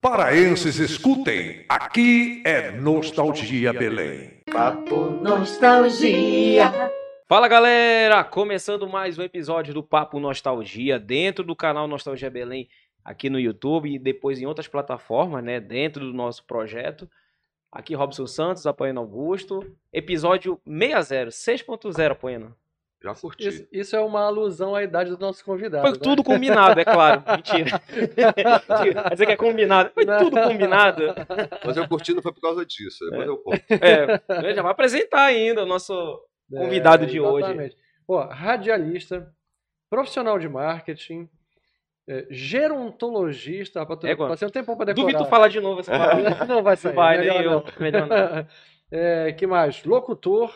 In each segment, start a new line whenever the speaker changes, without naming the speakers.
Paraenses, escutem, aqui é Nostalgia Belém.
Papo Nostalgia. Fala galera, começando mais um episódio do Papo Nostalgia dentro do canal Nostalgia Belém aqui no YouTube e depois em outras plataformas, né, dentro do nosso projeto. Aqui Robson Santos apoiando Augusto, episódio 60, 6.0 apoiando.
Já curti.
Isso, isso é uma alusão à idade do nosso convidado.
Foi
né?
tudo combinado, é claro. Mentira. Mentira. Mas é que é combinado. Foi
Não.
tudo combinado.
Mas eu curti não foi por causa disso. Depois eu conto.
É, já vai apresentar ainda o nosso convidado de hoje.
É, exatamente. Pô, radialista, profissional de marketing, é, gerontologista. Rapaz,
É, quando-
passei um tempão pra decorar.
Duvido tu falar de novo essa palavra.
Não vai sair.
Não vai,
melhor
nem eu.
não.
Melhor não.
É, que mais? Locutor,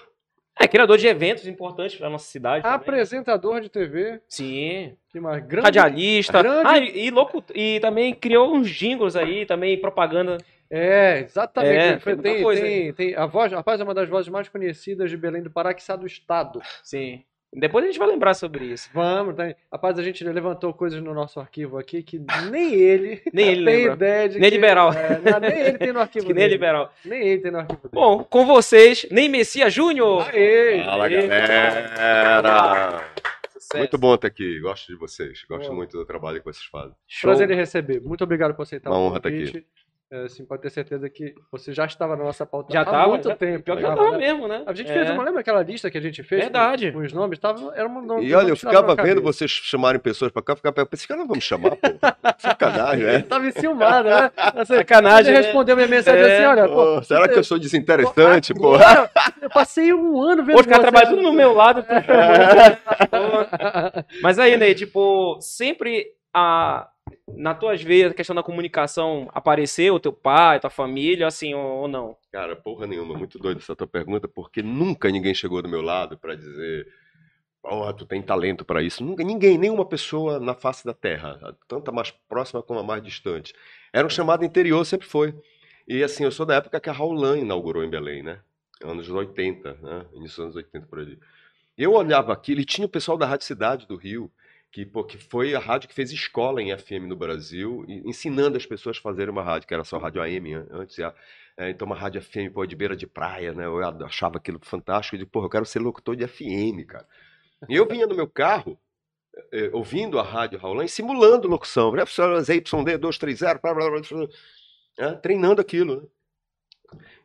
É, criador de eventos importantes pra nossa cidade. também.
apresentador de TV.
Sim.
Que mais? Grande,
Radialista.
grande-
Ah, e, e, locu... e também criou uns jingles aí, também propaganda.
É, exatamente.
É,
Tem-
tem
tem,
coisa
tem, a voz, rapaz, é uma das vozes mais conhecidas de Belém do Pará, que do estado.
Sim. Depois a gente vai lembrar sobre isso.
Vamos, tem. Rapaz, a gente levantou coisas no nosso arquivo aqui que nem ele
Nem ele
tem
lembra.
ideia de
Nem
que,
liberal.
é, não, nem ele tem no arquivo
Que nem
dele.
liberal.
Nem ele tem no arquivo dele.
Bom, com vocês, Ney Messias Júnior.
Aê!
Fala,
Aê.
galera!
Sucesso.
Muito bom estar aqui. Gosto de vocês. Gosto
Boa.
muito do trabalho que vocês fazem.
Show.
Prazer em receber. Muito obrigado por aceitar
Uma
o
honra estar
convite. É, assim, pode ter certeza que você já estava na nossa pauta
Já
há
tava,
muito
já-
tempo.
Pior que
já,
já tava
né?
mesmo, né?
A gente
É.
fez uma, lembra aquela lista que a gente fez?
Verdade.
Com, com os nomes? Tava, era uma,
E olha, eu ficava vendo vocês chamarem pessoas pra cá, eu ficava pensando, esse cara não vão me chamar, pô. Sacanagem, né?
Tava enciumado, né? Assim,
Sacanagem,
Ele
né?
respondeu minha mensagem
É.
assim, olha, pô,
Pô, será que eu sou desinteressante, pô?
Agora, eu passei um ano vendo
Hoje o cara
vocês.
trabalha tudo no meu lado. tu- Mas aí, Ney, tipo, sempre a, na tuas veias a questão da comunicação apareceu, teu pai, tua família, assim, ou, ou não?
Cara, porra nenhuma. Muito doido essa tua pergunta, porque nunca ninguém chegou do meu lado pra dizer, porra, tu tem talento pra isso. Nunca, ninguém, nenhuma pessoa na face da terra, tanto a mais próxima como a mais distante. Era um chamado interior, sempre foi. E assim, eu sou da época que a Raulan inaugurou em Belém, né? Anos 80, né? Início dos anos 80 por ali. Eu olhava aquilo e tinha o pessoal da Rádio Cidade do Rio, que, pô, que foi a rádio que fez escola em FM no Brasil, e- ensinando as pessoas a fazerem uma rádio, que era só rádio AM an- antes, e a- é, então uma rádio FM pô, de beira de praia, né? Eu achava aquilo fantástico, digo, porra, eu quero ser locutor de FM, cara. E eu vinha no meu carro, eh, ouvindo a rádio Raulã e simulando locução, né? ZYD 230, blá, blá, blá, blá, né? treinando aquilo, né?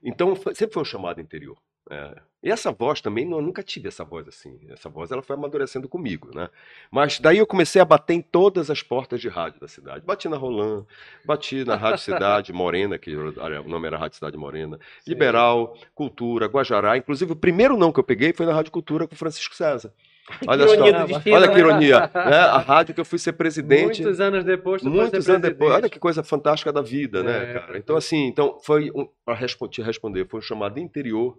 Então foi- sempre foi um chamado interior. é. E essa voz também, não, eu nunca tive essa voz assim. Essa voz ela foi amadurecendo comigo, né? Mas daí eu comecei a bater em todas as portas de rádio da cidade. Bati na Roland, bati na Rádio Cidade Morena, que o nome era Rádio Cidade Morena, Liberal, Cultura, Guajará. Inclusive, o primeiro não que eu peguei foi na Rádio Cultura com o Francisco César. Olha
Que ironia
só,
do destino,
olha que
né?
ironia. né? A rádio que eu fui ser presidente.
Muitos anos depois, tu
Muitos anos depois. Olha
presidente.
que coisa fantástica da vida, né,
É,
cara? Então, assim, então foi um, para te responder, foi um chamado interior.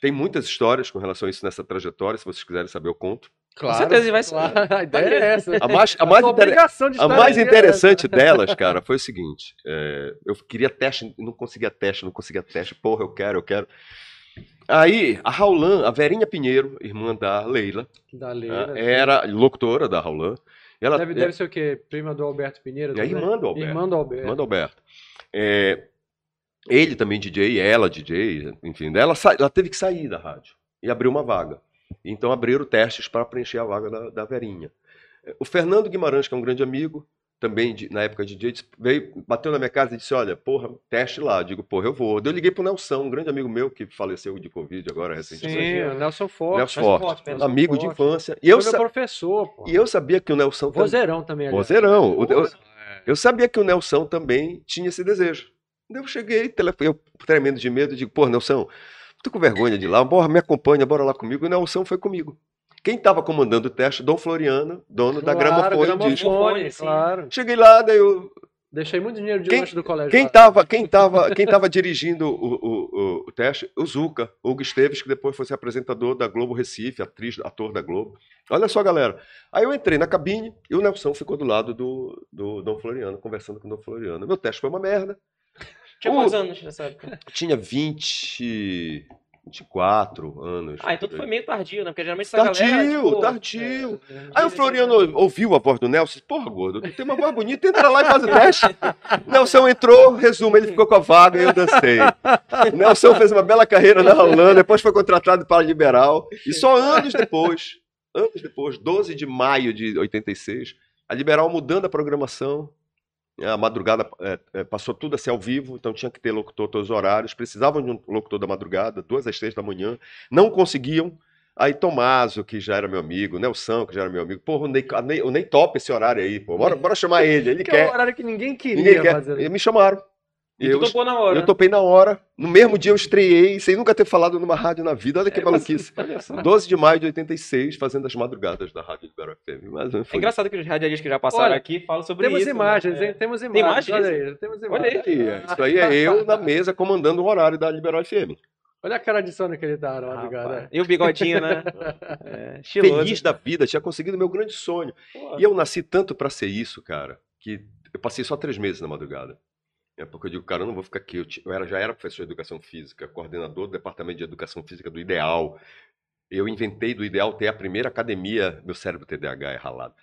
Tem muitas histórias com relação a isso nessa trajetória, se vocês quiserem saber, eu conto.
Claro,
certeza vai ser.
claro. A ideia é essa.
A mais, a mais,
Tua
inter-
de
a mais
aqui é
interessante delas, cara, foi o seguinte: é, eu queria teste, não conseguia teste, não conseguia teste, porra, eu quero, eu quero. Aí, a Raulan, a Verinha Pinheiro, irmã da Leila.
Da
né,
Leila.
era locutora da Raulan. Ela,
Deve, deve ser o quê? Prima do Alberto Pinheiro?
É a irmã do Alberto.
Irmã do Alberto.
Manda Alberto. É, ele também DJ, ela DJ, enfim, ela, ela teve que sair da rádio e abriu uma vaga. Então abriram testes para preencher a vaga da, da Verinha. O Fernando Guimarães, que é um grande amigo, também de- na época de DJ, veio, bateu na minha casa e disse: Olha, porra, teste lá. Eu digo, porra, eu vou. Eu liguei pro Nelson, um grande amigo meu que faleceu de Covid agora recentemente.
Sim, o Nelson Forte.
Nelson Forte,
Forte, Nelson
amigo de
Forte.
infância. E eu,
Foi meu professor, pô.
e eu sabia que o Nelson também-
Vozeirão também.
Vozeirão. O- Eu, eu sabia que o Nelson também tinha esse desejo. Eu cheguei, eu tremendo de medo, digo, pô, Nelson, tô com vergonha de ir lá, bora, me acompanha, bora lá comigo. E o Nelson foi comigo. Quem estava comandando o teste? Dom Floriano, dono da
Claro,
Gramofone Disco.
gramofone,
sim.
claro.
Cheguei lá, daí eu
Deixei muito dinheiro de
Quem-
do colégio.
Quem estava quem tava, quem tava dirigindo o, o, o, o teste? O Zuca, Hugo Esteves, que depois foi ser apresentador da Globo Recife, atriz, ator da Globo. Olha só, galera. Aí eu entrei na cabine e o Nelson ficou do lado do, do Dom Floriano, conversando com o Dom Floriano. Meu teste foi uma merda.
Tinha
Uh.
quantos anos nessa época?
Tinha 20, 24 anos.
Ah, então tu foi meio tardio, né? Porque geralmente essa
Tardio,
galera. tipo,
tardio.
é,
Aí o Floriano ouviu a voz do Nelson porra, gordo, tu tem uma voz bonita, entra lá e faz o teste. Nelson entrou, resumo, ele ficou com a vaga e eu dancei. Nelson fez uma bela carreira na Holanda, depois foi contratado para a Liberal. E só anos depois, anos depois, 12 de maio de 86, a Liberal mudando a programação, a madrugada é, é, passou tudo a ser ao vivo, então tinha que ter locutor todos os horários, precisavam de um locutor da madrugada, duas às três da manhã, não conseguiam. Aí Tomaso, que já era meu amigo, Nelson, que já era meu amigo, porra, o Ney, Ney- o Ney topa esse horário aí, pô, bora, bora chamar ele, ele
Que é um
quer.
horário que ninguém queria
Ninguém quer.
fazer.
E me chamaram.
E
eu,
tu topou na hora.
eu topei na hora. No mesmo dia eu estreiei, sem nunca ter falado numa rádio na vida. Olha que
É, mas-
maluquice.
Olha só.
12 de maio de 86, fazendo as madrugadas da Rádio Libero FM. Mas
É engraçado que os radialistas que já passaram
Olha,
aqui falam sobre
Temos
isso. né?
imagens,
É.
hein? Temos imagens.
imagem
olha
disso?
aí, temos
Olha
imagens.
aí.
Aí, Isso aí é eu na mesa comandando o horário da Libero FM.
Olha a cara de sono que ele tá madrugada.
Rapaz. E o bigodinho, né? É, estiloso.
Feliz da vida, tinha conseguido meu grande sonho.
Pô,
E eu nasci tanto pra ser isso, cara, que eu passei só três meses na madrugada. É porque eu digo, cara, eu não vou ficar aqui. Eu, eu era, já era professor de educação física, coordenador do departamento de educação física do Ideal. Eu inventei do Ideal ter a primeira academia. Meu cérebro TDAH é ralado.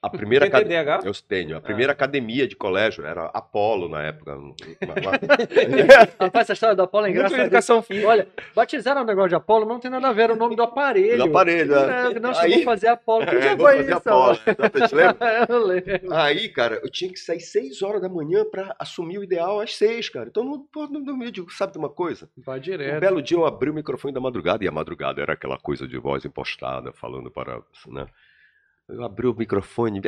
A primeira
Tem
academia.
TDAH?
Eu tenho. A primeira academia de colégio era Apolo na época.
Rapaz, essa história do Apolo é
Muito
engraçada.
educação física.
Olha, batizaram o negócio de Apolo, mas não tem nada a ver, era o nome do aparelho.
Do aparelho, é.
Não
Aí-
chegou a fazer Apolo. Que
É,
foi isso?
Apolo. Te lembra?
eu lembro.
Aí, cara, eu tinha que sair 6 horas da manhã pra assumir o ideal às 6, cara. Então, não, pô, não digo, sabe de uma coisa?
Vai
Um
direto.
belo dia eu abri o microfone da madrugada, e a madrugada era aquela coisa de voz impostada, falando para. Né? Eu abri o microfone,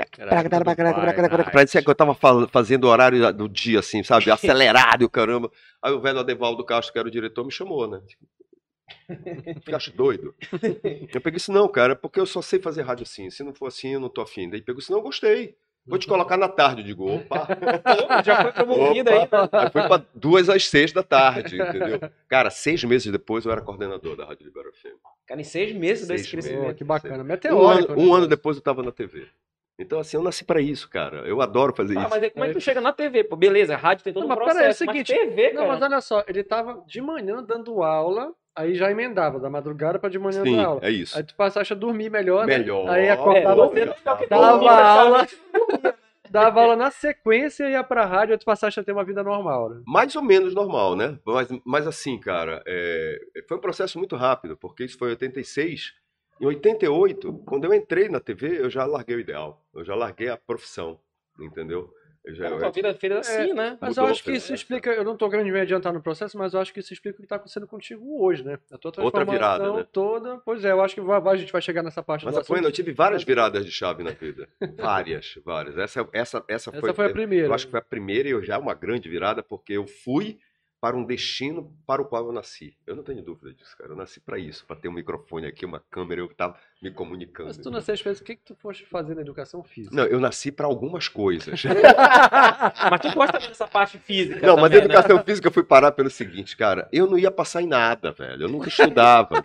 pra dizer que eu tava fazendo o horário do dia, assim, sabe? Acelerado caramba. Aí o velho Adevaldo Castro, que era o diretor, me chamou, né? Ficaste doido? Eu peguei isso, não, cara, porque eu só sei fazer rádio assim. Se não for assim, eu não tô afim. Daí pegou isso, não, gostei. Vou te colocar na tarde. Eu digo, opa.
Já foi promovido aí. né?
Aí foi pra duas às seis da tarde, entendeu? Cara, seis meses depois eu era coordenador da Rádio Libero FM.
Cara, em seis meses desse
Seis
crescimento.
Pô, que bacana.
Um
Meteórico.
ano, um ano depois eu tava na TV. Então, assim, eu nasci pra isso, cara. Eu adoro fazer
Ah,
isso.
mas aí como é que tu chega na TV? Pô, beleza, rádio tem todo
Não,
um
mas pera aí, é o
processo.
seguinte,
mas TV,
Não, mas
cara.
olha só, ele tava de manhã dando aula, aí já emendava da madrugada pra de manhã
Sim,
dar aula.
é isso.
Aí tu passaste a dormir melhor, né?
Melhor.
Aí
É,
acordava,
fica aqui
dava aula? Dava aula na sequência, ia pra rádio, tu passaste a ter uma vida normal, né?
Mais ou menos normal, né? Mas, mas assim, cara, é, foi um processo muito rápido, porque isso foi em 86. Em 88, quando eu entrei na TV, eu já larguei o ideal. Eu já larguei a profissão, entendeu? Eu já,
Cara, tua vida feita assim, né?
Mas
Mudou,
eu acho que
foi
isso
essa.
explica, eu não tô querendo me adiantar no processo, mas eu acho que isso explica o que tá acontecendo contigo hoje, né? A tua
Outra virada, né?
toda. Pois é, eu acho que vai- vai- a gente vai chegar nessa parte
Mas a
assunto.
eu tive várias viradas de chave na vida. Várias, várias. Essa, essa, essa, foi,
Essa foi a primeira.
Eu acho que foi a primeira e eu já é uma grande virada, porque eu fui para um destino para o qual eu nasci. Eu não tenho dúvida disso, cara. Eu nasci para isso, para ter um microfone aqui, uma câmera, eu estava me comunicando.
Mas tu nasceste fez o que, que tu foste fazer na educação física?
Não, eu nasci para algumas coisas.
Mas tu gosta dessa parte física.
Não, mas
também, né?
educação física eu fui parar pelo seguinte, cara. Eu não ia passar em nada, velho. Eu nunca estudava.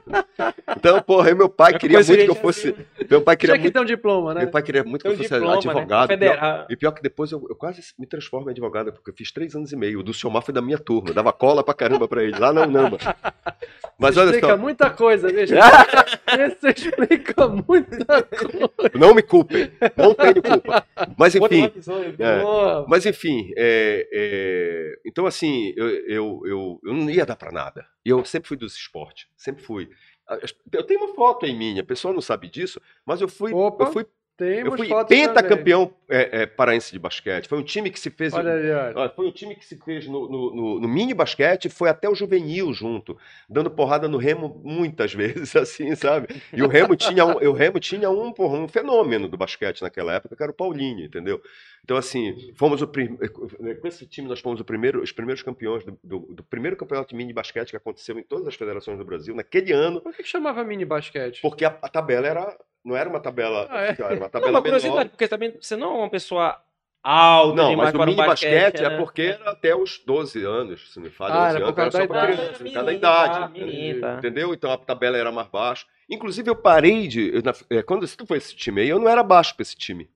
Então, porra, aí meu pai
Mas
queria muito que eu
gente
fosse.
assim,
Meu pai queria
Tinha que
muito.
ter um diploma, né?
Meu pai queria muito que eu fosse
diploma,
advogado.
Né?
Pior-
Federal.
E pior que depois eu, eu quase me transformo em advogado, porque eu fiz três anos e meio. O do Silmar foi da minha turma. Eu dava cola pra caramba pra ele, lá na Unama. Mas olha
explica
só,
muita coisa, veja. Isso explica muita coisa.
não me culpem. Não tenho culpa. Mas enfim. É. Mas enfim, é, é, então assim, eu, eu, eu, eu não ia dar pra nada. E eu sempre fui dos esportes, sempre fui. Eu tenho uma foto em minha, a pessoa não sabe disso, mas eu fui,
Opa,
eu fui,
Temos
eu fui pentacampeão é, é, paraense de basquete. Foi um time que se fez.
Olha ali, olha.
Foi um time que se fez no, no, no- no mini basquete, foi até o juvenil junto, dando porrada no Remo muitas vezes, assim, sabe? E o Remo tinha um, o Remo tinha um, porra, um fenômeno do basquete naquela época, que era o Paulinho, entendeu? Então, assim, fomos o prim... com esse time nós fomos o primeiro, os primeiros campeões do, do- do primeiro campeonato de mini basquete que aconteceu em todas as federações do Brasil naquele ano,
Por que, que chamava mini basquete?
porque a, a tabela era não era uma tabela
Ah, é?
era uma
Não,
tabela
uma
menor.
curiosidade, porque também você não é uma pessoa alto
Não, mas o
para
mini basquete é
né?
porque era até os 12 anos, se me falha,
Ah,
11
era por
anos,
causa
era só
idade.
criança, por causa da
Menino,
idade.
tá, tá.
Entendeu? Então a tabela era mais baixa. Inclusive eu parei de. eu é, quando se tu foi esse time aí, eu não era baixo pra esse time.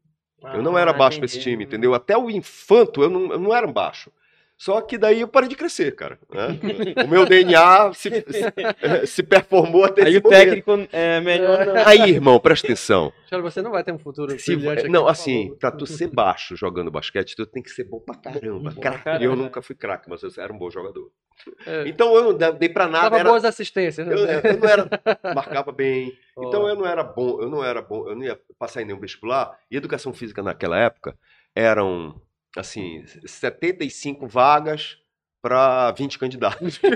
Eu não era
Ah,
baixo pra esse time, entendeu? Até o infanto eu não, eu não era baixo. Só que daí eu parei de crescer, cara. né? O meu DNA se, se, se performou até
Aí
esse
o
momento.
técnico é melhor não.
Aí, irmão, presta atenção.
Charles, você não vai ter um futuro
Se-
brilhante aqui,
não, assim,
favor.
pra tu ser baixo jogando basquete, tu tem que ser bom pra caramba.
Bom
craque.
caramba.
Eu nunca fui craque, mas eu era um bom jogador.
É,
Então eu não dei pra nada.
dava
Era,
boas assistências. né?
eu, eu não era. Marcava bem.
Ó.
Então eu não era bom, eu não era bom, eu não ia passar em nenhum vestibular. E educação física naquela época eram, assim, 75 vagas para 20 candidatos.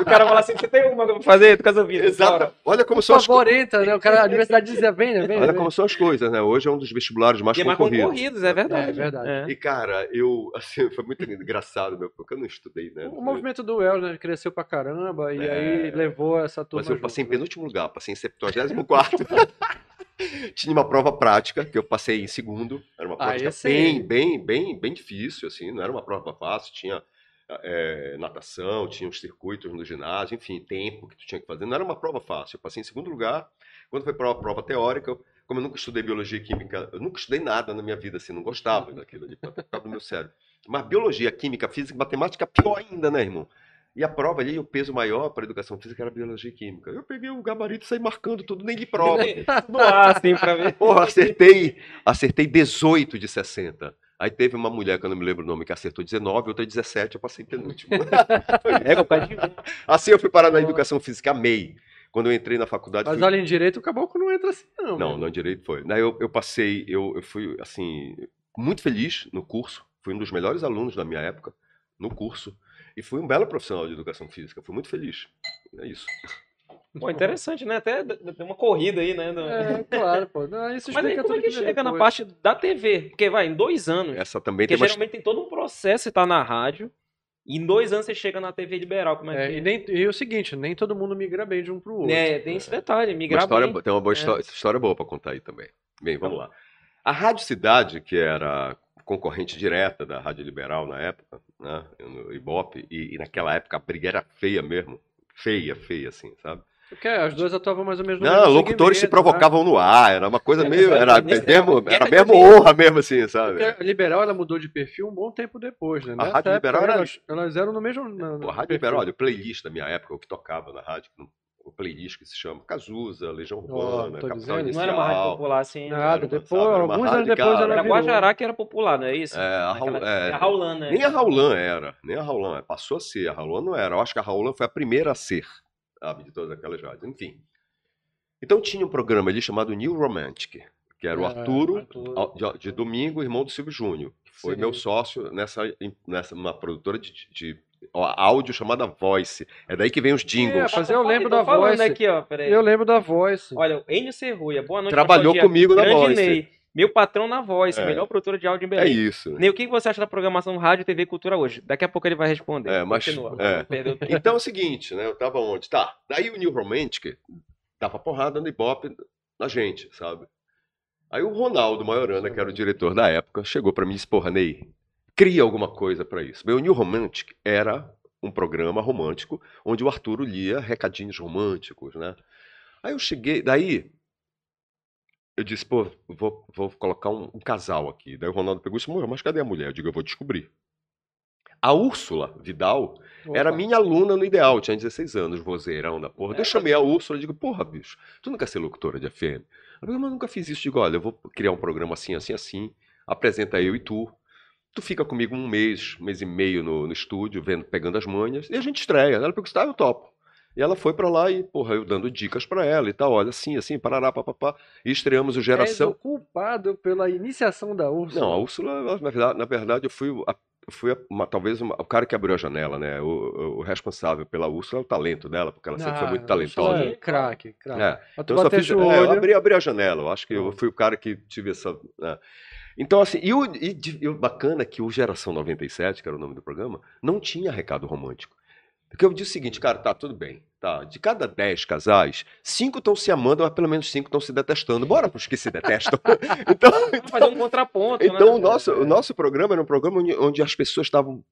O cara fala assim: você tem alguma coisa pra fazer? Educação física.
Exato.
bora.
Olha como
Por
são as
favor,
coisas.
entra, né? O cara, a universidade dizia, venha, venha.
Olha como são as coisas, né? Hoje é um dos vestibulares mais
E é mais
concorridos.
concorridos, é verdade.
É verdade.
É.
E, cara, eu, assim, foi muito engraçado, meu, porque eu não estudei, né?
O movimento do Elner cresceu pra caramba e
É.
aí levou essa turma
Mas eu
junto,
passei em
né?
penúltimo lugar, passei em 74. Tinha uma prova prática que eu passei em segundo. Era uma
Ah,
prática
esse
bem, bem, bem, bem difícil, assim. Não era uma prova fácil. Tinha eh, natação, tinha os circuitos no ginásio, enfim, tempo que tu tinha que fazer. Não era uma prova fácil. Eu passei em segundo lugar. Quando foi para uma prova teórica, eu- como eu nunca estudei biologia e química, eu nunca estudei nada na minha vida, assim, não gostava daquilo ali, por causa do meu cérebro. Mas biologia, química, física, matemática, pior ainda, né, irmão? E a prova ali, o peso maior para educação física era biologia e química. Eu peguei o gabarito e saí marcando tudo, nem de prova.
Tudo lá, assim, pra ver.
Porra, acertei, acertei 18 de 60. Aí teve uma mulher, que eu não me lembro o nome, que acertou 19, outra 17, eu passei em penúltimo.
É,
assim eu fui parar na educação física, amei. Quando eu entrei na faculdade.
Mas
fui-
olha, em direito o caboclo não entra assim, não.
Não,
mano.
não direito foi. Daí eu, eu passei, eu, eu fui, assim, muito feliz no curso. Fui um dos melhores alunos da minha época no curso. E fui um belo profissional de educação física. Fui muito feliz. É isso.
Pô, interessante, né? Até tem uma corrida aí, né?
É, claro, pô. Não, isso
Mas aí como é
tudo
que
vem
chega na
depois.
parte da TV? Porque vai, em dois anos.
Essa também
Porque
tem uma
geralmente tem todo um processo, você tá na rádio, e em dois anos você chega na TV liberal. Como é,
É,
que
e, nem, e o seguinte, nem todo mundo migra bem de um pro outro.
É, tem esse detalhe,
Uma
migrar
história,
bem.
tem uma boa
É.
história, história boa para contar aí também. Bem, vamos lá. A Rádio Cidade, que era concorrente direta da Rádio Liberal na época, né, no Ibope, e, e naquela época a briga era feia mesmo, feia, feia assim, sabe?
Porque as duas atuavam mais ou menos no
Não, locutores se
né?
provocavam no ar, era uma coisa meio, era mesmo, era mesmo
de
honra mesmo assim, sabe?
Porque a Liberal ela mudou de perfil um bom tempo depois, né?
A
Nessa
Rádio Liberal era-
elas, elas eram no mesmo. na-
a Rádio
perfil.
Liberal, olha, o playlist da minha época, o que tocava na rádio, playlist que se chama Cazuza, Legião Urbana,
tô
Capital
dizendo,
Não
Inicial.
era uma rádio popular assim.
Nada,
Era uma-
depois,
sabe,
alguns anos
de
depois
cara.
Era
virou.
Guajará que era popular, não é isso?
É, a Raul-
Naquela-
é.
a Raulan, né?
Nem a Raulan era, nem a Raulan, passou a ser, a Raulan não era. Eu acho que a Raulan foi a primeira a ser, sabe, de todas aquelas rádios, enfim. Então tinha um programa ali chamado New Romantic, que era o
Ah,
Arturo,
Arturo.
ao- de, de domingo, irmão do Silvio Júnior, que foi
Sim.
meu sócio nessa, nessa uma produtora de, de ó, áudio chamada Voice. É daí que vem os
É,
jingles.
mas eu lembro
Tô
da Voice.
aqui, ó.
Eu lembro da voz.
Olha, o Enio Serruia, boa noite.
Trabalhou comigo na
Grande
Voice.
Ney, meu patrão na Voice,
É.
melhor produtora de áudio em
É
Belém.
isso.
Ney, o que você acha da programação Rádio, TV e Cultura hoje? Daqui a pouco ele vai responder.
É, mas- é. Então é o seguinte, né? Eu tava onde? Tá. Daí o New Romantic dava porrada no Ibope na gente, sabe? Aí o Ronaldo Maiorana, que era o diretor da época, chegou pra mim e disse: Porra, Ney, cria alguma coisa pra isso. Meu, o New Romantic era um programa romântico onde o Arturo lia recadinhos românticos, né? Aí eu cheguei, daí eu disse: Pô, vou, vou colocar um, um casal aqui. Daí o Ronaldo pegou e disse: "Amor, Mas cadê a mulher? Eu digo: Eu vou descobrir. A Úrsula Vidal era
Opa.
minha aluna no ideal, tinha 16 anos, vozeirão da porra. Daí Eu chamei a Úrsula e digo, porra, bicho, tu não quer ser locutora de FM? Ela falou, mas eu nunca fiz isso. Digo, olha, eu vou criar um programa assim, assim, assim, apresenta eu e tu. Tu fica comigo um mês, um mês e meio no, no estúdio, vendo, pegando as manhas, e a gente estreia. Ela perguntou, tá, eu topo. E ela foi pra lá e, porra, eu dando dicas pra ela e tal, olha, assim, assim, parará, papapá. E estreamos o
És o
Geração.
culpado pela iniciação da Úrsula.
Não, a Úrsula, na verdade, na verdade eu fui, a- fui uma- talvez uma- o cara que abriu a janela, né? O, o- responsável pela Úrsula é o talento dela, porque ela sempre foi
Ah,
muito talentosa.
É, craque, craque.
É. Então eu só fiz, é, eu abri, abri a janela, eu acho que eu fui o cara que tive essa. né. Então, assim, e o, e e o bacana é que o Geração 97, que era o nome do programa, não tinha recado romântico. Porque eu disse o seguinte, cara, tá, tudo bem. Tá, de cada 10 casais, cinco estão se amando, mas pelo menos cinco estão se detestando. Bora pros que se detestam. então,
Vamos fazer um contraponto, né?
então o, nosso, o nosso programa era um programa onde, onde as pessoas estavam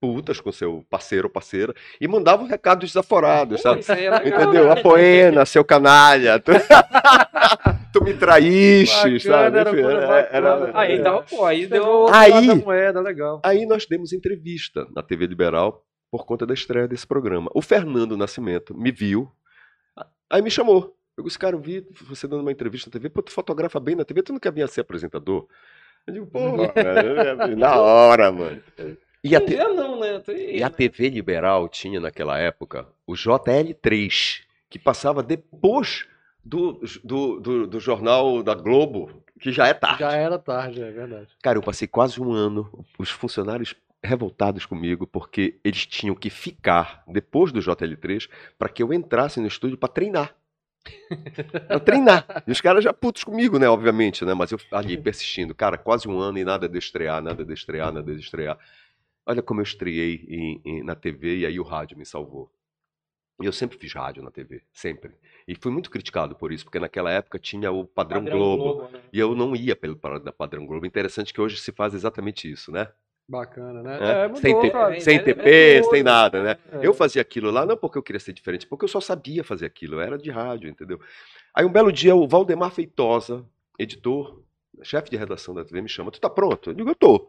putas com seu parceiro ou parceira e mandavam recados desaforados, sabe?
isso aí é
Entendeu?
né?
A poena, seu canalha. Tu, tu me traíste, sabe?
era
Enfim,
coisa
era- era-.
Aí, então, pô, aí deu...
Aí-
moeda, legal.
Aí nós demos entrevista na TV Liberal por conta da estreia desse programa. O Fernando Nascimento me viu, aí me chamou. Eu disse, cara, eu vi você dando uma entrevista na TV, pô, tu fotografa bem na TV, tu não quer vir a ser apresentador? Eu digo, pô, na hora, mano. E a, te-
não, né? Tu-
e a TV Liberal tinha naquela época o JL3, que passava depois do, do, do, do jornal da Globo, que já é tarde.
Já era tarde, é verdade.
Cara, eu passei quase um ano, os funcionários revoltados comigo, porque eles tinham que ficar depois do JL3 para que eu entrasse no estúdio para treinar. Eu treinar. E os caras já putos comigo, né, obviamente, né? Mas eu ali persistindo, cara, quase um ano e nada de estrear, nada de estrear, nada de estrear. Olha como eu estreiei em- em- na TV e aí o rádio me salvou. E eu sempre fiz rádio na TV, sempre. E fui muito criticado por isso, porque naquela época tinha o Padrão, Globo.
né?
E eu não ia pelo Padrão Globo. Interessante que hoje se faz exatamente isso, né?
Bacana, né?
É,
É, mudou,
sem, te-
cara.
sem
é-
TP,
é
sem nada, né?
É.
Eu fazia aquilo lá não porque eu queria ser diferente, porque eu só sabia fazer aquilo. Era de rádio, entendeu? Aí um belo dia o Valdemar Feitosa, editor, chefe de redação da TV, me chama. Tu tá pronto? Eu digo, eu tô.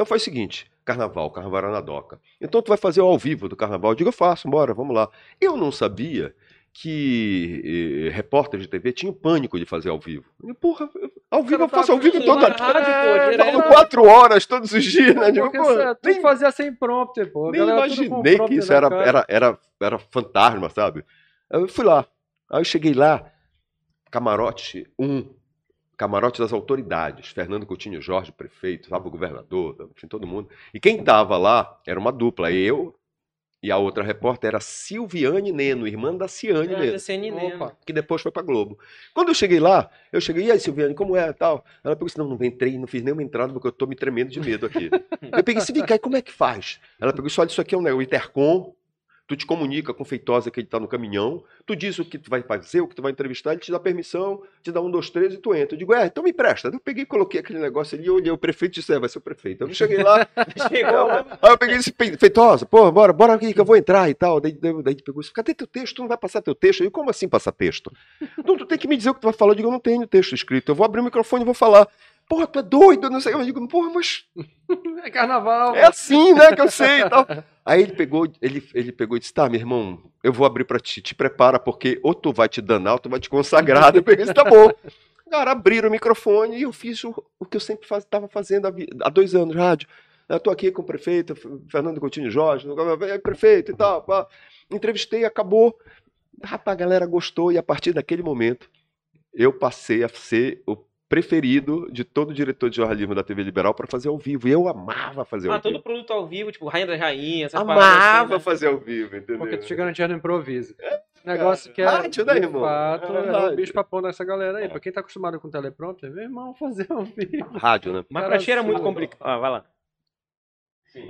Então faz o seguinte, carnaval, carnaval era na doca. Então tu vai fazer o ao vivo do carnaval. Eu digo, eu faço, bora, vamos lá. Eu não sabia que eh, repórter de TV tinha pânico de fazer ao vivo. Eu digo, porra, ao vivo eu faço ao vivo toda
rádio, pô,
É.
Falo quatro horas todos os dias, né? Digo, pô,
você- tu
nem
fazia sem prompter, pô.
Nem imaginei que isso era,
cara.
era, era, era fantasma, sabe? Eu fui lá. Aí eu cheguei lá, camarote 1, camarote das autoridades. Fernando Coutinho Jorge, prefeito, estava o governador, enfim, todo mundo. E quem estava lá era uma dupla, eu e a outra repórter era Silviane Neno, irmã da Ciane Neno
Opa.
que depois foi pra Globo. Quando eu cheguei lá, eu cheguei, e aí, Silviane, como é tal? Ela pegou assim, não, não entrei, não fiz nenhuma entrada porque eu tô me tremendo de medo aqui. eu peguei assim, vem cá, e como é que faz? Ela pegou olha, isso aqui é um, né, o Intercom, tu te comunica com o Feitosa que ele tá no caminhão, tu diz o que tu vai fazer, o que tu vai entrevistar, ele te dá permissão, te dá um, dois, três e tu entra. Eu digo, é, então me empresta. Eu peguei e coloquei aquele negócio ali, olhei o prefeito e disse, é, vai ser o prefeito. Eu cheguei lá,
Chegou.
Aí eu peguei esse feitosa, pô, bora, bora aqui que eu vou entrar e tal. Daí, daí, daí pegou isso, cadê teu texto? Tu não vai passar teu texto? Eu como assim passar texto? Não, tu tem que me dizer o que tu vai falar. Eu digo, eu não tenho texto escrito. Eu vou abrir o microfone e vou falar. Porra, tu é doido? Não sei. Eu digo, porra, mas
É carnaval.
é assim, né, que eu sei e tal. Aí ele pegou, ele, ele pegou e disse, tá, meu irmão, eu vou abrir pra ti, te prepara, porque ou tu vai te danar ou tu vai te consagrar. Eu peguei tá bom. Cara, abriram o microfone e eu fiz o, o que eu sempre estava fazendo há, há dois anos, rádio. Eu tô aqui com o prefeito, Fernando Coutinho Jorge, é, prefeito e tal. pá. Entrevistei, acabou. Rapaz, a galera gostou e a partir daquele momento eu passei a ser o preferido de todo diretor de jornalismo da TV Liberal para fazer ao vivo. E eu amava fazer
Ah,
ao
todo
vivo.
produto ao vivo, tipo Rainha das Rainhas, essas paradas
Amava
assim, né?
fazer ao vivo, entendeu?
Porque tu te garantia no improviso. Negócio que é,
Rádio, né,
de
irmão?
fato,
É
é bicho papão dessa galera aí.
É.
Pra quem tá acostumado com teleprompter, meu irmão, fazer ao vivo.
Rádio, né?
Mas
Cara,
pra ti era muito
sim.
complicado. Ah, vai lá.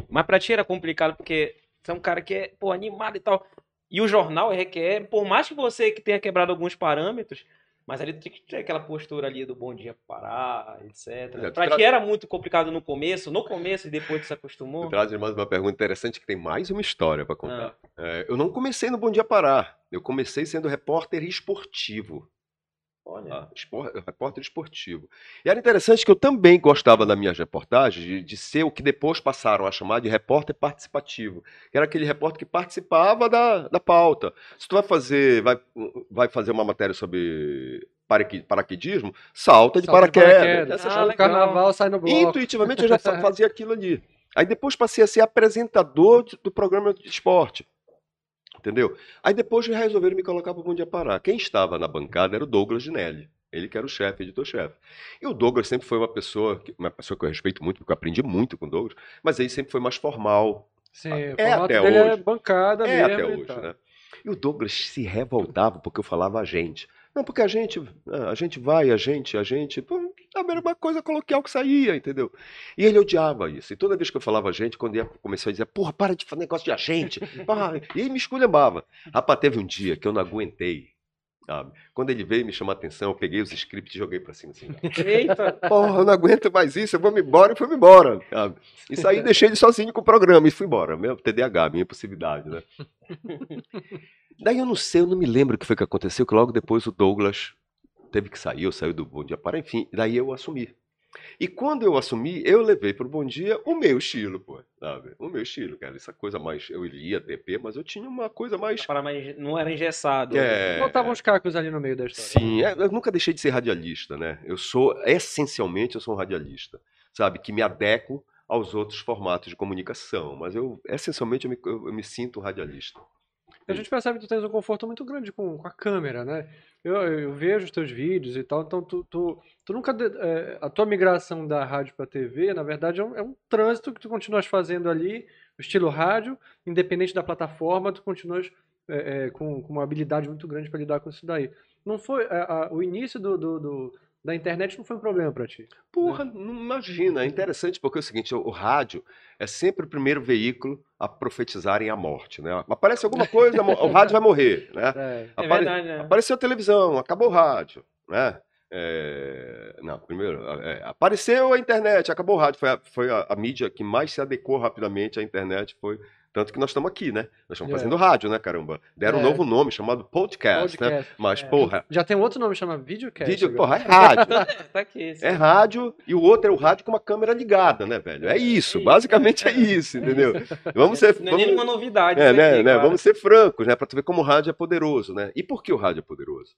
Mas pra ti era complicado porque você é um cara que é, pô, animado e tal. E o jornal requer, por mais que você que tenha quebrado alguns parâmetros, mas ali tem que ter aquela postura ali do bom dia parar, etc.
É, tu
Pra
tra-
ti era muito complicado no começo, no começo e depois tu se acostumou.
Traz mais uma pergunta interessante que tem mais uma história para contar.
Ah,
É, eu não comecei no Bom Dia Pará. Eu comecei sendo repórter esportivo.
Olha.
Ah, espor- repórter esportivo. E era interessante que eu também gostava das minhas reportagens de, de ser o que depois passaram a chamar de repórter participativo, que era aquele repórter que participava da, da pauta. Se tu vai fazer, vai, vai fazer uma matéria sobre paraque- paraquedismo, salta de
Salta de
paraquedas.
paraquedas.
Ah, legal.
carnaval sai no bloco.
Intuitivamente eu já fa- fazia aquilo ali. Aí depois passei a ser apresentador do programa de esporte. Entendeu? Aí depois resolveram me colocar para o Dia Pará. Quem estava na bancada era o Douglas Dinelli. Ele que era o chefe, editor-chefe. E o Douglas sempre foi uma pessoa, que- uma pessoa que eu respeito muito, porque eu aprendi muito com o Douglas, mas ele sempre foi mais formal.
Sim,
É até
é
hoje.
bancada
É
mesmo.
até
e
hoje,
tal.
né? E o Douglas se revoltava porque eu falava a gente. Não, porque a gente, ah, a gente vai, a gente, a gente. Pô, a mesma coisa coloquial que saía, entendeu? E ele odiava isso. E toda vez que eu falava gente, quando ia começou a dizer, porra, para de fazer negócio de agente. Para. E ele me esculhambava. Rapaz, teve um dia que eu não aguentei. Sabe? Quando ele veio me chamar a atenção, eu peguei os scripts e joguei pra cima assim.
Eita!
Porra, eu não aguento mais isso, eu vou me embora e fui embora. Sabe? Isso aí deixei ele sozinho com o programa e fui embora. Meu TDAH, minha possibilidade, né? Daí eu não sei, eu não me lembro o que foi que aconteceu, que logo depois o Douglas teve que sair, eu saí do Bom Dia para, enfim, daí eu assumi. E quando eu assumi, eu levei para o Bom Dia o meu estilo, pô, sabe? O meu estilo, cara, essa coisa mais, eu lia TP, mas eu tinha uma coisa mais...
Para mais não era engessado.
É,
Botavam uns cacos ali no meio da história.
Sim, é, eu nunca deixei de ser radialista, né? Eu sou, essencialmente, eu sou um radialista, sabe? Que me adequo aos outros formatos de comunicação, mas eu, essencialmente, eu me, eu, eu me sinto radialista.
A gente percebe que tu tens um conforto muito grande com, com a câmera, né? Eu, eu vejo os teus vídeos e tal, então tu, tu, tu nunca. é, a tua migração da rádio pra TV, na verdade, é um, é um trânsito que tu continuas fazendo ali, estilo rádio, independente da plataforma, tu continuas é, é, com, com uma habilidade muito grande para lidar com isso daí. Não foi. a- a- o início do, do- do- da internet não foi um problema pra ti.
Porra, não imagina. É interessante porque é o seguinte: o, rádio é sempre o primeiro veículo a profetizarem a morte, né? Aparece alguma coisa, o rádio vai morrer, né?
É,
É
Apare-
verdade, né?
Apareceu a televisão, acabou o rádio, né? É, Não, primeiro, é, apareceu a internet, acabou o rádio. Foi, a, foi a, a mídia que mais se adequou rapidamente à internet. Foi tanto que nós estamos aqui, né? Nós estamos
É.
fazendo rádio, né, caramba? Deram um
É.
novo nome chamado podcast, né?
podcast.
Mas,
É.
porra,
Já tem um outro nome, chama Videocast.
vídeo,
agora.
porra, é rádio.
Tá aqui.
É rádio e o outro é o rádio com uma câmera ligada, né, velho? É isso,
isso.
basicamente é isso, entendeu? Vamos ser.
Não é nem
vamos-
uma novidade.
é, né,
aqui,
né? Vamos ser francos, né? Pra tu ver como o rádio é poderoso, né? E por que o rádio é poderoso?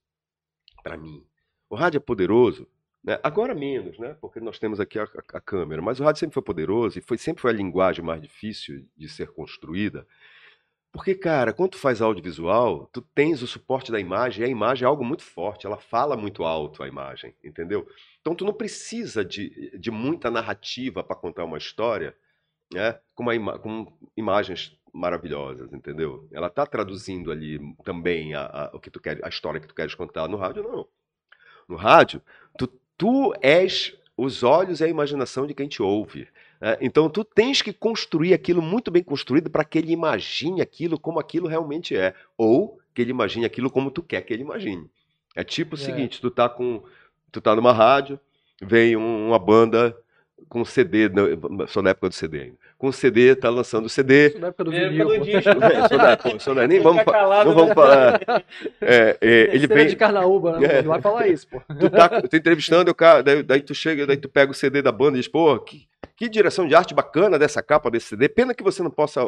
Pra mim. O rádio é poderoso, né? Agora menos, né? Porque nós temos aqui a, a- a câmera. Mas o rádio sempre foi poderoso e foi, sempre foi a linguagem mais difícil de ser construída. Porque, cara, quando tu faz audiovisual, tu tens o suporte da imagem, e a imagem é algo muito forte, ela fala muito alto a imagem, entendeu? Então tu não precisa de, de muita narrativa para contar uma história, né? Com, uma ima- com imagens maravilhosas, entendeu? Ela tá traduzindo ali também a, a- o que tu quer, a história que tu queres contar. No rádio não. No rádio, tu, tu és os olhos e a imaginação de quem te ouve. né? Então tu tens que construir aquilo muito bem construído para que ele imagine aquilo como aquilo realmente é, ou que ele imagine aquilo como tu quer que ele imagine. É tipo o
É.
seguinte, tu tá com tu tá numa rádio, vem um- uma banda com CD, não, sou na época do CD ainda. Com CD, tá lançando o CD.
Isso na época do
É,
vinil.
pelo
pô.
disco.
sou sou nem vamos,
calado,
não vamos
né?
falar. É, é, ele
Cena
vem,
de Carnaúba, né?
É.
Não vai falar isso, pô.
tu tá, tu entrevistando o cara, daí, daí tu chega, daí tu pega o CD da banda e diz, pô, que, que direção de arte bacana dessa capa desse CD. Pena que você não possa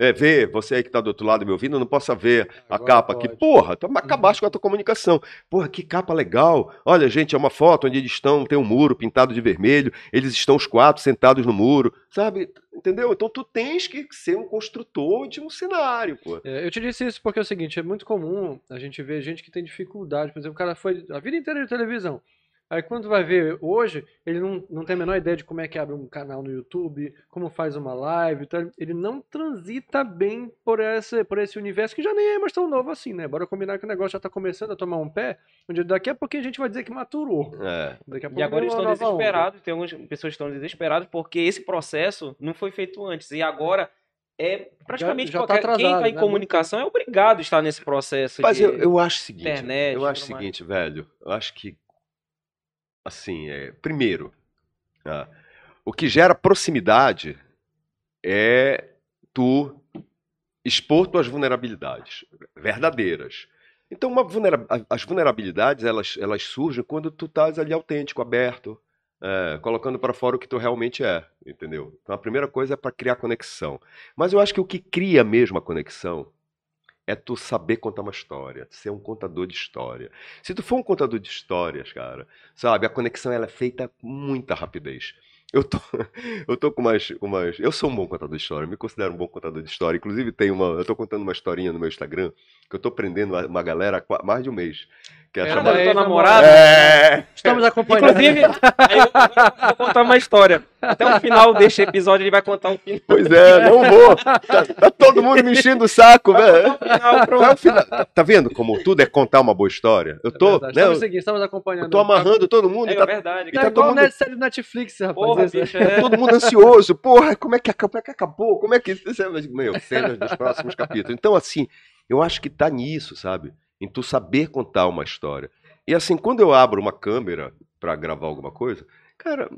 é, ver, você aí que tá do outro lado me ouvindo, não possa ver a
Agora
capa aqui.
pode.
Porra, tu acabaste com a tua comunicação. Porra, que capa legal. Olha, gente, é uma foto onde eles estão, tem um muro pintado de vermelho, eles estão os quatro sentados no muro, sabe? Entendeu? Então tu tens que ser um construtor de um cenário, pô.
É, eu te disse isso porque é o seguinte, é muito comum a gente ver gente que tem dificuldade. Por exemplo, o cara foi a vida inteira de televisão. Aí quando vai ver hoje, ele não, não tem a menor ideia de como é que abre um canal no YouTube, como faz uma live, então ele não transita bem por esse, por esse universo que já nem é mais tão novo assim, né? Bora combinar que o negócio já tá começando a tomar um pé, onde daqui a pouquinho a gente vai dizer que maturou.
É.
Daqui a pouco
E agora eles estão desesperados, tem algumas pessoas que estão desesperadas porque esse processo não foi feito antes. E agora é praticamente
Já- já tá
qualquer, quem
atrasado,
está em
né?
comunicação é obrigado a estar nesse processo.
Mas
de...
eu, eu acho o seguinte,
internet,
eu acho o
mais.
seguinte, velho, eu acho que assim, é, primeiro, ah, o que gera proximidade é tu expor tuas vulnerabilidades verdadeiras. Então, vulnera- as vulnerabilidades elas, elas surgem quando tu estás ali autêntico, aberto, é, colocando para fora o que tu realmente é, entendeu? Então, a primeira coisa é para criar conexão. Mas eu acho que o que cria mesmo a conexão é tu saber contar uma história, ser um contador de história. Se tu for um contador de histórias, cara, sabe, a conexão ela é feita com muita rapidez. Eu tô, eu tô com umas, umas. Eu sou um bom contador de história, me considero um bom contador de história. Inclusive, tem uma. Eu tô contando uma historinha no meu Instagram que eu tô prendendo uma, galera há mais de um mês. Que é
Era
chamada-
da
tua
ex-namorada.
namorada.
É.
Estamos acompanhando.
Inclusive, aí eu vou, vou contar uma história. Até o final deste episódio ele vai contar um final.
Pois é, não vou. Tá, tá todo mundo me enchendo o saco, velho.
final
Tá, final- tá- tá vendo como tudo é contar uma boa história? Eu tô,
Verdade.
né,
Estamos
eu,
seguindo, estamos acompanhando.
eu tô amarrando todo mundo,
É,
tá,
verdade.
e
Tá
tá
igual
mundo-
série do Netflix, rapaz.
Porra, bicho, é.
todo mundo ansioso. Porra, como é que, como é que acabou? Como é que. Meu, cenas dos próximos capítulos. Então, assim, eu acho que tá nisso, sabe? Em tu saber contar uma história. E assim, quando eu abro uma câmera pra gravar alguma coisa, cara,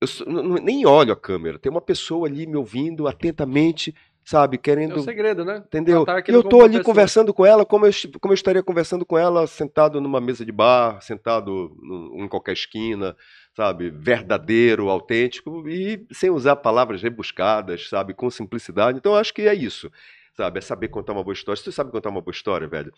eu n- nem olho a câmera. Tem uma pessoa ali me ouvindo atentamente, sabe?
É
Querendo
o segredo, né?
Entendeu? E eu tô
uma
ali conversando com ela como eu, como eu estaria conversando com ela sentado numa mesa de bar, sentado em qualquer esquina, sabe? Verdadeiro, autêntico e sem usar palavras rebuscadas, sabe? Com simplicidade. Então eu acho que é isso, sabe? É saber contar uma boa história. Se tu sabe contar uma boa história, velho,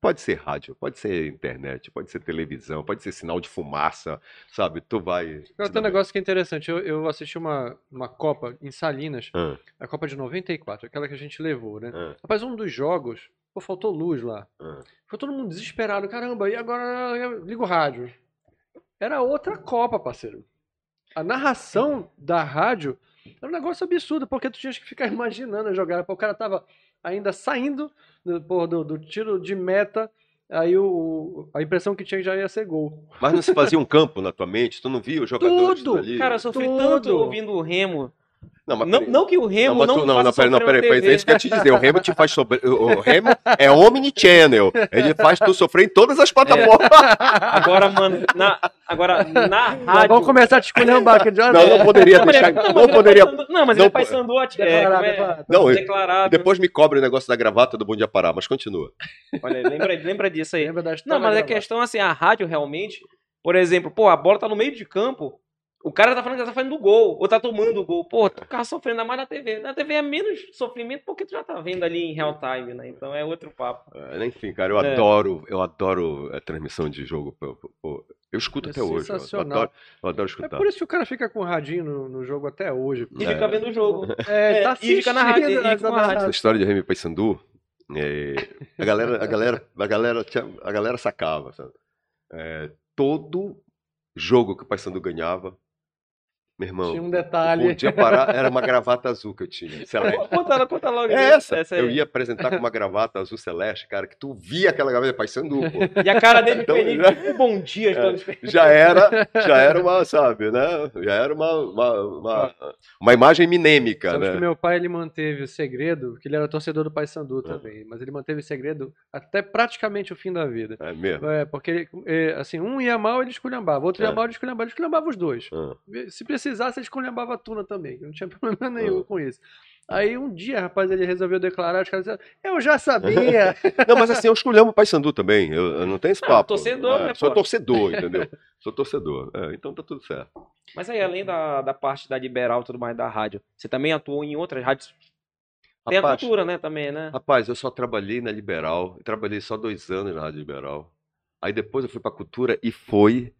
pode ser rádio, pode ser internet, pode ser televisão, pode ser sinal de fumaça, sabe? Tu vai.
Agora tem um negócio que é interessante. Eu, eu assisti uma, uma Copa em Salinas.
Ah,
a Copa de 94, aquela que a gente levou, né?
ah,
Rapaz, um dos jogos, pô, faltou luz lá.
ah.
Ficou todo mundo desesperado. Caramba, e agora eu ligo o rádio. Era outra Copa, parceiro. A narração da rádio era um negócio absurdo, porque tu tinhas que ficar imaginando a jogada. O cara tava ainda saindo do, do, do tiro de meta, aí o, a impressão que tinha já ia ser gol.
Mas não se fazia um campo na tua mente? Tu não via os jogadores
Tudo!
ali?
Cara, eu sofri
Tudo.
tanto ouvindo o Remo.
Não, mas
Não, não que o Remo
mas
não,
tu- não,
faça
não, peraí, não, peraí,
TV.
é isso que eu ia te dizer. O Remo te faz sobre. O Remo é omnichannel. Ele faz tu sofrer em todas as plataformas.
Agora, mano, na, agora na rádio...
vamos começar a te esculhambar aqui. Já
Não, não poderia
Não,
deixar.
não, mas
Não
é
poderia.
Não, mas
não
ele é
po-
Paysandu, é,
Declarado,
é?
declarado.
Não,
declarável.
depois me cobre o negócio da gravata do Bom Dia Pará, mas continua.
Olha, lembra, lembra disso aí.
Lembra da história
Não, mas a questão assim, a rádio realmente, por exemplo, pô, a bola tá no meio de campo, o cara tá falando que tá fazendo gol, ou tá tomando o gol. Pô, tu fica sofrendo ainda mais na TV. Na TV é menos sofrimento porque tu já tá vendo ali em real time, né? Então é outro papo.
É, Enfim, cara, eu
É.
adoro, eu adoro a transmissão de jogo. pô, pô. Eu escuto
É
até hoje. Eu
sensacional.
adoro, eu adoro
É
escutar.
por isso que o cara fica com o radinho no, no jogo até hoje.
E
É.
fica vendo o jogo.
É,
É,
tá
e fica na rádio,
assistindo
e com a rádio.
Essa história de Remy Paysandu, é, a galera, a galera, a galera, tinha- a galera sacava, sabe? É, todo jogo que o Paysandu ganhava, meu irmão,
Tinha um detalhe.
Bom dia parar, era uma gravata azul que eu tinha, celeste.
Conta, conta logo.
É essa.
aí.
Eu ia apresentar com uma gravata azul celeste, cara, que tu via aquela gravata Paysandu, pô.
E a cara dele
Então,
feliz.
já-
um Bom dia,
É. Já era, já era uma, sabe, né? Já era uma, uma, uma, uma imagem minêmica,
Sabe que
né?
meu pai ele manteve o segredo, que ele era torcedor do Paysandu também, mas ele manteve o segredo até praticamente o fim da vida.
É mesmo.
É, porque é, assim, um ia mal, ele esculhambava, outro ia
É.
mal, ele esculhambava, ele esculhambava os dois.
Ah,
Se precisasse, ele esculhambava a Tuna também, que não tinha problema nenhum
Ah.
com isso. Aí um dia, rapaz, ele resolveu declarar, os caras disseram, eu já sabia.
Não, mas assim, eu esculhamo o Paysandu também. Eu, eu não tenho esse papo.
torcedor,
É,
né,
Sou
pô?
torcedor, entendeu? Sou torcedor. É, então tá tudo certo.
Mas aí, além da, da parte da liberal e tudo mais da rádio, você também atuou em outras rádios. Tem a
Rapaz,
cultura, né, também, né?
rapaz, eu só trabalhei na Liberal. Eu trabalhei só dois anos na Rádio Liberal. Aí depois eu fui pra cultura e foi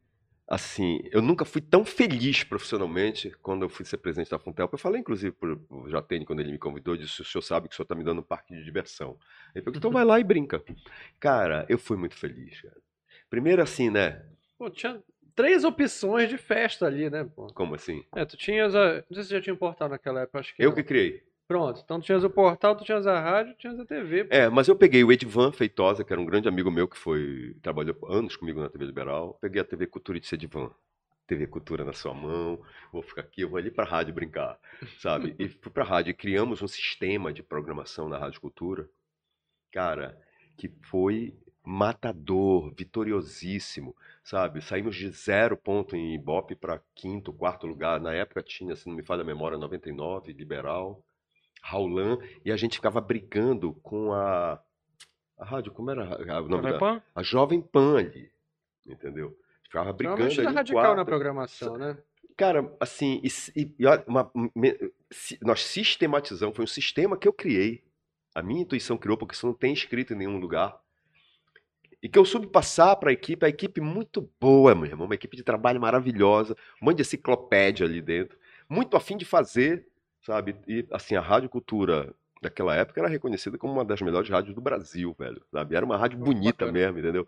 assim. Eu nunca fui tão feliz profissionalmente quando eu fui ser presidente da Funtel. Eu falei, inclusive, pro pro Jatene, quando ele me convidou, disse: o senhor sabe que o senhor tá me dando um parque de diversão. Ele falou, então vai lá e brinca. Cara, eu fui muito feliz, cara. Primeiro assim, né?
Pô, tinha três opções de festa ali, né, pô?
Como assim?
É, tu tinhas a... Não sei se já tinha portal naquela época, acho que
Eu
não.
que criei.
Pronto, então tu tinhas o portal, tu tinhas a rádio, tu tinhas a TV. pô.
É, mas eu peguei o Edvan Feitosa, que era um grande amigo meu que foi trabalhou anos comigo na TV Liberal. Peguei a TV Cultura e disse Edvan, TV Cultura na sua mão, vou ficar aqui, eu vou ali para a rádio brincar, sabe? E fui para a rádio e criamos um sistema de programação na Rádio Cultura, cara, que foi matador, vitoriosíssimo, sabe? Saímos de zero ponto em Ibope para quinto, quarto lugar. Na época tinha, se não me falha a memória, 99, Liberal, Raulan, e a gente ficava brigando com a, a rádio, como era a- o nome
Jovem
da,
Pan?
a Jovem Pan ali, entendeu? Ficava brigando ali
radical
quarto.
na programação, né?
Cara, assim, e, e- e uma- me- se- nós sistematizamos, foi um sistema que eu criei. A minha intuição criou, porque isso não tem escrito em nenhum lugar. E que eu soube passar para a equipe, a equipe muito boa, meu irmão, uma equipe de trabalho maravilhosa, um monte de enciclopédia ali dentro, muito afim de fazer, sabe? E assim, a Rádio Cultura daquela época era reconhecida como uma das melhores rádios do Brasil, velho. Sabe? Era uma rádio bonita mesmo, entendeu?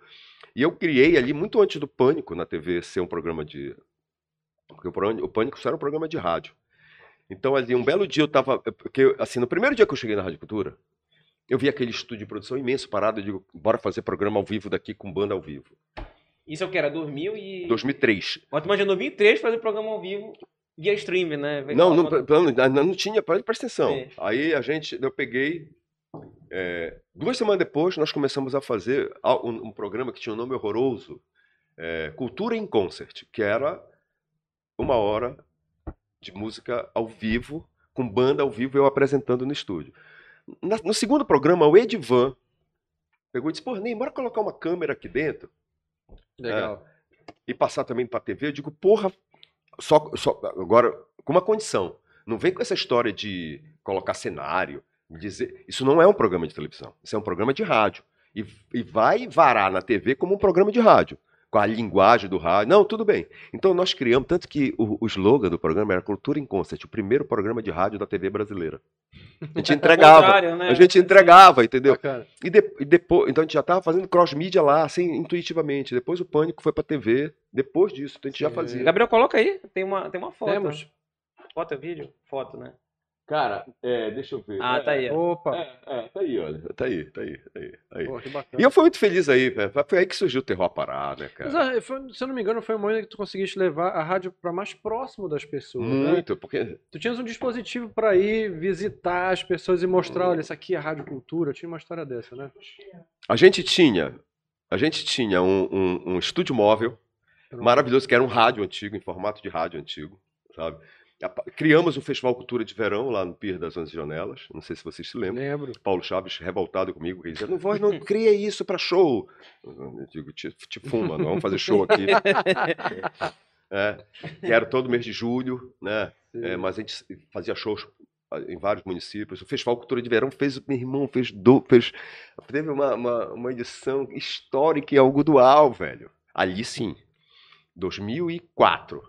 E eu criei ali, muito antes do Pânico na TV ser um programa de. Porque o Pânico- o Pânico só era um programa de rádio. Então, ali, um belo dia eu tava. Porque, assim, no primeiro dia que eu cheguei na Rádio Cultura, eu vi aquele estúdio de produção imenso parado. Eu digo, bora fazer programa ao vivo daqui com banda ao vivo.
Isso é o que era? 2000 e...
2003.
Mas tu imagina, 2003 fazer programa ao vivo via streaming, né?
Não, não, não, não tinha, presta atenção.
É.
Aí a gente, eu peguei. é, duas semanas depois, nós começamos a fazer um, um programa que tinha um nome horroroso: é, Cultura em Concert, que era uma hora de música ao vivo, com banda ao vivo, eu apresentando no estúdio. Na- no segundo programa, o Edivan pegou e disse: Pô, Ney, bora colocar uma câmera aqui dentro
Legal.
e passar também para TV, eu digo, porra, só, só agora com uma condição. Não vem com essa história de colocar cenário, dizer, isso não é um programa de televisão, isso é um programa de rádio e, e vai varar na TV como um programa de rádio. Com a linguagem do rádio. Não, tudo bem. Então nós criamos, tanto que o, o slogan do programa era Cultura em Concert, o primeiro programa de rádio da TV brasileira. A gente
Ao
entregava.
né?
A gente entregava, entendeu?
Bacana.
E, de- e depois, então a gente já estava fazendo cross-mídia lá, assim, intuitivamente. Depois o Pânico foi pra TV. Depois disso, então a gente já
Sim.
fazia.
Gabriel, coloca aí. Tem uma, tem uma foto.
Temos.
Foto é vídeo? Foto, né?
Cara, é, deixa eu ver.
Ah, tá aí.
Opa.
É, é, tá aí, olha. Tá aí, tá aí, tá aí. tá aí.
Pô, que bacana.
E eu fui muito feliz aí, velho. Foi aí que surgiu o Terror a Pará, né,
Mas,
cara?
foi- se eu não me engano, foi o momento que tu conseguiste levar a rádio para mais próximo das pessoas. né?
Muito, porque
Tu tinhas um dispositivo para ir visitar as pessoas e mostrar, olha, isso aqui é a Rádio Cultura. Tinha uma história dessa, né?
a gente tinha, a gente tinha um, um- um estúdio móvel
Pronto.
maravilhoso, que era um rádio antigo, em formato de rádio antigo, sabe? Criamos o Festival Cultura de Verão lá no Pier das Onze Janelas. Não sei se vocês se lembram.
Lembro.
Paulo Chaves revoltado comigo, ele dizia, não, vós não cria isso para show. Eu digo, te, te fuma, não vamos fazer show aqui. é, que era todo mês de julho, né? É, mas a gente fazia shows em vários municípios. O Festival Cultura de Verão fez, meu irmão, fez, do, fez teve uma, uma, uma edição histórica em Algodual, velho. Ali sim, 2004.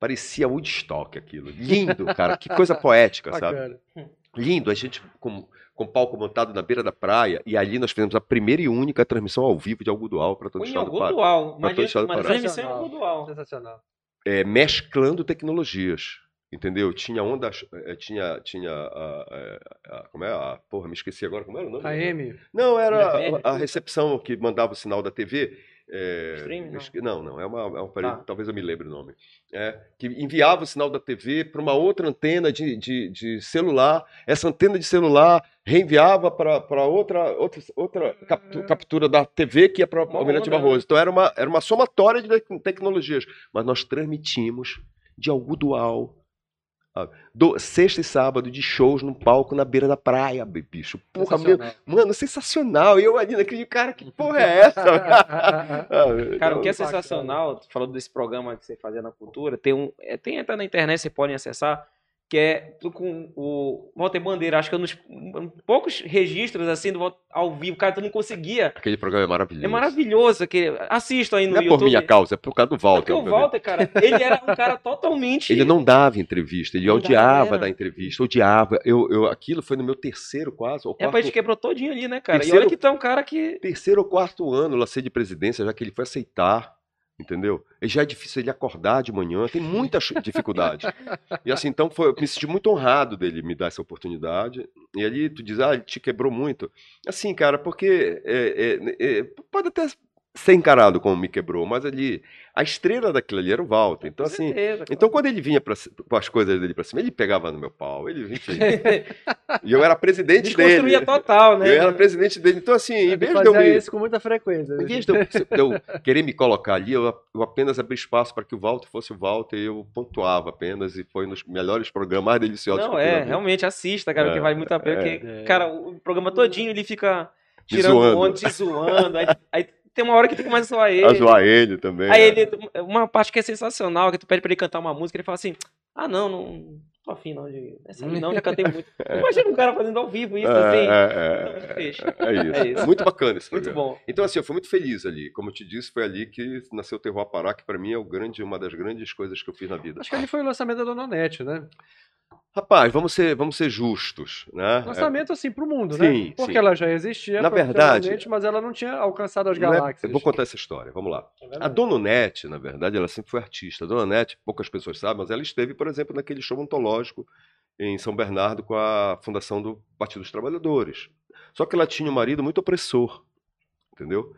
Parecia Woodstock aquilo. Lindo, cara. Que coisa poética, sabe? Lindo, a gente com, com palco montado na beira da praia, e ali nós fizemos a primeira e única transmissão ao vivo de Algodual para todo o
Em
estado do Pará.
Mas,
todo o estado do Pará.
transmissão em
Sensacional.
algum dual.
Sensacional.
É, mesclando tecnologias, entendeu? Tinha ondas, eh, tinha, tinha a, a- a- como é a, porra, me esqueci agora, como era o nome?
AM.
Não, era a recepção que mandava o sinal da TV. É,
Stream, não?
não, não, é uma, é um
Tá.
talvez eu me lembre o nome. É, que enviava o sinal da TV para uma outra antena de, de, de celular. Essa antena de celular reenviava para outra, outra, outra captu- captura da TV que ia para Almirante
né?
Barroso. Então era uma, era uma somatória de tec- tecnologias. Mas nós transmitimos de Algodual. sabe? Do, sexta e sábado de shows num palco na beira da praia, bicho. Porra, meu. Mano, sensacional. E eu ali naquele cara, que porra é essa? Ah,
Cara, o que é
bacana.
sensacional, falou desse programa que você fazia na cultura, tem um. é, tem até na internet, você pode acessar, que é com o Walter Bandeira, acho que é um dos poucos registros assim do ao vivo, cara, tu não conseguia.
Aquele programa é maravilhoso.
É maravilhoso aquele. Assista aí no
Não é por
YouTube.
minha causa, é por causa do Walter.
Porque o. Walter, cara, ele era um cara totalmente.
Ele não dava entrevista, ele
Não
odiava
dava,
dar entrevista, odiava. Eu, eu, aquilo foi no meu terceiro, quase, ou
É,
quarto,
pra gente quebrou todinho ali, né, cara? E
Terceiro-
olha que é um cara que.
terceiro ou quarto ano lá ser de presidência, já que ele foi aceitar, entendeu? E já é difícil ele acordar de manhã, tem muita dificuldade. e assim, então foi, eu me senti muito honrado dele me dar essa oportunidade. E ali tu diz, ah, ele te quebrou muito. Assim, cara, porque é, é, é, pode até ser encarado como me quebrou, mas ali a estrela daquilo ali era o Walter. Então
Com
assim,
certeza, cara.
então, quando ele vinha com as coisas dele pra cima, ele pegava no meu pau. Ele, enfim. e eu era presidente
Desconstruía
dele.
total, né?
Eu era presidente dele. Então, assim, em vez de eu me.
isso com muita frequência. né?
Em vez de eu, querer me colocar ali, eu, eu apenas abri espaço para que o Walter fosse o Walter e eu pontuava apenas. E foi nos melhores programas deliciosos
Não,
que
é, realmente assista, cara,
É,
porque vale muito a pena. Porque,
é.
cara, o programa todinho ele fica tirando
zoando.
onda, te zoando. Aí, aí tem uma hora que tu começa a zoar ele.
A zoar ele também.
Aí
é.
ele, uma parte que é sensacional, que tu pede pra ele cantar uma música, ele fala assim: Ah, não, não tô afim não de. Essa não, já cantei muito. Imagina um cara fazendo ao vivo isso,
É,
assim.
é,
Então,
é,
fecha.
é, é isso.
É isso.
Muito bacana esse
Muito
programa.
bom.
Então, assim, eu fui muito feliz ali. Como eu te disse, foi ali que nasceu o Terror Pará, que para mim é o grande, uma das grandes coisas que eu fiz na vida.
Acho que ali foi o lançamento da Dona Nete, né?
Rapaz, vamos ser, vamos ser justos, né?
Lançamento assim pro mundo,
Sim,
né? Porque
sim.
ela já existia,
Na verdade-
mas ela não tinha alcançado as
é-
galáxias.
eu vou contar essa história, vamos lá.
É
A. Dona Onete, na verdade, ela sempre foi artista. A Dona Onete, poucas pessoas sabem, mas ela esteve, por exemplo, naquele show ontológico em São Bernardo com a fundação do Partido dos Trabalhadores. Só que ela tinha um marido muito opressor, entendeu?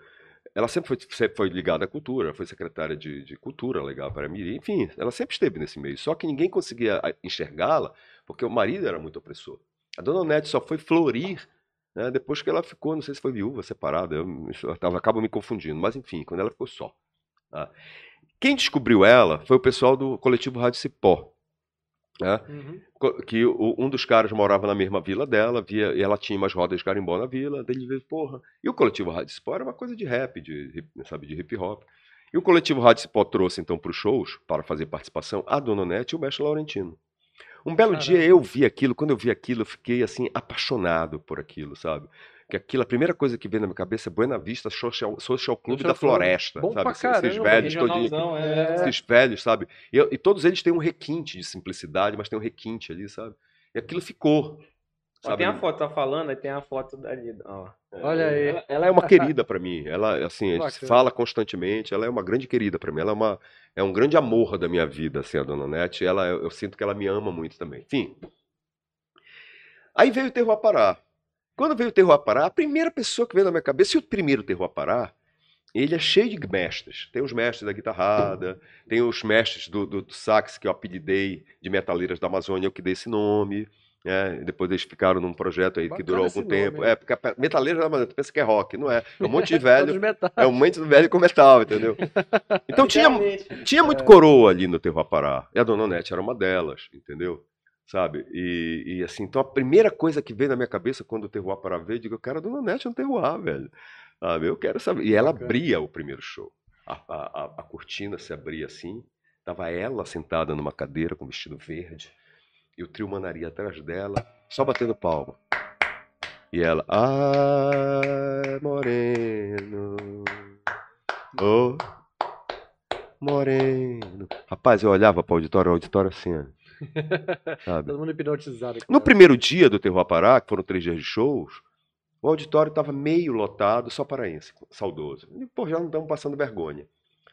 Ela sempre foi, sempre foi ligada à cultura, foi secretária de, de cultura, legal para mim, enfim, ela sempre esteve nesse meio. Só que ninguém conseguia ah, enxergá-la porque o marido era muito opressor. A Dona Onete só foi florir né, depois que ela ficou, não sei se foi viúva, separada, eu, eu tava, acabo me confundindo, mas enfim, quando ela ficou só. tá? Quem descobriu ela foi o pessoal do coletivo Rádio Cipó. Né?
Uhum.
Que o- um dos caras morava na mesma vila dela, via, e ela tinha umas rodas de carimbó na vila, daí ele veio, porra. E o coletivo Rádio Cipó era uma coisa de rap, de, sabe, de hip hop. E o coletivo Rádio Cipó trouxe então para os shows, para fazer participação, a Dona Nete e o Mestre Laurentino. Um belo
Caramba.
dia eu vi aquilo, quando eu vi aquilo, eu fiquei assim, apaixonado por aquilo, sabe? Que aquilo, a primeira coisa que veio na minha cabeça é Buena Vista Social, Social Club
Social
da. Floresta,
Bom
sabe?
pra
Esses- esses
caramba,
velhos todinhos
Regionalzão, é.
Esses velhos, sabe? E, e todos eles têm um requinte de simplicidade, mas tem um requinte ali, sabe? E aquilo ficou.
Ó,
Sabe?
tem a foto, tá falando, aí tem a foto dali. Ó.
Olha aí.
Ela, ela é uma querida pra mim. Ela, assim, a gente fala constantemente. Ela é uma grande querida pra mim. Ela é, uma, é um grande amor da minha vida, assim, a Dona Nete. Ela, eu, eu sinto que ela me ama muito também. Enfim. Aí veio o Terroir Pará. Quando veio o Terroir Pará, a primeira pessoa que veio na minha cabeça, e o primeiro Terroir Pará, ele é cheio de mestres. Tem os mestres da guitarrada, tem os mestres do, do, do sax, que eu apelidei de Metaleiras da Amazônia, eu que dei esse nome. né? Depois eles ficaram num projeto aí que
Bacana
durou
esse
algum
nome,
tempo.
hein?
É, porque a Metaleiras da Amazônia, tu pensa que é rock, não é? É um monte de velho. É um monte de velho com metal, entendeu? Então tinha, tinha muito coroa ali no Terroir Pará. E a Dona Onete era uma delas, entendeu? Sabe? E, e, assim, então a primeira coisa que veio na minha cabeça quando o Terroir Pará veio, eu digo, cara, a Dona Onete é um Terroir, velho. Sabe? Eu quero saber. E ela abria o primeiro show. A, a, a, cortina se abria assim, tava ela sentada numa cadeira com vestido verde, e o trio Manaria atrás dela, só batendo palma. E ela, ai, moreno, oh, moreno. Rapaz, eu olhava para o auditório, o auditório assim?
Todo mundo hipnotizado.
No
ela.
primeiro dia do Terror Pará, que foram três dias de shows, o auditório estava meio lotado, só paraense, saudoso. E, pô, já não estamos passando vergonha.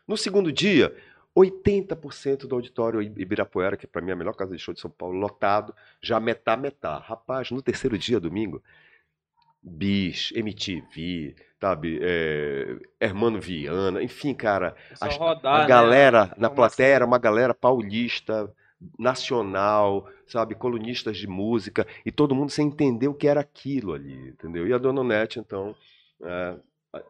No segundo dia, 80% do auditório Ibirapuera, que para mim é a melhor casa de show de São Paulo, lotado, já metá, metá. Rapaz, no terceiro dia, domingo, Bis, MTV, sabe, é, Hermano Viana, enfim, cara,
Só
a,
rodar,
a
né?
galera na
Informação.
plateia era uma galera paulista, nacional, sabe, colunistas de música, e todo mundo sem entender o que era aquilo ali, entendeu? E a Dona Onete, então, é,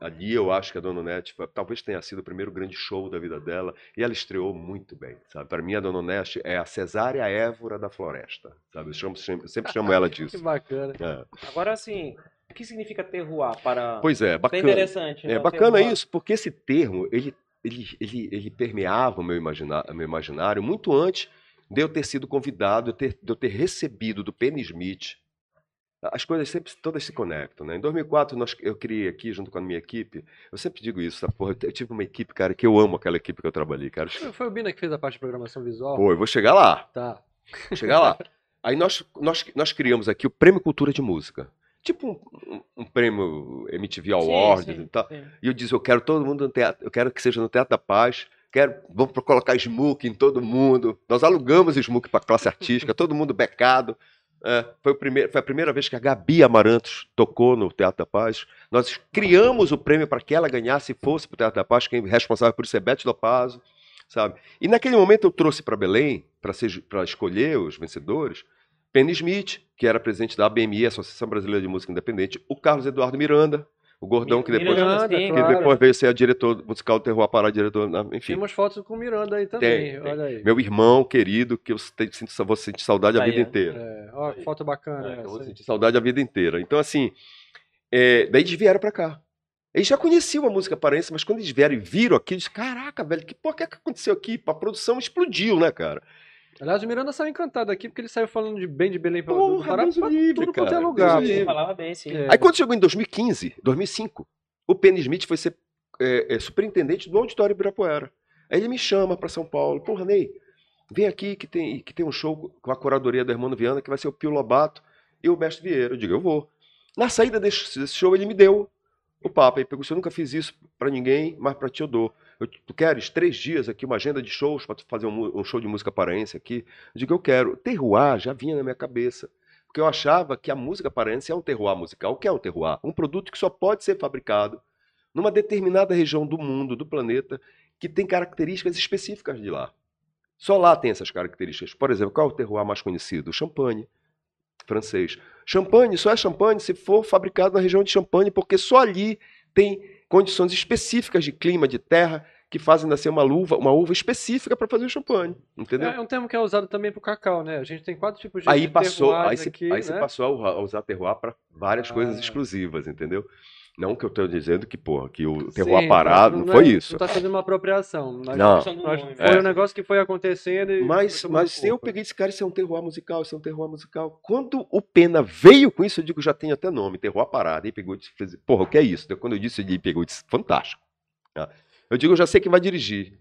ali eu acho que a Dona Onete talvez tenha sido o primeiro grande show da vida dela, e ela estreou muito bem, sabe? Para mim, a Dona Onete é a Cesária Évora da Floresta, sabe? Eu, chamo- sempre chamo ela
Que
disso.
bacana.
É.
Agora, assim, o que significa terroir para...
Pois é,
Bem
bacana.
interessante.
É
então,
bacana
terroir.
isso, porque esse termo ele, ele, ele, ele permeava o meu, imagina- o meu imaginário muito antes de eu ter sido convidado, de eu ter, de eu ter recebido do Penny Smith. As coisas sempre todas se conectam, né? Em 2004 nós, eu criei aqui junto com a minha equipe. Eu sempre digo isso, sabe? Porra, eu tive uma equipe, cara, que eu amo aquela equipe que eu trabalhei, cara.
Foi foi o Bina que fez a parte de programação visual?
Pô, eu vou chegar lá.
Tá.
Vou chegar lá. Aí nós, nós, nós criamos aqui o Prêmio Cultura de Música. Tipo um, um- um prêmio MTV Awards
Sim, sim,
e tal.
sim.
E eu disse, eu quero todo mundo no teatro, eu quero que seja no Teatro da Paz, quero, colocar smoke em todo mundo. Nós alugamos smoke para classe artística, todo mundo becado. É, foi, primeiro, foi a primeira vez que a Gabi Amarantos tocou no Teatro da Paz. Nós criamos o prêmio para que ela ganhasse e fosse para o Teatro da Paz, quem responsável por isso é Bete Lopazzo, sabe? E naquele momento eu trouxe para Belém, para escolher os vencedores, Penny Smith, que era presidente da ABMI, Associação Brasileira de Música Independente, o Carlos Eduardo Miranda, o gordão que depois,
Miranda,
que
claro.
depois veio ser a diretor musical do Terror Pará, diretor, na- enfim.
Temos fotos com o Miranda aí também.
Tem, tem.
Aí.
Meu irmão querido, que eu sinto, vou sentir saudade a
Aí,
vida
ó.
inteira.
É, ó, que foto bacana.
É,
essa
eu vou sentir saudade a vida inteira. Então, assim, é, daí eles vieram pra cá. Eles já conheciam a música paraense, mas quando eles vieram e viram aqui, eles caraca, velho, que porra que, é que aconteceu aqui? A produção explodiu, né, cara?
Aliás, o Miranda saiu encantado aqui porque ele saiu falando de bem de Belém do Pará
Deus
pra
o livre,
tudo quanto é lugar.
Falava bem, sim.
É.
Aí quando chegou em 2015, 2005, o Penny Smith foi ser é, é, superintendente do Auditório Ibirapuera. Aí ele me chama para São Paulo. Porra, Ney, Vem aqui que tem, que tem um show com a curadoria do Hermano Viana, que vai ser o Pio Lobato e o Mestre Vieira. Eu digo, eu vou. Na saída desse, desse show, ele me deu o papo. Ele perguntou, eu nunca fiz isso para ninguém, mas para ti eu dou. Eu, tu queres três dias aqui, uma agenda de shows para fazer um, um, show de música paraense aqui? Eu digo, eu quero. Terroir já vinha na minha cabeça. Porque eu achava que a música paraense é um terroir musical. O que é um terroir? Um produto que só pode ser fabricado numa determinada região do mundo, do planeta, que tem características específicas de lá. Só lá tem essas características. Por exemplo, qual é o terroir mais conhecido? O champanhe francês. Champanhe só é champanhe se for fabricado na região de Champagne, porque só ali tem condições específicas de clima, de terra, que fazem nascer uma uva, uma uva específica para fazer o champanhe, entendeu?
É um termo que é usado também para o cacau, né? A gente tem quatro tipos de
aí passou, aí se,
aqui,
aí
né?
se passou a usar terroir para várias
Ah.
coisas exclusivas, entendeu? Não que eu estou dizendo que, porra, que o
Sim,
terroir parado, não,
é-
foi isso.
Não está fazendo uma apropriação. Mas,
Não.
Nome,
foi
né?
um negócio que foi acontecendo e
Mas, mas eu peguei esse cara, isso é um terroir musical, isso é um terroir musical. Quando o Pena veio com isso, eu digo, já tem até nome, terroir parado. Ele pegou e disse, fez, porra, o que é isso? Então, Quando eu disse, ele pegou e disse, fantástico. Tá? Eu digo, eu já sei quem vai dirigir.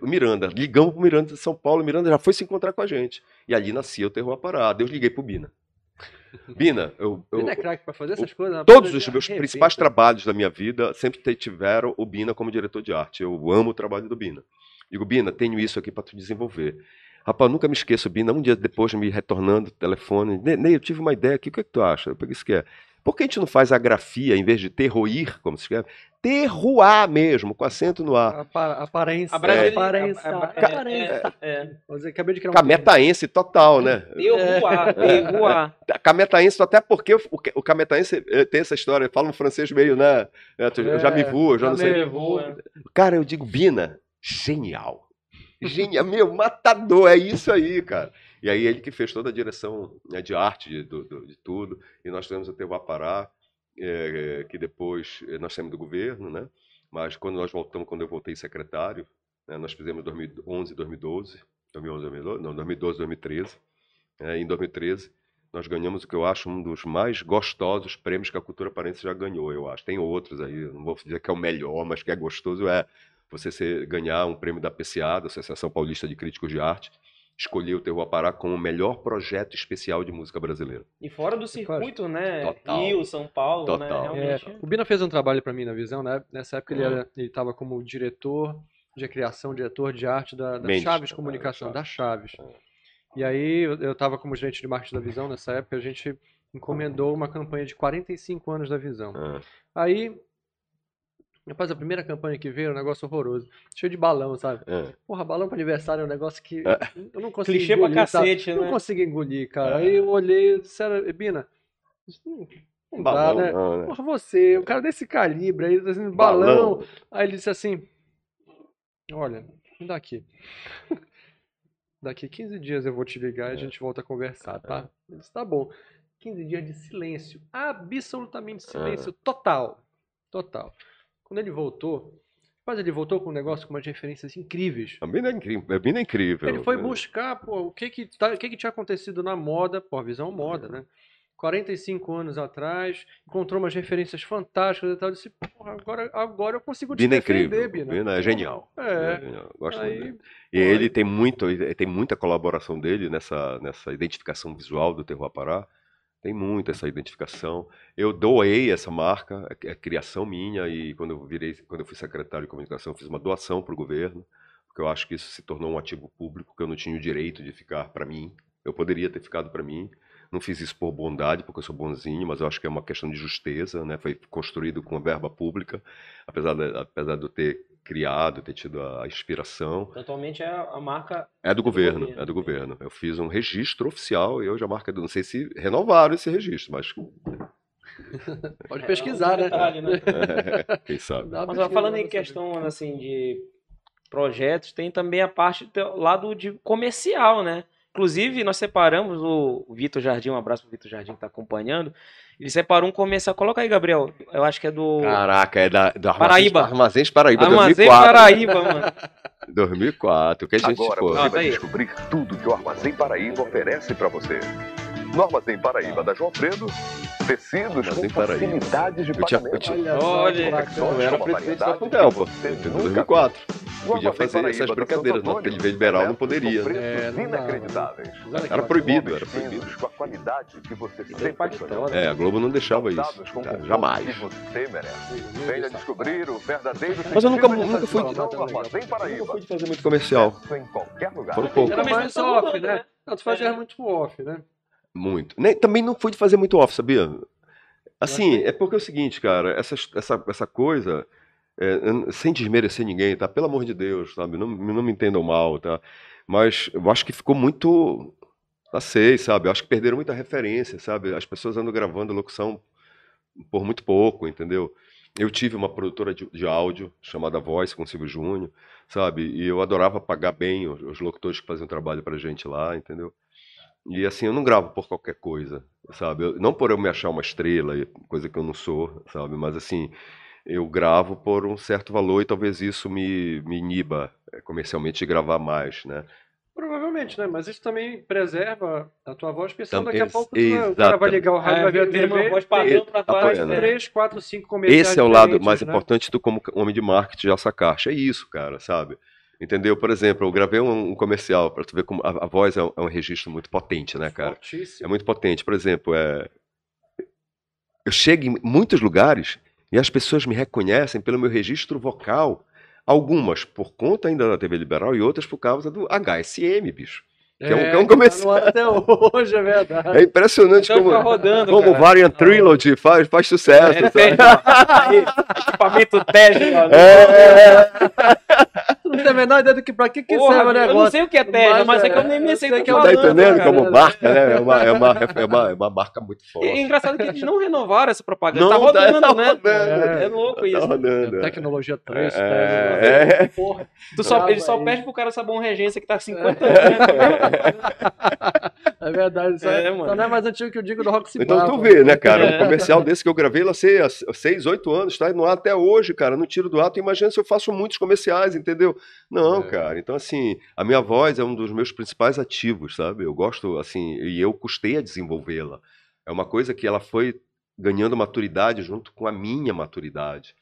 O Miranda. Ligamos pro Miranda de São Paulo, o Miranda já foi se encontrar com a gente. E ali nascia o terroir parado. Eu liguei pro Bina. Bina, eu, eu-
Ele é craque para fazer essas coisas.
todos
rapaz,
os meus
arrebenta.
principais trabalhos da minha vida sempre tiveram o Bina como diretor de arte. Eu amo o trabalho do Bina. Digo, Bina, tenho isso aqui para tu desenvolver. Rapaz, nunca me esqueço, Bina, um dia depois me retornando o telefone, Ney, eu tive uma ideia aqui, o que, é que tu acha? Eu peguei isso que é. Por que a gente não faz a grafia, em vez de terroir, como se escreve, terroir mesmo, com acento no ar?
Apa- Aparência. Aparência.
a-
Aparência.
é, é,
eu acabei de criar um
Cametaense total, né?
Terroir, terroir.
Cametaense, até porque o, o cametaense eh, tem essa história, fala um francês meio, né? Eu já me
É,
vou, eu já
já
não sei.
me-
Terroir.
Cara, eu digo, Bina, genial. Genial, meu, matador, é isso aí, cara. E aí ele que fez toda a direção né, de arte de, do- de tudo. E nós tivemos o Terroir Eh, que depois eh, nós saímos do governo, né? Mas quando nós voltamos, quando eu voltei secretário, né, nós fizemos em 2011, 2012, 2011, 2012, não, 2012, 2013. né, em 2013 nós ganhamos o que eu acho um dos mais gostosos prêmios que a cultura parense já ganhou, eu acho. Tem outros aí, não vou dizer que é o melhor, mas que é gostoso é você ser, ganhar um prêmio da PCA, da Associação Paulista de Críticos de Arte, escolher o Terroir Pará como o melhor projeto especial de música brasileira.
E fora do circuito, né?
Total.
Rio, São Paulo,
Total.
né?
É,
Realmente.
o Bina fez um trabalho para mim na visão, né? Nessa época ele
Uhum.
ele estava como diretor de criação, diretor de arte da, da Chaves
é,
Comunicação, da
Chaves.
Chaves. E aí eu estava como gerente de marketing da Visão nessa época, a gente encomendou uma campanha de 45 anos da Visão.
Ah,
Aí, rapaz, a primeira campanha que veio era um negócio horroroso, cheio de balão, sabe?
ah.
Porra, balão para aniversário é um negócio que
É.
eu não consigo
Clichê pra
engolir, sabe?
cacete,
Não
né?
consigo engolir, cara.
É.
Aí eu olhei e disse, "Era- Bina, não, não dá,
Balão,
né?
não, né?
Porra, você, o cara desse calibre aí, dizendo balão.
Balão.
Aí ele disse assim: Olha, me dá aqui. Daqui 15 dias eu vou te ligar e a gente volta a conversar, tá? Ele disse: Tá bom. 15 dias de silêncio. Absolutamente silêncio total. Total. Quando ele voltou, mas ele voltou com um negócio com umas referências incríveis.
A Bina é incrível. A Bina é incrível.
Ele foi
né?
buscar, pô, o que que, tá, o que que tinha acontecido na moda, pô, a visão moda, né? 45 anos atrás, encontrou umas referências fantásticas e tal, disse, porra, agora, agora eu consigo te
Bina é
defender,
incrível.
Bina.
Bina é genial.
É.
genial. Gosto
Aí,
dele. E ele tem muito, ele tem muita colaboração dele nessa, nessa identificação visual do Terroir Pará. Tem muito essa identificação. Eu doei essa marca, é é criação minha, e quando eu virei, quando eu fui secretário de comunicação, fiz uma doação para o governo, porque eu acho que isso se tornou um ativo público que eu não tinha o direito de ficar para mim. Eu poderia ter ficado para mim. Não fiz isso por bondade, porque eu sou bonzinho, mas eu acho que é uma questão de justeza, né? Foi construído com verba pública, apesar de, apesar de eu ter criado, ter tido a inspiração.
Atualmente é a marca.
É do governo,
governo.
é do governo. Eu fiz um registro oficial e hoje a marca, não sei se renovaram esse registro, mas
Pode
É,
pesquisar,
um
né?
detalhe, né?
quem sabe.
Dá uma
Mas ó, falando em questão assim de projetos, tem também a parte do lado de comercial, né? Inclusive, nós separamos o Vitor Jardim, um abraço pro Vitor Jardim que está acompanhando. Ele separou um comercial. Coloca aí, Gabriel. Eu acho que é do
Caraca, é da, do Armazéns,
Paraíba.
Armazéns Paraíba,
Armazém
2004.
Paraíba, mano.
2004, que a gente
Agora
foi.
você
Ah, tá
vai
aí.
descobrir tudo que o Armazém Paraíba oferece para você. No Armazém Paraíba da João Fredo, tecidos
Armazém
com
Paraíba.
facilidades de
Eu tinha- eu
pagamento.
tinha-
Olha.
Eu era
Uma
presidente da Fundel, pô, em
nunca
2004. Podia fazer essas brincadeiras, na TV liberal não poderia.
É,
não
inacreditáveis.
Era proibido, era proibido.
Com a qualidade que você sempre
né?
É, a Globo não deixava isso. Jamais.
Venha descobrir o verdadeiro
Mas eu nunca- nunca fui- Nunca fui de fazer muito comercial.
Em qualquer lugar.
Foram pouco.
Era mais
tá
off, né?
né?
Não, tu fazia
É.
muito off, né?
Muito. Nem, também não fui de fazer muito off, sabia? Assim, é porque é o seguinte, cara, essa, essa, essa coisa, é, sem desmerecer ninguém, tá? Pelo amor de Deus, sabe? Não, não me entendam mal, tá? Mas eu acho que ficou muito. Não sei, sabe? Eu acho que perderam muita referência, sabe? As pessoas andam gravando locução por muito pouco, entendeu? Eu tive uma produtora de, de áudio chamada Voice com o Silvio Júnior, sabe? E eu adorava pagar bem os, os locutores que faziam trabalho pra gente lá, entendeu? E assim, eu não gravo por qualquer coisa, sabe? Eu- não por eu me achar uma estrela, coisa que eu não sou, sabe? Mas assim, eu gravo por um certo valor e talvez isso me, me iniba eh, comercialmente de gravar mais, né?
Provavelmente, né? Mas isso também preserva a tua voz, porque senão
Tam-
daqui a pouco tu, o cara vai ligar o rádio,
É,
vai ver a
vira uma
TV,
voz padrão pra trás,
né?
né?
três, quatro, cinco comerciais
Esse é o lado mais
né?
importante tu como homem de marketing já sacaste. É isso, cara, sabe? Entendeu? Por exemplo, eu gravei um, um comercial para tu ver como a, a voz é um, é um registro muito potente, né, cara? É
Fortíssimo.
muito potente. Por exemplo, é... eu chego em muitos lugares e as pessoas me reconhecem pelo meu registro vocal. Algumas por conta ainda da TV Liberal e outras por causa do HSM, bicho. que é um- é um
tá
comercial.
no ar até hoje, é verdade.
É impressionante
Então
como,
fica rodando,
como
cara.
Variant Trilogy faz, faz sucesso.
É, aí, equipamento Tesla.
É,
Tu não tem a menor ideia do que, pra que, que
Porra,
serve o
eu
negócio.
não sei o que é Tesla, mas, é que eu nem
eu
me sei o
que é
é
Tá
Falando,
entendendo
cara.
como marca, né? É uma, é uma, é uma, é uma marca muito
É
forte.
engraçado que eles não renovaram essa propaganda.
Não,
tá rodando,
tá
né?
rodando.
É, louco
Tá
isso.
rodando. é.
Tecnologia 3,
É,
Tesla,
é.
porra.
Tu só, ele só pede pro cara sabão regência que tá 50 anos. Né?
É verdade, isso
É,
é,
mano.
só não é mais antigo que eu digo do Rock
Então tu vê, né, cara? Um comercial desse que eu gravei lá sei, há 6, 8 anos, tá no ar até hoje, cara. Não tiro do ar. Tu imagina se eu faço muitos comerciais, entendeu? Não,
É.
cara. Então, assim, a minha voz é um dos meus principais ativos, sabe? Eu gosto, assim, e eu custei a desenvolvê-la. É uma coisa que ela foi ganhando maturidade junto com a minha maturidade,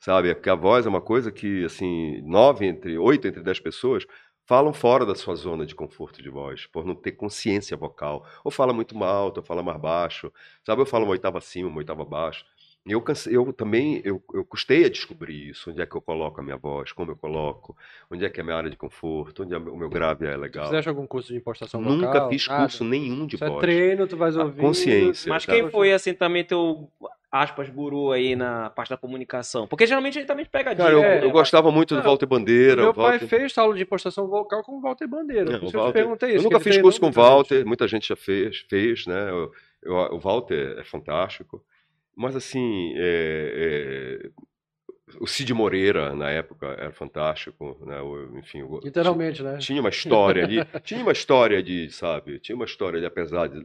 sabe? Porque a voz é uma coisa que, assim, nove entre, oito entre dez pessoas falam fora da sua zona de conforto de voz, por não ter consciência vocal. Ou fala muito mal, alto, ou fala mais baixo, sabe? Eu falo uma oitava acima, uma oitava abaixo. Eu, canse- eu também, eu, eu custei a descobrir isso, onde é que eu coloco a minha voz, como eu coloco, onde é que é a minha área de conforto, onde é o meu grave é
Tu
legal.
fizeste algum curso de impostação vocal?
Nunca fiz
Nada?
curso nenhum de
Isso é
voz.
treino, tu vais
A
ouvindo.
consciência.
Mas
tá?
quem foi, assim, também teu, aspas, guru aí na parte da comunicação? Porque geralmente ele também pega
Cara, eu,
dica,
É.
né?
eu gostava muito do Walter Bandeira.
Meu
o
pai
Walter...
fez aula de impostação vocal com o Walter Bandeira.
Não,
Por
o
isso eu te
Walter-
perguntei
Eu
isso.
nunca fiz curso com o Walter, muita gente já fez, fez né? Eu- eu- o Walter é fantástico. Mas assim, é- o Cid Moreira, na época, era fantástico. Né? enfim.
Literalmente, né?
tinha uma história ali, tinha uma história de, sabe, tinha uma história ali, apesar de,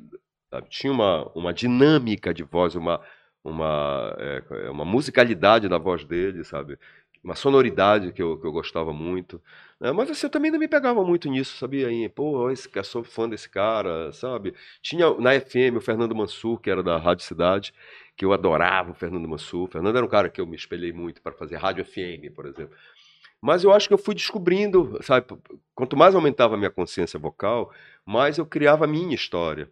sabe, tinha uma, uma dinâmica de voz, uma, uma, é, uma musicalidade na voz dele, sabe, uma sonoridade que eu, que eu gostava muito, né? mas assim, eu também não me pegava muito nisso, sabia, aí, pô, esse, eu sou fã desse cara, sabe, tinha na FM o Fernando Mansur, que era da Rádio Cidade, que eu adorava o Fernando Mansur, o Fernando era um cara que eu me espelhei muito para fazer Rádio FM, por exemplo, mas eu acho que eu fui descobrindo, sabe? Quanto mais aumentava a minha consciência vocal, mais eu criava a minha história,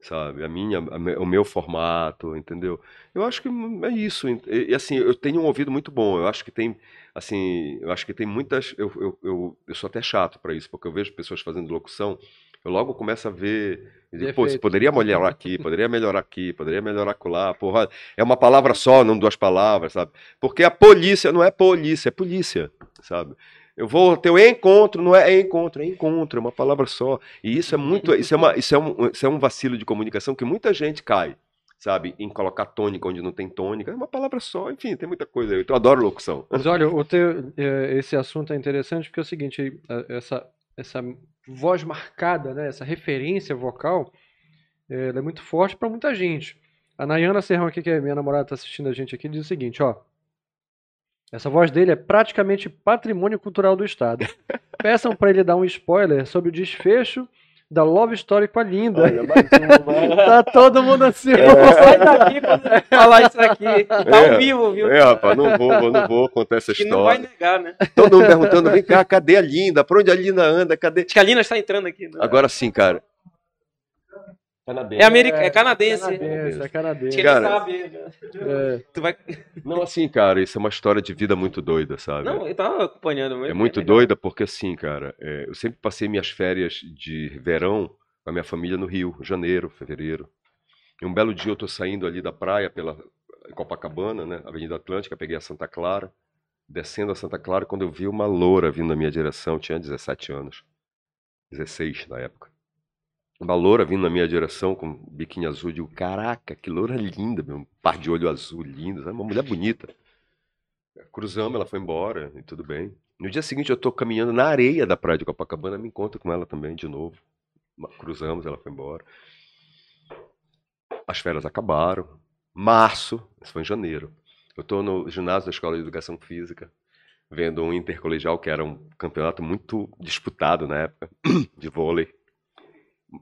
sabe? A minha, a me- o meu formato, entendeu? Eu acho que é isso. E, assim, eu tenho um ouvido muito bom. Eu acho que tem, assim, eu acho que tem muitas. Eu, eu, eu, eu sou até chato para isso, porque eu vejo pessoas fazendo locução, eu logo começo a ver. Digo, Pô, você poderia melhorar aqui, poderia melhorar aqui, poderia melhorar acolá. Porra, é uma palavra só, não duas palavras, sabe? Porque a polícia não é polícia, é polícia, sabe? Eu vou ter o encontro, não é encontro, é encontro, é uma palavra só. E isso é muito, isso é, uma, isso é, um, isso é um vacilo de comunicação que muita gente cai, sabe? Em colocar tônica onde não tem tônica, é uma palavra só, enfim, tem muita coisa aí. Eu adoro locução.
Mas olha, o teu, eh, esse assunto é interessante porque é o seguinte, eh, essa, essa voz marcada, né, essa referência vocal, eh, ela é muito forte para muita gente. A Nayana Serrão aqui, que é minha namorada, está assistindo a gente aqui, diz o seguinte, ó. Essa voz dele é praticamente patrimônio cultural do Estado. Peçam para ele dar um spoiler sobre o desfecho da Love Story com a Linda.
Olha, mais uma.
Tá todo mundo assim.
Eu não vou sair daqui quando ele falar isso aqui. Tá
É.
ao vivo, viu?
É, rapaz, não vou, não vou contar essa
que não vai
história.
negar, né?
Todo mundo perguntando, vem cá, cadê a Linda? Pra onde a Linda anda? Cadê?
Acho que a Lina está entrando aqui. né?
Agora sim, cara.
É, america... é canadense.
Canadense, é canadense.
Cara.
sabe.
É.
Tu vai...
Não, assim, cara, isso é uma história de vida muito doida, sabe?
Não, eu tava acompanhando. mas
É muito
legal.
doida porque, assim, cara, é, eu sempre passei minhas férias de verão com a minha família no Rio, janeiro, fevereiro. E um belo dia eu tô saindo ali da praia pela Copacabana, né, Avenida Atlântica, peguei a Santa Clara, descendo a Santa Clara, quando eu vi uma loura vindo na minha direção, tinha 17 anos, 16 na época. Uma loura vindo na minha direção com um biquíni azul, eu digo, caraca, que loura linda, meu, um par de olho azul lindo, sabe? uma mulher bonita. Cruzamos, ela foi embora e tudo bem. No dia seguinte eu tô caminhando na areia da praia de Copacabana, me encontro com ela também de novo. Cruzamos, ela foi embora. As férias acabaram. Março, isso foi em janeiro. Eu tô no ginásio da Escola de Educação Física, vendo um intercolegial que era um campeonato muito disputado na época, de vôlei.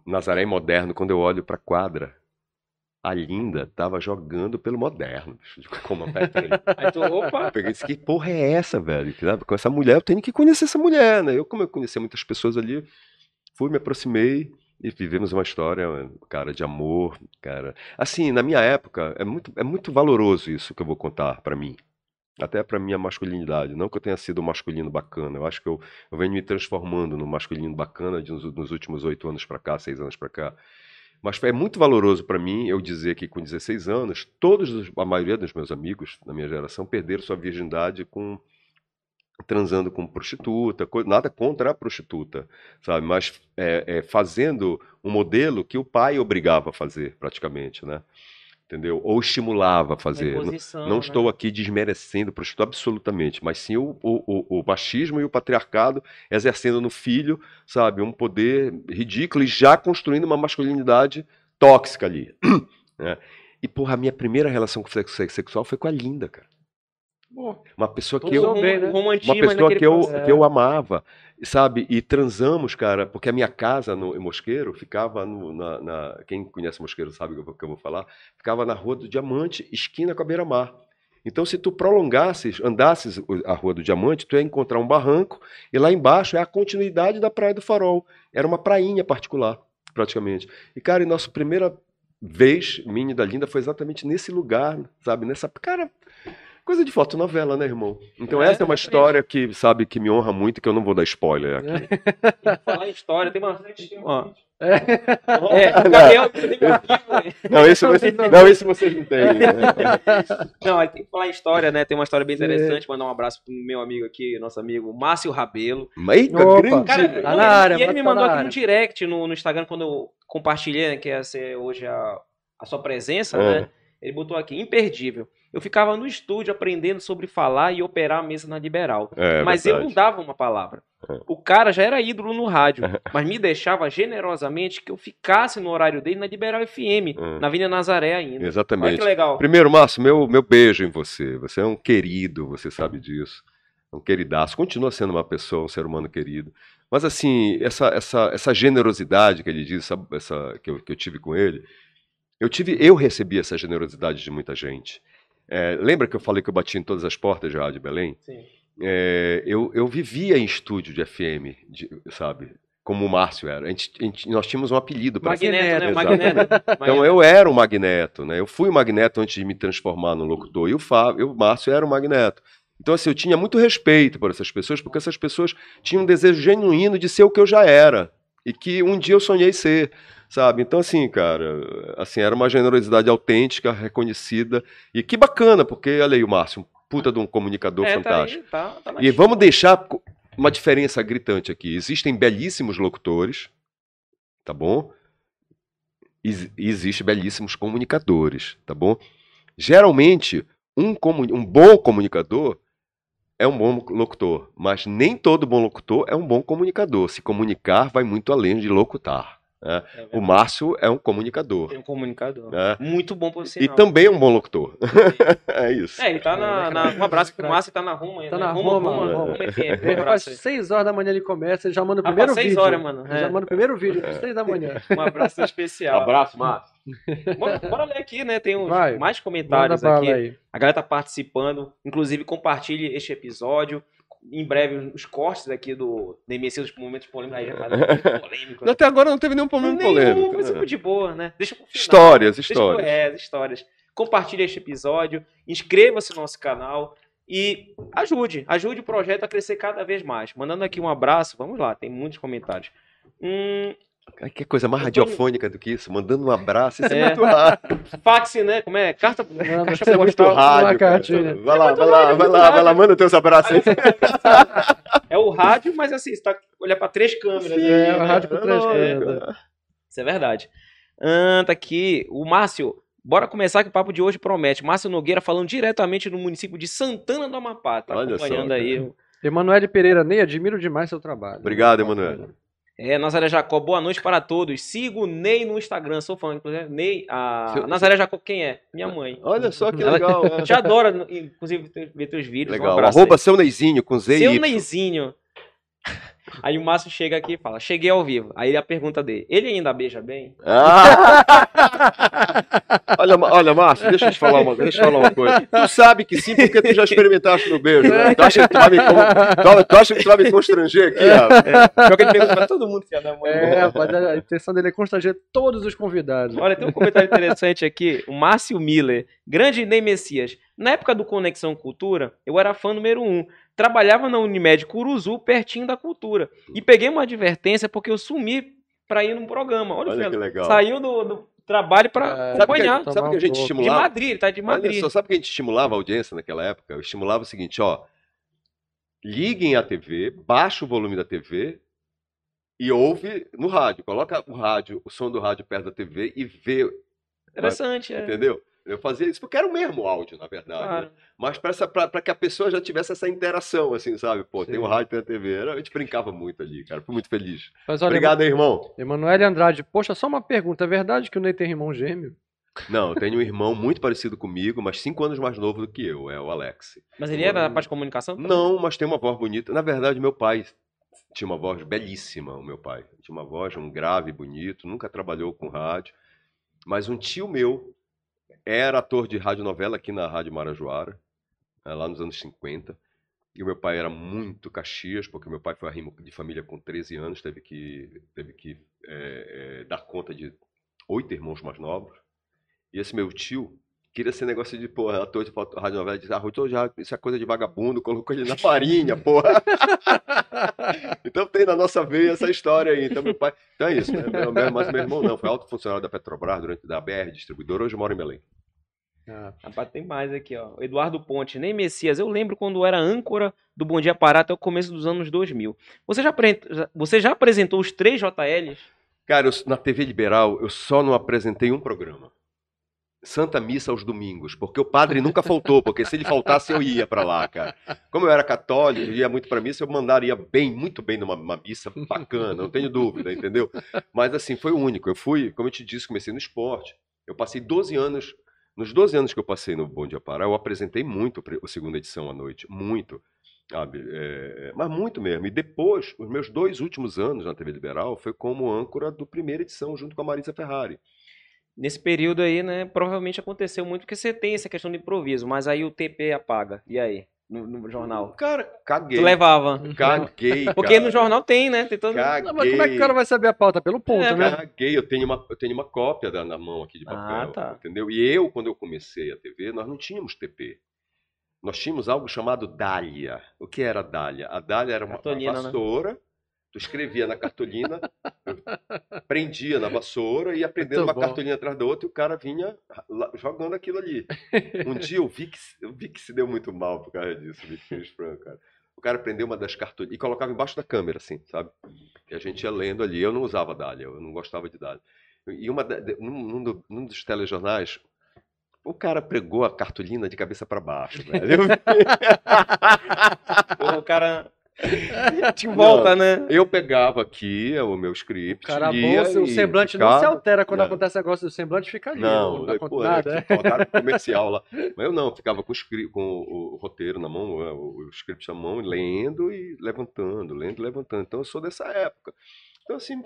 Nazaré Moderno, quando eu olho pra quadra, a Linda tava jogando pelo Moderno. Como.
Aí tu, opa,
Eu peguei disse, que porra é essa, velho? Sabe, Com essa mulher, eu tenho que conhecer essa mulher, né? Eu, como eu conhecia muitas pessoas ali, fui, me aproximei e vivemos uma história, cara, de amor, cara. Assim, na minha época, é muito, é muito valoroso isso que eu vou contar pra mim. Até pra minha masculinidade. Não que eu tenha sido um masculino bacana. Eu acho que eu, eu venho me transformando no masculino bacana de, nos, nos últimos oito anos pra cá, seis anos pra cá. Mas é muito valoroso para mim eu dizer que com 16 anos, todos, os- a maioria dos meus amigos da minha geração perderam sua virgindade com transando com prostituta, nada contra a prostituta, sabe? Mas é, é, fazendo um modelo que o pai obrigava a fazer, praticamente, né? Entendeu? Ou estimulava a fazer. Não- não
né?
estou aqui desmerecendo prostituta absolutamente, mas sim o, o, o, o machismo e o patriarcado exercendo no filho, sabe, um poder ridículo e já construindo uma masculinidade tóxica ali. né? E, porra, a minha primeira relação com sexo sexual foi com a Linda, cara. Uma pessoa que eu,
bem, né?
uma pessoa que eu, que eu amava, sabe? E transamos, cara, porque a minha casa no em Mosqueiro ficava no, na, na- Quem conhece Mosqueiro sabe o que eu vou- que eu vou falar. Ficava na Rua do Diamante, esquina com a beira-mar. Então, se tu prolongasses, andasses a Rua do Diamante, tu ia encontrar um barranco e lá embaixo é a continuidade da Praia do Farol. Era uma prainha particular, praticamente. E, cara, e nossa primeira vez, minha e da Linda, foi exatamente nesse lugar, sabe? Nessa. Cara, coisa de fotonovela, né, irmão? Então,
É,
essa é uma história que, sabe, que me honra muito, que eu não vou dar spoiler aqui.
Tem que falar em história, tem uma. Ó.
É.
É, o Gabriel tem meu arquivo, né?
Não, esse, você, não, esse vocês não têm. né?
Não, aí tem que falar em história, né? Tem uma história bem interessante. Mandar um abraço pro meu amigo aqui, nosso amigo Márcio Rabelo.
Eita,
Opa.
grande.
Cara,
Tá
não,
na área,
e ele
mas
me
tá
mandou
na
aqui no
área.
direct, no, no Instagram, quando eu compartilhei, né, que ia ser hoje a, a sua presença,
É.
né? Ele botou aqui, imperdível. Eu ficava no estúdio aprendendo sobre falar e operar a mesa na Liberal.
É,
mas eu não
verdade.
dava uma palavra. O cara já era ídolo no rádio, mas me deixava generosamente que eu ficasse no horário dele na Liberal FM,
Hum.
na Avenida Nazaré ainda. Olha
Exatamente.
que legal.
Primeiro, Márcio, meu, meu beijo em você. Você é um querido, você sabe disso. É Um queridaço. Continua sendo uma pessoa, um ser humano querido. Mas, assim, essa, essa, essa generosidade que ele diz, essa, essa, que, eu, que eu tive com ele, eu tive, eu recebi essa generosidade de muita gente. É, lembra que eu falei que eu bati em todas as portas de Rádio Belém?
Sim.
É, eu, eu vivia em estúdio de FM, de- sabe? Como o Márcio era. A gente- a gente- nós tínhamos um apelido para
Magneto, né? Magneto.
então eu era o Magneto, né? Eu fui o Magneto antes de me transformar no locutor. E o Fábio, o Márcio era o Magneto. Então, assim, eu tinha muito respeito por essas pessoas, porque essas pessoas tinham um desejo genuíno de ser o que eu já era. E que um dia eu sonhei ser, sabe? Então, assim, cara, assim, era uma generosidade autêntica, reconhecida. E que bacana, porque, olha aí o Márcio, um puta de um comunicador
É, tá
fantástico.
aí, tá, tá
E vamos deixar uma diferença gritante aqui. Existem belíssimos locutores, tá bom? E existem belíssimos comunicadores, tá bom? Geralmente, um, comu- um bom comunicador é um bom locutor, mas nem todo bom locutor é um bom comunicador. Se comunicar vai muito além de locutar. Né?
É
O. Márcio é um comunicador.
Tem um comunicador.
né?
Muito bom por
E
sinal.
também é um bom locutor. é isso.
É, ele tá na, na- Um abraço pro Márcio, tá na Roma ainda.
Tá na Roma,
Roma,
Roma,
Roma. FM. Um aí.
6 horas da manhã ele começa, ele já manda o
Ah,
primeiro
seis
vídeo.
horas, mano.
Ele
É.
Já manda o primeiro vídeo, às 6 da manhã.
Um abraço especial.
Abraço, Márcio.
Bora, bora ler aqui, né? Tem uns
Vai.
mais comentários aqui.
aí.
A galera tá participando. Inclusive, compartilhe este episódio. Em breve, os cortes aqui do DMC dos momentos polêmicos. Aí já polêmico. né?
Até agora não teve nenhum problema
Nenhum,
polêmico.
Foi
né?
super de boa, né? Deixa pro final.
Histórias,
Deixa
histórias.
É, histórias. Compartilhe este episódio. Inscreva-se no nosso canal. E ajude. Ajude o projeto a crescer cada vez mais. Mandando aqui um abraço. Vamos lá, tem muitos comentários. Hum,
Ai, Que coisa mais radiofônica do que isso? Mandando um abraço. Isso é,
É.
muito raro.
fax, né? Como é? Carta,
Manda-
caixa
Isso é muito
postal.
rádio. cara. Vai lá,
muito
vai lá,
rádio,
vai lá, vai lá,
rádio.
manda teus abraços aí.
É o rádio, mas assim, você tá olhar pra três câmeras.
Sim, é,
aqui,
o
né?
rádio com três
É,
câmeras.
Isso é verdade. Ah, tá aqui. O Márcio. Bora começar que o papo de hoje promete. Márcio Nogueira falando diretamente do município de Santana do Amapá. Tá
Olha só,
acompanhando
cara.
aí.
Emanuele Pereira Ney, admiro demais seu trabalho.
Obrigado, Emanuele.
É, Nazaré Jacó, boa noite para todos. Sigo o Ney no Instagram, sou fã. Inclusive, Ney, a
Seu-
Nazaré Jacó, quem é? Minha mãe.
Olha só que
Ela-
legal. é.
Te adora, inclusive, ver- teus vídeos. Um
Legal.
abraço
Arroba
aí.
seu Neizinho com Z
Seu. Neizinho. Aí o Márcio chega aqui e fala: Cheguei ao vivo. Aí a pergunta dele: Ele ainda beija bem?
Ah! olha, olha, Márcio, deixa eu te falar uma, deixa eu te falar uma coisa. Tu sabe que sim, porque tu já experimentaste no beijo. Né? Tu, acha que tu, vai me, tu, tu acha que tu vai me constranger aqui, rapaz?
Pior que ele pergunta pra todo mundo, filha da mãe.
É, rapaz, a intenção dele é constranger todos os convidados.
Olha, tem um comentário interessante aqui. O Márcio Miller. Grande Ney Messias. Na época do Conexão Cultura, eu era fã número um. Trabalhava na Unimed Curuzu, pertinho da cultura. E peguei uma advertência porque eu sumi pra ir num programa. Olha,
Olha que legal.
Saiu do, do trabalho pra
É.
Sabe que,
acompanhar.
sabe que a gente
pouco.
De
estimulava?
Madrid, tá de
Olha
Madrid.
só, sabe que a gente estimulava a audiência naquela época? Eu estimulava o seguinte, ó. Liguem a TV, baixa o volume da TV e ouve no rádio. Coloca o rádio, o som do rádio perto da TV e vê,
Interessante, é.
entendeu? Eu fazia isso porque era o mesmo áudio, na verdade.
Claro.
né? Mas para que a pessoa já tivesse essa interação, assim, sabe? Pô, tem
Sim.
o rádio, tem a TV. Era- A gente brincava muito ali, cara. Fui muito feliz.
Mas olha,
Obrigado, hein, irmão.
Emanuele Andrade, poxa, só uma pergunta. É verdade que o Ney tem irmão gêmeo?
Não, eu tenho um irmão muito parecido comigo, mas cinco anos mais novo do que eu, é o Alex.
Mas ele era da parte de comunicação? também?
Não, mas tem uma voz bonita. Na verdade, meu pai tinha uma voz belíssima, o meu pai. Tinha uma voz, um grave bonito, nunca trabalhou com rádio. Mas um tio meu era ator de radionovela aqui na Rádio Marajoara, eh, lá nos anos 50. E o meu pai era muito Caxias, porque meu pai foi arrimo de família com 13 anos, teve que, teve que eh, eh, dar conta de oito irmãos mais novos. E esse meu tio queria ser negócio de, porra, ator de radionovela, de ah, já, isso é coisa de vagabundo, colocou ele na farinha, porra. então tem na nossa veia essa história aí. Então meu pai, então é isso, né? Mas meu irmão não, foi alto funcionário da Petrobras, durante da BR distribuidora, hoje mora em Belém.
Ah,
Rapaz, tem mais aqui, ó. Eduardo Ponte, nem Messias. Eu lembro quando era âncora do Bom Dia Pará até o começo dos anos 2000. Você já, apre- você já apresentou os três JLs?
Cara, eu- na TV Liberal, eu só não apresentei um programa. Santa Missa aos domingos, porque o padre nunca faltou, porque se ele faltasse eu ia pra lá, cara. Como eu era católico, ia muito pra missa, eu mandaria bem, muito bem numa, numa missa bacana, não tenho dúvida, entendeu? Mas assim, foi o único. Eu fui, como eu te disse, comecei no esporte. Eu passei 12 anos, nos 12 anos que eu passei no Bom Dia Pará, eu apresentei muito a segunda edição à noite, muito. Sabe? É, mas muito mesmo. E depois, os meus dois últimos anos na TV Liberal foi como âncora do primeira edição, junto com a Marisa Ferrari.
Nesse período aí, né? Provavelmente aconteceu muito, porque você tem essa questão de improviso, mas aí o TP apaga. E aí? No, no jornal?
Cara, caguei.
Tu levava.
Caguei,
Porque
cara.
no jornal tem, né? Tem todo...
Caguei.
Não, mas como é que o cara vai saber a pauta? Pelo ponto,
É,
né?
Caguei, eu tenho uma, eu tenho uma cópia da, na mão aqui de papel,
Ah, tá.
entendeu? E eu, quando eu comecei a TV, nós não tínhamos TP. Nós tínhamos algo chamado Dália. O que era Dália? A Dália era uma, uma
Cartolina, né?
Tu escrevia na cartolina, prendia na vassoura e ia prendendo
Muito
uma
bom.
cartolina atrás da outra e o cara vinha jogando aquilo ali. Um dia eu vi que, se- eu vi que se deu muito mal por causa disso, Pires Franco, cara. O cara prendeu uma das cartolinas e colocava embaixo da câmera, assim, sabe? E a gente ia lendo ali. Eu não usava Dália, eu não gostava de Dália. E uma, num, num do- num dos telejornais, o cara pregou a cartolina de cabeça para baixo, velho.
O cara... Te volta, né?
Eu pegava aqui o meu script,
Cara, bom, o semblante não
ficava-
se altera quando
Não.
acontece negócio do semblante, fica ali.
Não,
conta
pô,
nada,
é
é.
colocaram comercial lá. Mas eu não, ficava com o, scri- com o- o roteiro na mão, é, o, o script na mão, lendo e levantando, lendo e levantando. Então eu sou dessa época. Então, assim,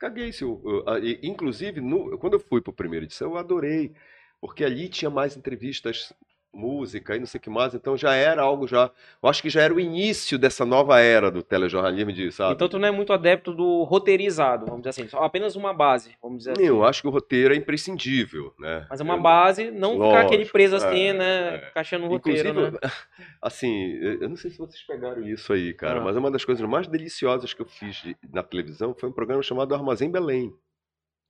caguei. Se eu, eu- a- inclusive, no- quando eu fui para o primeiro edição, eu adorei. Porque ali tinha mais entrevistas, música e não sei o que mais. Então já era algo já. Eu acho que já era o início dessa nova era do telejornalismo, de, sabe?
Então tu não é muito adepto do roteirizado, vamos dizer assim. Só apenas uma base, vamos dizer assim.
Eu acho que o roteiro é imprescindível, né?
Mas é uma
Eu-
base, não ficar
Lógico,
aquele preso assim,
é,
né?
é.
Encaixando no roteiro,
Inclusive,
né?
assim, eu eu não sei se vocês pegaram isso aí, cara,
Ah.
mas uma das coisas mais deliciosas que eu fiz de- na televisão foi um programa chamado Armazém Belém.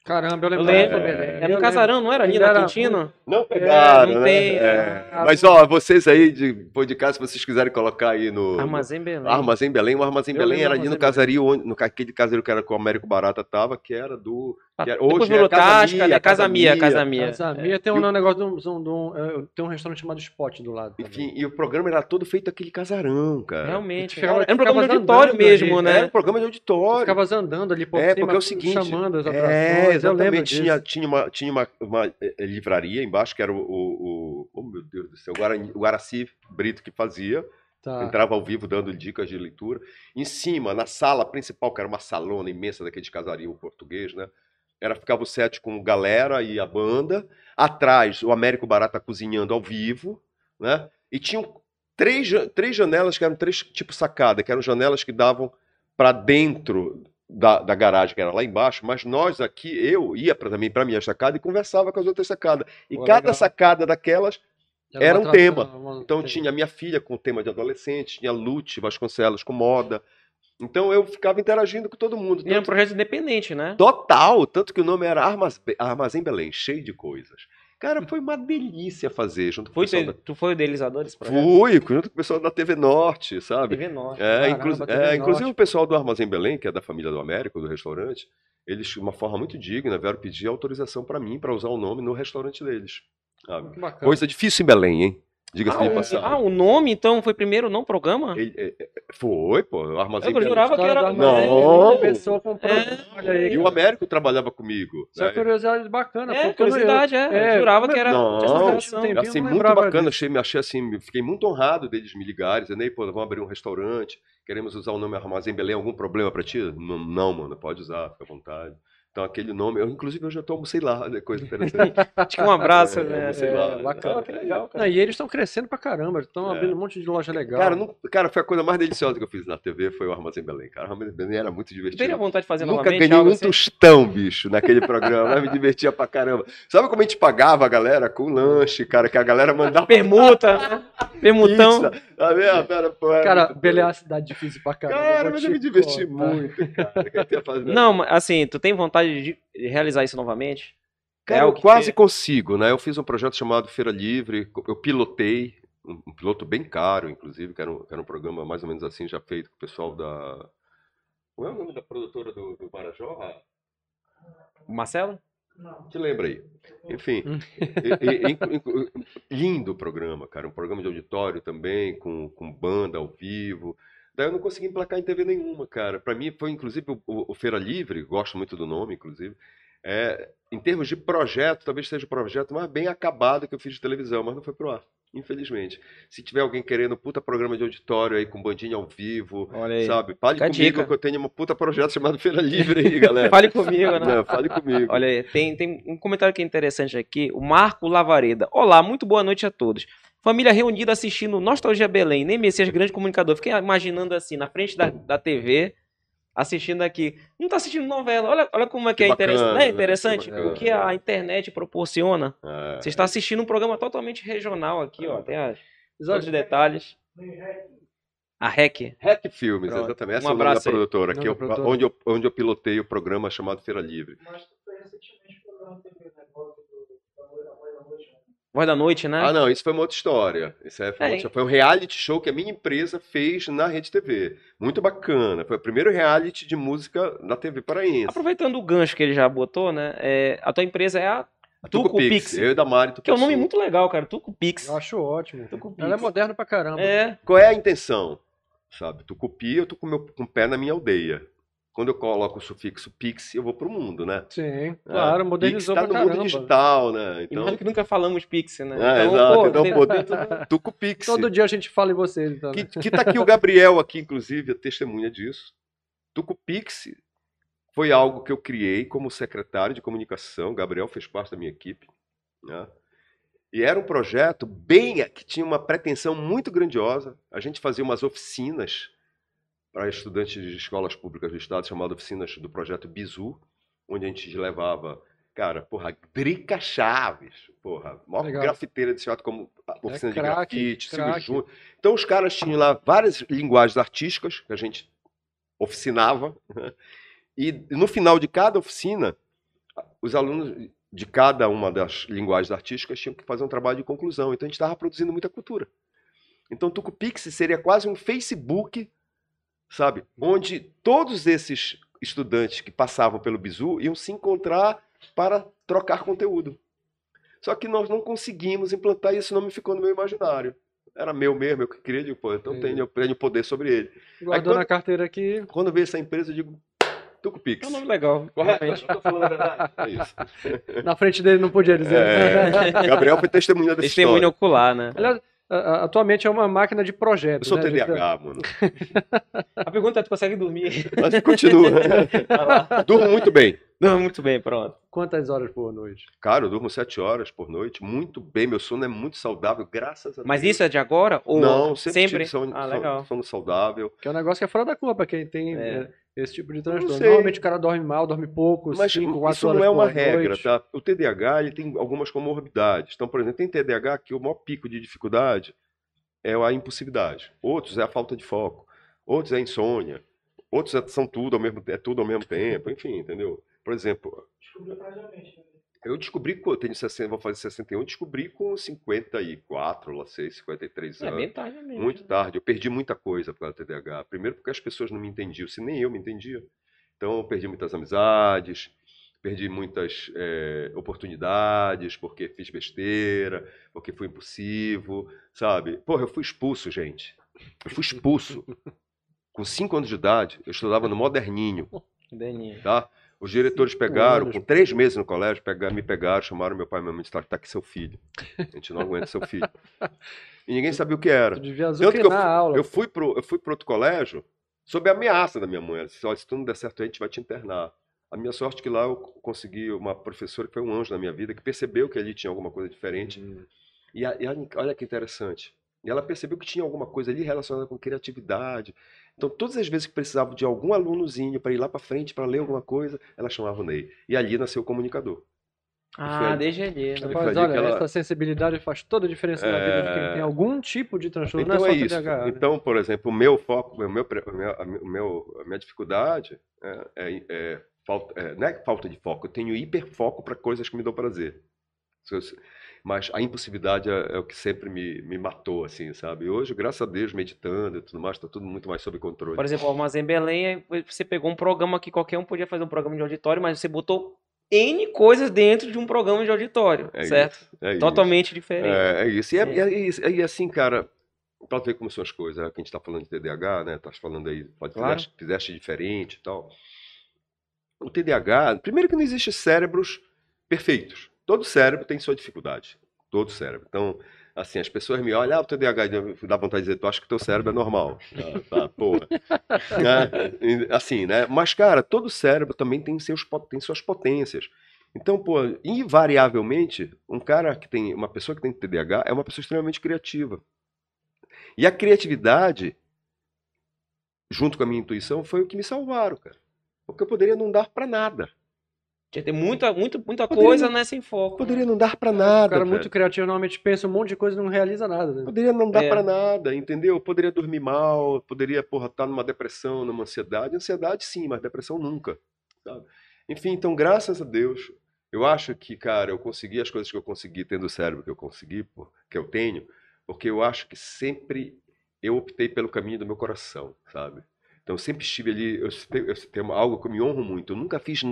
Caramba, eu
Eu
lembro.
lembro.
É,
É no Casarão, não era ali na Quintino?
Não
pegaram, não
né?
tem,
É.
ah,
Mas, ó, vocês aí de podcast, se vocês quiserem colocar aí no...
Armazém Belém.
no Armazém Belém, o Armazém
Eu
Belém
lembro
era ali no casario, onde, no ca- aquele casario que era com o Américo Barata tava, que era do...
Ah,
Que era,
Depois
hoje
virou
é Casa
Tasca,
Mia,
né? Casa Mia. Casa Mia.
Casa Mia tem
E
um negócio de um, de um- de um- é, tem um restaurante chamado Spot do lado.
Enfim, e o programa era todo feito aquele casarão, cara.
Realmente.
ficava-
Era um programa de auditório mesmo,
ali,
né?
Era um programa de auditório.
Ficava andando ali por
É,
cima,
porque é o seguinte.
chamando as atrações.
É,
eu lembro
exatamente. Tinha, tinha, uma, tinha uma, uma, livraria embaixo, que era o, o, o- Oh, meu Deus do céu, o Guarani- o Guaraci Brito que fazia.
Tá.
Entrava ao vivo dando dicas de leitura. Em cima, na sala principal, que era uma salona imensa daquele casario português, né? Era, ficava o set com galera e a banda. Atrás, o Américo Barata cozinhando ao vivo, né? E tinham três, três janelas que eram três tipo sacada, que eram janelas que davam para dentro da, da garagem, que era lá embaixo, mas nós aqui, eu ia pra, também para minha sacada e conversava com as outras sacadas. E
Pô,
cada
legal.
sacada daquelas era um tema.
uma-
então tinha minha filha com tema de adolescente, tinha Lute Vasconcelos com moda. Então eu ficava interagindo com todo mundo.
E era um
Tanto-
projeto independente, né?
total, tanto que o nome era Armaz- Armazém Belém, cheio de coisas. Cara, foi uma delícia fazer junto com o
Foi
pessoal
tu,
da...
tu foi o idealizador desse projeto?
Fui, junto com o pessoal da TV Norte, sabe?
TV Norte.
É,
Caramba,
inclu-
TV
é, inclusive
Norte.
o pessoal do Armazém Belém, que é da família do Américo, do restaurante, eles, de uma forma muito digna, vieram pedir autorização para mim para usar o nome no restaurante deles. sabe?
Que bacana.
Coisa difícil em Belém, hein? Diga-se
Ah,
de passagem.
ah, o nome então foi primeiro, não o programa?
Ele- é, é, foi, pô, o Armazém
Eu jurava que era.
Não.
Pessoa comprou.
É.
Aí.
E o Américo trabalhava comigo.
Isso é
né?
curiosidade bacana.
É,
porque eu
curiosidade, é.
é,
Eu jurava que era.
Não,
tinha essa
não,
relação.
tem-
Assim,
não
muito bacana, achei, me achei assim, fiquei muito honrado deles me ligarem, dizendo, pô, vamos abrir um restaurante, queremos usar o nome Armazém Belém, algum problema pra ti? Não, não, mano, pode usar, fica à vontade. Então aquele nome, eu inclusive eu já tô almocei lá, né, coisa interessante.
Tinha um abraço,
É,
né?
sei
É,
lá.
bacana.
Ah, que legal, cara.
Não, e eles estão crescendo pra caramba. Estão
É.
abrindo um monte de loja legal.
Cara, não- cara, foi a coisa mais deliciosa que eu fiz na TV, foi o Armazém Belém. Cara, o Armazém Belém era muito divertido.
teria vontade de fazer
Nunca
novamente
ganhei
algo
um
assim?
tostão, bicho, naquele programa. mas me divertia pra caramba. Sabe como a gente pagava a galera? Com lanche, cara, que a galera mandava
Permuta, né? Permutão.
pizza. Tá vendo? Era, pô, era
Cara,
muito
Belém é uma cidade difícil pra caramba.
Cara, mas eu me diverti
contar.
muito, cara. que eu ia fazer.
Não, mas, assim, tu tem vontade de realizar isso novamente?
Cara,
É
eu
que
quase
te-
consigo, né? Eu fiz um projeto chamado Feira Livre, eu pilotei, um, um piloto bem caro, inclusive, que era, um, que era um programa mais ou menos assim, já feito com o pessoal da... Qual é o nome da produtora do, do Marajó?
Marcelo?
Te lembra aí. Enfim, e- e- inc- inc- lindo o programa, cara. Um programa de auditório também, com, com banda ao vivo. Daí eu não consegui emplacar em TV nenhuma, cara. Pra mim foi, inclusive, o, o- Feira Livre, gosto muito do nome, inclusive. É, em termos de projeto, talvez seja o projeto mais bem acabado que eu fiz de televisão, mas não foi pro ar, infelizmente. Se tiver alguém querendo puta programa de auditório aí com bandinha ao vivo, sabe? Fale
Fica
comigo que eu tenho um puta projeto chamado Feira Livre aí, galera.
Fale comigo, né?
Não, fale comigo.
Olha aí, tem, tem um comentário que é interessante aqui. O Marco Lavareda. Olá, muito boa noite a todos. Família reunida assistindo Nostalgia Belém. Nem Messias, grande comunicador. Fiquei imaginando assim, na frente da, da TV, assistindo aqui. Não tá assistindo novela. Olha, olha como é que,
Que
é interessante.
bacana,
Não é
né?
interessante
Que
o que a internet proporciona.
É.
Você está assistindo um programa totalmente regional aqui, ó. Tem as, todos os detalhes. A REC.
Hack Filmes,
Pronto.
exatamente. Essa
Um
é o nome da
abraço
produtora, que
da
eu-
produtora.
onde, eu, onde eu pilotei o programa chamado Feira Livre.
Voz da Noite, né?
Ah, não, isso foi uma outra história. Isso aí foi,
É,
uma outra- foi um reality show que a minha empresa fez na Rede TV. Muito bacana. Foi o primeiro reality de música na TV paraense.
Aproveitando o gancho que ele já botou, né? é, a tua empresa é a
A
Tuco Pix.
Eu e da Mari
Que é um nome muito legal, cara. Tuco Pix.
Eu acho ótimo.
Tuco Pix.
Ela é moderna pra caramba.
É.
Qual é a intenção? sabe? Tucupi, eu tô com, meu, com o pé na minha aldeia. Quando eu coloco o sufixo pix, eu vou pro mundo, né?
Sim, claro, modernizou
Pix tá
pra
no
caramba.
mundo digital, né?
E nós
Então,
que nunca falamos Pix, né?
é,
Então,
exato.
pô,
então,
tem-
pô, dentro do Tucupix.
Todo dia a gente fala em vocês, então.
Que,
né?
que tá aqui o Gabriel aqui, inclusive, é testemunha disso. Tucupix foi algo que eu criei como secretário de comunicação. O Gabriel fez parte da minha equipe. né? E era um projeto bem que tinha uma pretensão muito grandiosa. A gente fazia umas oficinas para estudantes de escolas públicas do estado, chamadas oficinas do projeto Bizu, onde a gente levava, cara, porra, Drica Chaves, porra, maior
Legal.
grafiteira desse teatro como a oficina de
craque,
grafite,
craque.
Júnior. Então os caras tinham lá várias linguagens artísticas que a gente oficinava, né? e no final de cada oficina, os alunos de cada uma das linguagens artísticas tinham que fazer um trabalho de conclusão. Então a gente estava produzindo muita cultura. Então Tucupix seria quase um Facebook, sabe? Onde todos esses estudantes que passavam pelo Bizu iam se encontrar para trocar conteúdo. Só que nós não conseguimos implantar e esse nome ficou no meu imaginário. Era meu mesmo, eu que criei, digo, pô, então tenho, eu tenho poder sobre ele.
Guardou
quando-
na carteira aqui.
Quando veio essa empresa, eu digo, Tucupix.
É um nome legal. Realmente.
A. É isso.
Na frente dele não podia dizer.
É, Gabriel foi testemunha dessa
Testemunho
história.
ocular, né?
Aliás, a- a- atualmente é uma máquina de
Eu
projetos.
sou
né? A gente-
TDAH, mano.
A pergunta é: tu consegue dormir?
Mas continua. Durmo muito bem.
Não, muito bem, pronto.
Quantas horas por noite?
Cara, eu durmo sete horas por noite, muito bem. Meu sono é muito saudável, graças a Deus.
Mas isso é de agora? Ou
Não, sempre,
sempre?
tive sono,
Ah, legal.
sono saudável.
Que é um negócio que é fora da curva pra quem tem
É.
esse tipo de transtorno. Normalmente o cara dorme mal, dorme pouco,
Mas
5, 4
isso não é uma regra,
noite.
tá? O TDAH ele tem algumas comorbidades. Então, por exemplo, tem TDAH que o maior pico de dificuldade é a impulsividade. Outros é a falta de foco. Outros é a insônia. Outros é- são tudo ao mesmo, é tudo ao mesmo tempo. Enfim, entendeu? Por exemplo, eu descobri, que eu tenho 60, vou fazer 61, descobri com 54, lá sei, 53
É
anos.
bem tarde mesmo.
Muito tarde. Eu perdi muita coisa por causa do TDAH. Primeiro porque as pessoas não me entendiam, se nem eu me entendia. Então eu perdi muitas amizades, perdi muitas eh, oportunidades, porque fiz besteira, porque fui impulsivo, sabe? Porra, eu fui expulso, gente. Eu fui expulso. Com cinco anos de idade, eu estudava no Moderninho,
Deninho.
tá? Os diretores pegaram, com três meses no colégio, pegaram, me pegaram, chamaram meu pai e minha mãe e disseram, tá aqui seu filho. A gente não aguenta seu filho. E ninguém sabia o que era.
Tu devia
Tanto que eu,
aula.
eu fui pro, eu fui pro outro colégio sob a ameaça da minha mãe. Ela disse, "Olha, se tu não der certo, a gente vai te internar. A minha sorte é que lá eu consegui uma professora que foi um anjo na minha vida, que percebeu que ali tinha alguma coisa diferente.
Hum.
E, e olha que interessante. E ela percebeu que tinha alguma coisa ali relacionada com criatividade. Então, todas as vezes que precisava de algum alunozinho para ir lá para frente, para ler alguma coisa, ela chamava o Ney. E ali nasceu o comunicador.
Ah,
Foi-
desde ali. né?
Rapaz,
ali
olha,
ela-
essa sensibilidade faz toda a diferença na vida de quem
É.
tem algum tipo de transtorno.
Então
não
é
é só
isso.
TDAH, né?
Então, por exemplo, o meu foco, o meu, o a, meu- a minha dificuldade é, é- é falta, é, não é falta de foco, eu tenho hiperfoco para coisas que me dão prazer. Mas a impulsividade é, é o que sempre me, me matou, assim, sabe? Hoje, graças a Deus, meditando e tudo mais, está tudo muito mais sob controle.
Por exemplo, o Armazém Belém, você pegou um programa que qualquer um podia fazer um programa de auditório, mas você botou N coisas dentro de um programa de auditório,
É
certo?
isso, é isso.
Totalmente diferente.
É, é isso. E, é, e é isso. E assim, cara, pra ver como são as coisas, é que a gente tá falando de TDAH, né? Tá falando aí, pode
Claro.
fizeste, fizeste diferente e tal. O TDAH, primeiro que não existe cérebros perfeitos. Todo cérebro tem sua dificuldade. Todo cérebro. Então, assim, as pessoas me olham, ah, o TDAH, dá vontade de dizer, tu acha que teu cérebro é normal. Ah, tá, porra. Né? Assim, né? Mas, cara, todo cérebro também tem, seus, tem suas potências. Então, pô, invariavelmente, um cara que tem, uma pessoa que tem TDAH é uma pessoa extremamente criativa. E a criatividade, junto com a minha intuição, foi o que me salvaram, cara. Porque eu poderia não dar pra nada.
Tinha que ter muita, muita, muita
Poderia
coisa
não-
nessa em foco.
Poderia não dar pra
O
nada.
cara
velho.
muito criativo normalmente pensa um monte de coisa e não realiza nada. Né?
Poderia não dar
É.
pra nada, entendeu? Eu poderia dormir mal, poderia, porra, estar numa depressão, numa ansiedade. Ansiedade sim, mas depressão nunca, sabe? Enfim, então, graças a Deus, eu acho que, cara, eu consegui as coisas que eu consegui tendo o cérebro que eu consegui, que eu tenho, porque eu acho que sempre eu optei pelo caminho do meu coração, sabe? Então, eu sempre estive ali, eu, eu tenho algo que eu me honro muito, eu nunca fiz,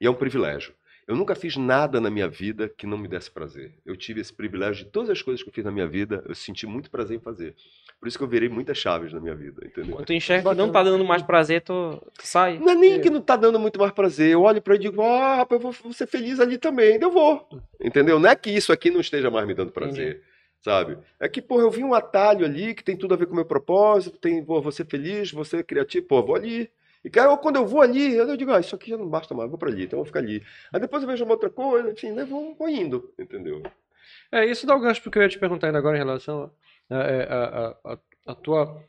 e é um privilégio, Eu nunca fiz nada na minha vida que não me desse prazer. Eu tive esse privilégio de todas as coisas que eu fiz na minha vida, eu senti muito prazer em fazer. Por isso que eu virei muitas chaves na minha vida, entendeu?
Quando tu enxerga que não tá dando mais prazer, tu, tu sai.
Não é nem que não tá dando muito mais prazer. Eu olho pra ele e digo, ah, rapaz, eu vou ser feliz ali também. Eu vou. Entendeu? Não é que isso aqui não esteja mais me dando prazer. Sabe? É que, pô, eu vi um atalho ali que tem tudo a ver com o meu propósito, tem, pô, ser feliz, vou ser criativo, pô, vou ali. E cara, quando eu vou ali, eu digo, ah, isso aqui já não basta mais, vou para ali, então eu vou ficar ali. Aí depois eu vejo uma outra coisa, enfim, né, vou, vou indo, entendeu?
É, isso dá o gancho porque eu ia te perguntar ainda agora em relação a, a, a, a tua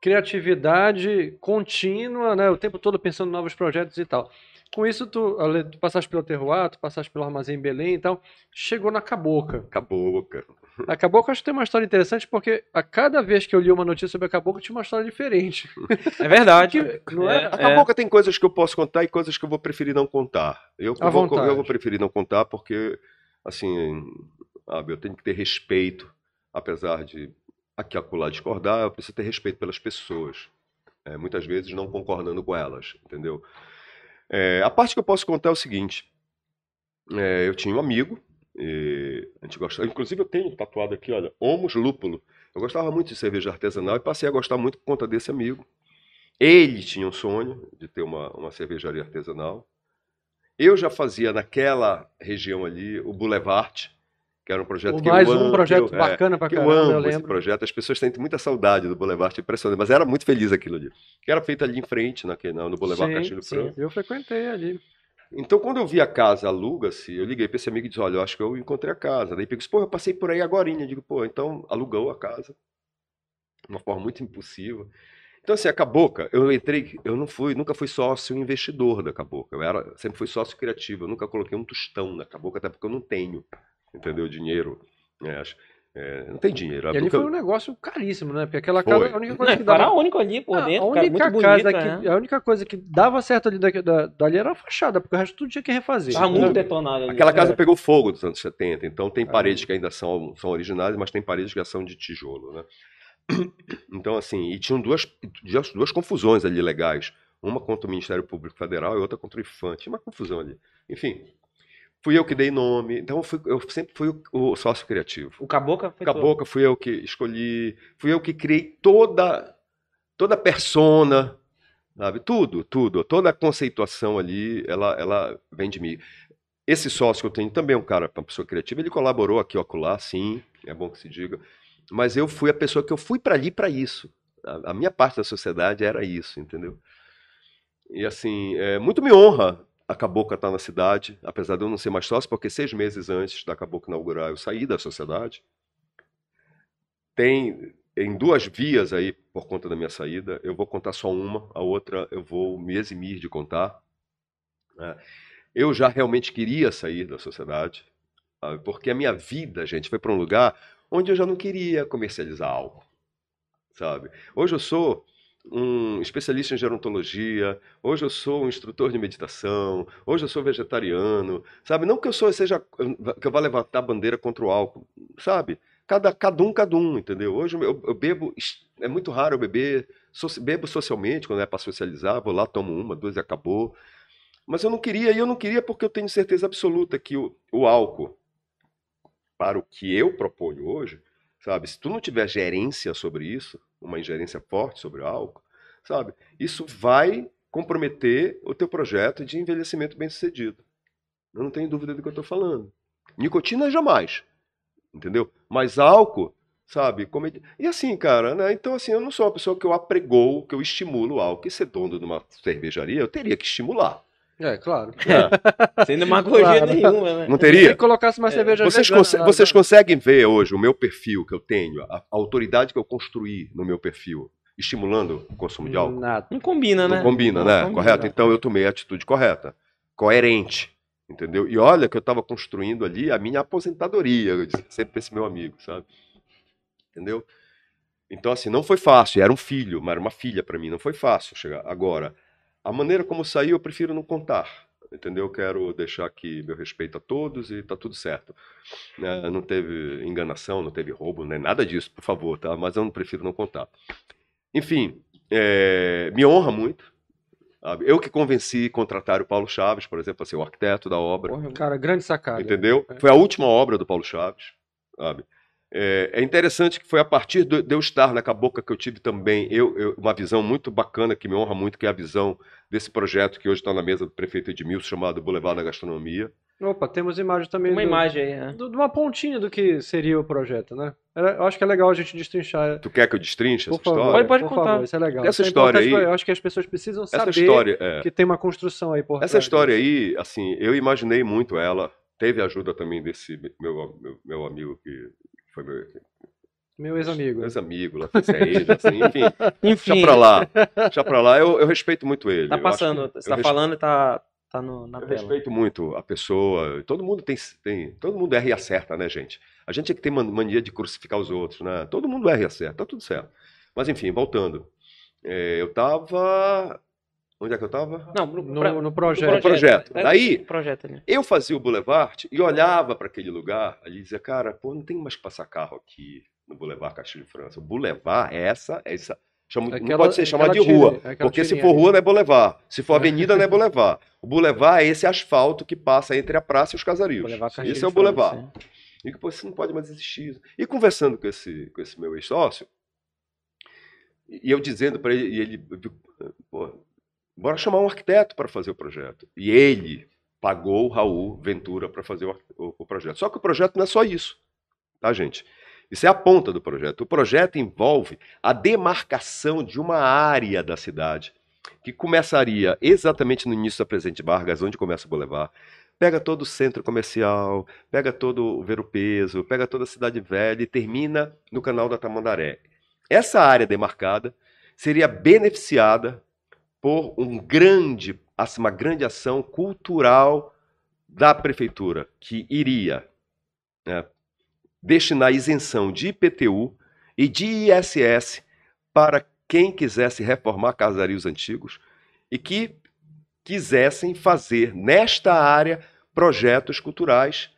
criatividade contínua, né, o tempo todo pensando em novos projetos e tal. Com isso, tu, tu passaste pelo Terroir, tu passaste pelo Armazém Belém e tal, chegou na Caboca.
Caboca.
A Caboclo acho que tem uma história interessante porque a cada vez que eu li uma notícia sobre a Caboclo tinha uma história diferente.
É verdade.
não é?
A Caboclo é. tem coisas que eu posso contar e coisas que eu vou preferir não contar. Eu,
eu,
vou, eu vou, preferir não contar porque, assim, sabe, eu tenho que ter respeito, apesar de aqui acolá discordar, eu preciso ter respeito pelas pessoas. É, muitas vezes não concordando com elas, entendeu? É, a parte que eu posso contar é o seguinte. É, eu tinha um amigo e a gente gostava, inclusive eu tenho tatuado aqui, olha, Homos Lúpulo. Eu gostava muito de cerveja artesanal e passei a gostar muito por conta desse amigo. Ele tinha um sonho de ter uma, uma cervejaria artesanal. Eu já fazia naquela região ali o Boulevard, que era um projeto
o
que
mais
eu
um
amo,
projeto
eu,
bacana
é, que
caramba,
eu
eu
amo esse
lembro.
projeto. As pessoas sentem muita saudade do Boulevard, impressionante, mas era muito feliz aquilo ali. Que era feito ali em frente, naquele, no Boulevard
Sim,
Castilho
sim.
Franco.
Eu frequentei ali.
Então, quando eu vi a casa aluga-se, eu liguei para esse amigo e disse: Olha, eu acho que eu encontrei a casa. Daí disse: Pô, eu passei por aí agora. Eu digo: Pô, então alugou a casa. De uma forma muito impulsiva. Então, assim, a Caboca, eu entrei, eu não fui, nunca fui sócio investidor da Caboca. Eu era, sempre fui sócio criativo. Eu nunca coloquei um tostão na Caboca, até porque eu não tenho, entendeu? Dinheiro. É, acho- é, não tem dinheiro.
E ali foi um negócio caríssimo, né? Porque aquela
Foi.
casa, a única coisa
Não,
que
era
dava...
único ali por dentro,
a
cara,
única
muito
casa
bonito,
que,
né?
a única coisa que dava certo ali da, da- dali era a fachada, porque o resto tudo tinha que refazer.
Tava muito
né?
detonado ali.
Aquela casa
É.
pegou fogo nos anos 70, então tem
Ah.
paredes que ainda são, são originais, mas tem paredes que já são de tijolo, né? Então, assim, e tinham duas, duas, duas confusões ali legais. Uma contra o Ministério Público Federal e outra contra o IFAM. Tinha uma confusão ali. Enfim, fui eu que dei nome, então eu, fui- eu sempre fui o, o sócio criativo.
O Cabocla foi todo.
Cabocla fui eu que escolhi, fui eu que criei toda toda a persona, sabe? Tudo, tudo, toda a conceituação ali, ela ela vem de mim. Esse sócio que eu tenho também é um cara, uma pessoa criativa, ele colaborou aqui acolá, sim, é bom que se diga, mas eu fui a pessoa que eu fui para ali para isso. A, a minha parte da sociedade era isso, entendeu? E assim, é, muito me honra a Cabocla estar na cidade, apesar de eu não ser mais sócio, porque seis meses antes da Cabocla inaugurar eu saí da sociedade. Tem em duas vias aí, por conta da minha saída, eu vou contar só uma, a outra eu vou me eximir de contar. né? Eu já realmente queria sair da sociedade, sabe? porque a minha vida, gente, foi para um lugar onde eu já não queria comercializar álcool, sabe? Hoje eu sou um especialista em gerontologia, hoje eu sou um instrutor de meditação, hoje eu sou vegetariano, sabe? Não que eu sou, seja que eu vá levantar a bandeira contra o álcool, sabe? Cada, cada um, cada um, entendeu? Hoje eu, eu bebo, é muito raro eu beber, so- bebo socialmente, quando é para socializar, vou lá, tomo uma, duas e acabou. Mas eu não queria, e eu não queria porque eu tenho certeza absoluta que o, o álcool, para o que eu proponho hoje, sabe? Se tu não tiver gerência sobre isso, uma ingerência forte sobre o álcool, sabe? Isso vai comprometer o teu projeto de envelhecimento bem-sucedido. Eu não tenho dúvida do que eu estou falando. Nicotina jamais, entendeu? Mas álcool, sabe? Como é- E assim, cara, né? Então assim, eu não sou uma pessoa que eu apregoo, que eu estimulo o álcool. E ser dono de uma cervejaria, eu teria que estimular.
É, claro.
né?
Sem demagogia
Claro.
nenhuma, né?
Não
Se
teria?
colocasse uma cerveja
Vocês,
vegana
conse-
lá,
vocês
né?
conseguem ver hoje o meu perfil que eu tenho, a, a autoridade que eu construí no meu perfil, estimulando o consumo de álcool?
Nada.
Não combina, né?
Não combina,
Não
né?
combina.
Correto? Então eu tomei a atitude correta, coerente, entendeu? E olha que eu estava construindo ali a minha aposentadoria, eu disse sempre para esse meu amigo, sabe? Entendeu? Então, assim, não foi fácil, era um filho, mas era uma filha para mim, não foi fácil chegar. Agora, a maneira como saiu, eu prefiro não contar, entendeu? Eu quero deixar aqui meu respeito a todos e tá tudo certo. né? Não teve enganação, não teve roubo, nem nada disso, por favor, tá? Mas eu não prefiro não contar. Enfim, é, me honra muito Sabe? Eu que convenci contratar o Paulo Chaves, por exemplo, a ser o arquiteto da obra.
Porra,
Cara, grande sacada.
Entendeu?
É.
Foi a última obra do Paulo Chaves, sabe? É, é interessante que foi a partir de eu estar na Cabocla que eu tive também eu, eu- uma visão muito bacana, que me honra muito, que é a visão desse projeto que hoje está na mesa do prefeito Edmilson, chamado Boulevard da Gastronomia.
Opa, temos imagem também
Uma
do-
imagem aí, né?
do- de uma pontinha do que seria o projeto, né? Era- Eu acho que é legal a gente destrinchar.
Tu quer que eu destrinche
Por
essa
favor,
história?
Pode- pode
por
contar.
favor, isso é legal.
Essa
Isso é
história
importante,
aí-
Eu acho que as pessoas precisam
Essa
saber
história, é,
que tem uma construção aí por
essa história
disso.
aí, assim, eu imaginei muito ela. Teve a ajuda também desse meu, meu, meu amigo que foi meu,
Meu ex-amigo.
meus amigos, lá, ele, assim, enfim.
Enfim,
Deixa pra lá. Deixa pra lá. Eu, eu respeito muito ele.
tá
Eu
passando. Você
eu
tá falando e tá, tá no, na
Eu
tela.
respeito muito a pessoa. Todo mundo tem, tem. Todo mundo erra e acerta, né, gente? A gente é que tem man- mania de crucificar os outros, né? Todo mundo erra e acerta, tá tudo certo. Mas enfim, voltando. É, eu tava. Onde é que eu tava?
Não, no,
No,
pra-
no projeto.
No projeto.
É,
Daí-
no projeto ali.
Eu fazia o Boulevard e olhava para aquele lugar ali e dizia, cara, pô, não tem mais que passar carro aqui no Boulevard Castilho de França. O Boulevard é essa, é essa. Chama- não
Aquela-
pode ser chamado de rua,
aquela
porque se for
ali.
rua não é Boulevard. Se for avenida não é Boulevard. O Boulevard é esse asfalto que passa entre a praça e os casarios. Esse é o Boulevard.
sim.
E que pô, isso não pode mais existir. E conversando com esse, com esse meu ex-sócio, e eu dizendo para ele, e ele, pô, bora chamar um arquiteto para fazer o projeto. E ele pagou o Raul Ventura para fazer o, o- o projeto. Só que o projeto não é só isso, tá, gente? Isso é a ponta do projeto. O projeto envolve a demarcação de uma área da cidade que começaria exatamente no início da Presidente Vargas, onde começa o Boulevard. Pega todo o centro comercial, pega todo o Ver o Peso, pega toda a Cidade Velha e termina no canal da Tamandaré. Essa área demarcada seria beneficiada por um grande, assim, uma grande ação cultural da prefeitura, que iria né, destinar isenção de IPTU e de ISS para quem quisesse reformar casarios antigos e que quisessem fazer nesta área projetos culturais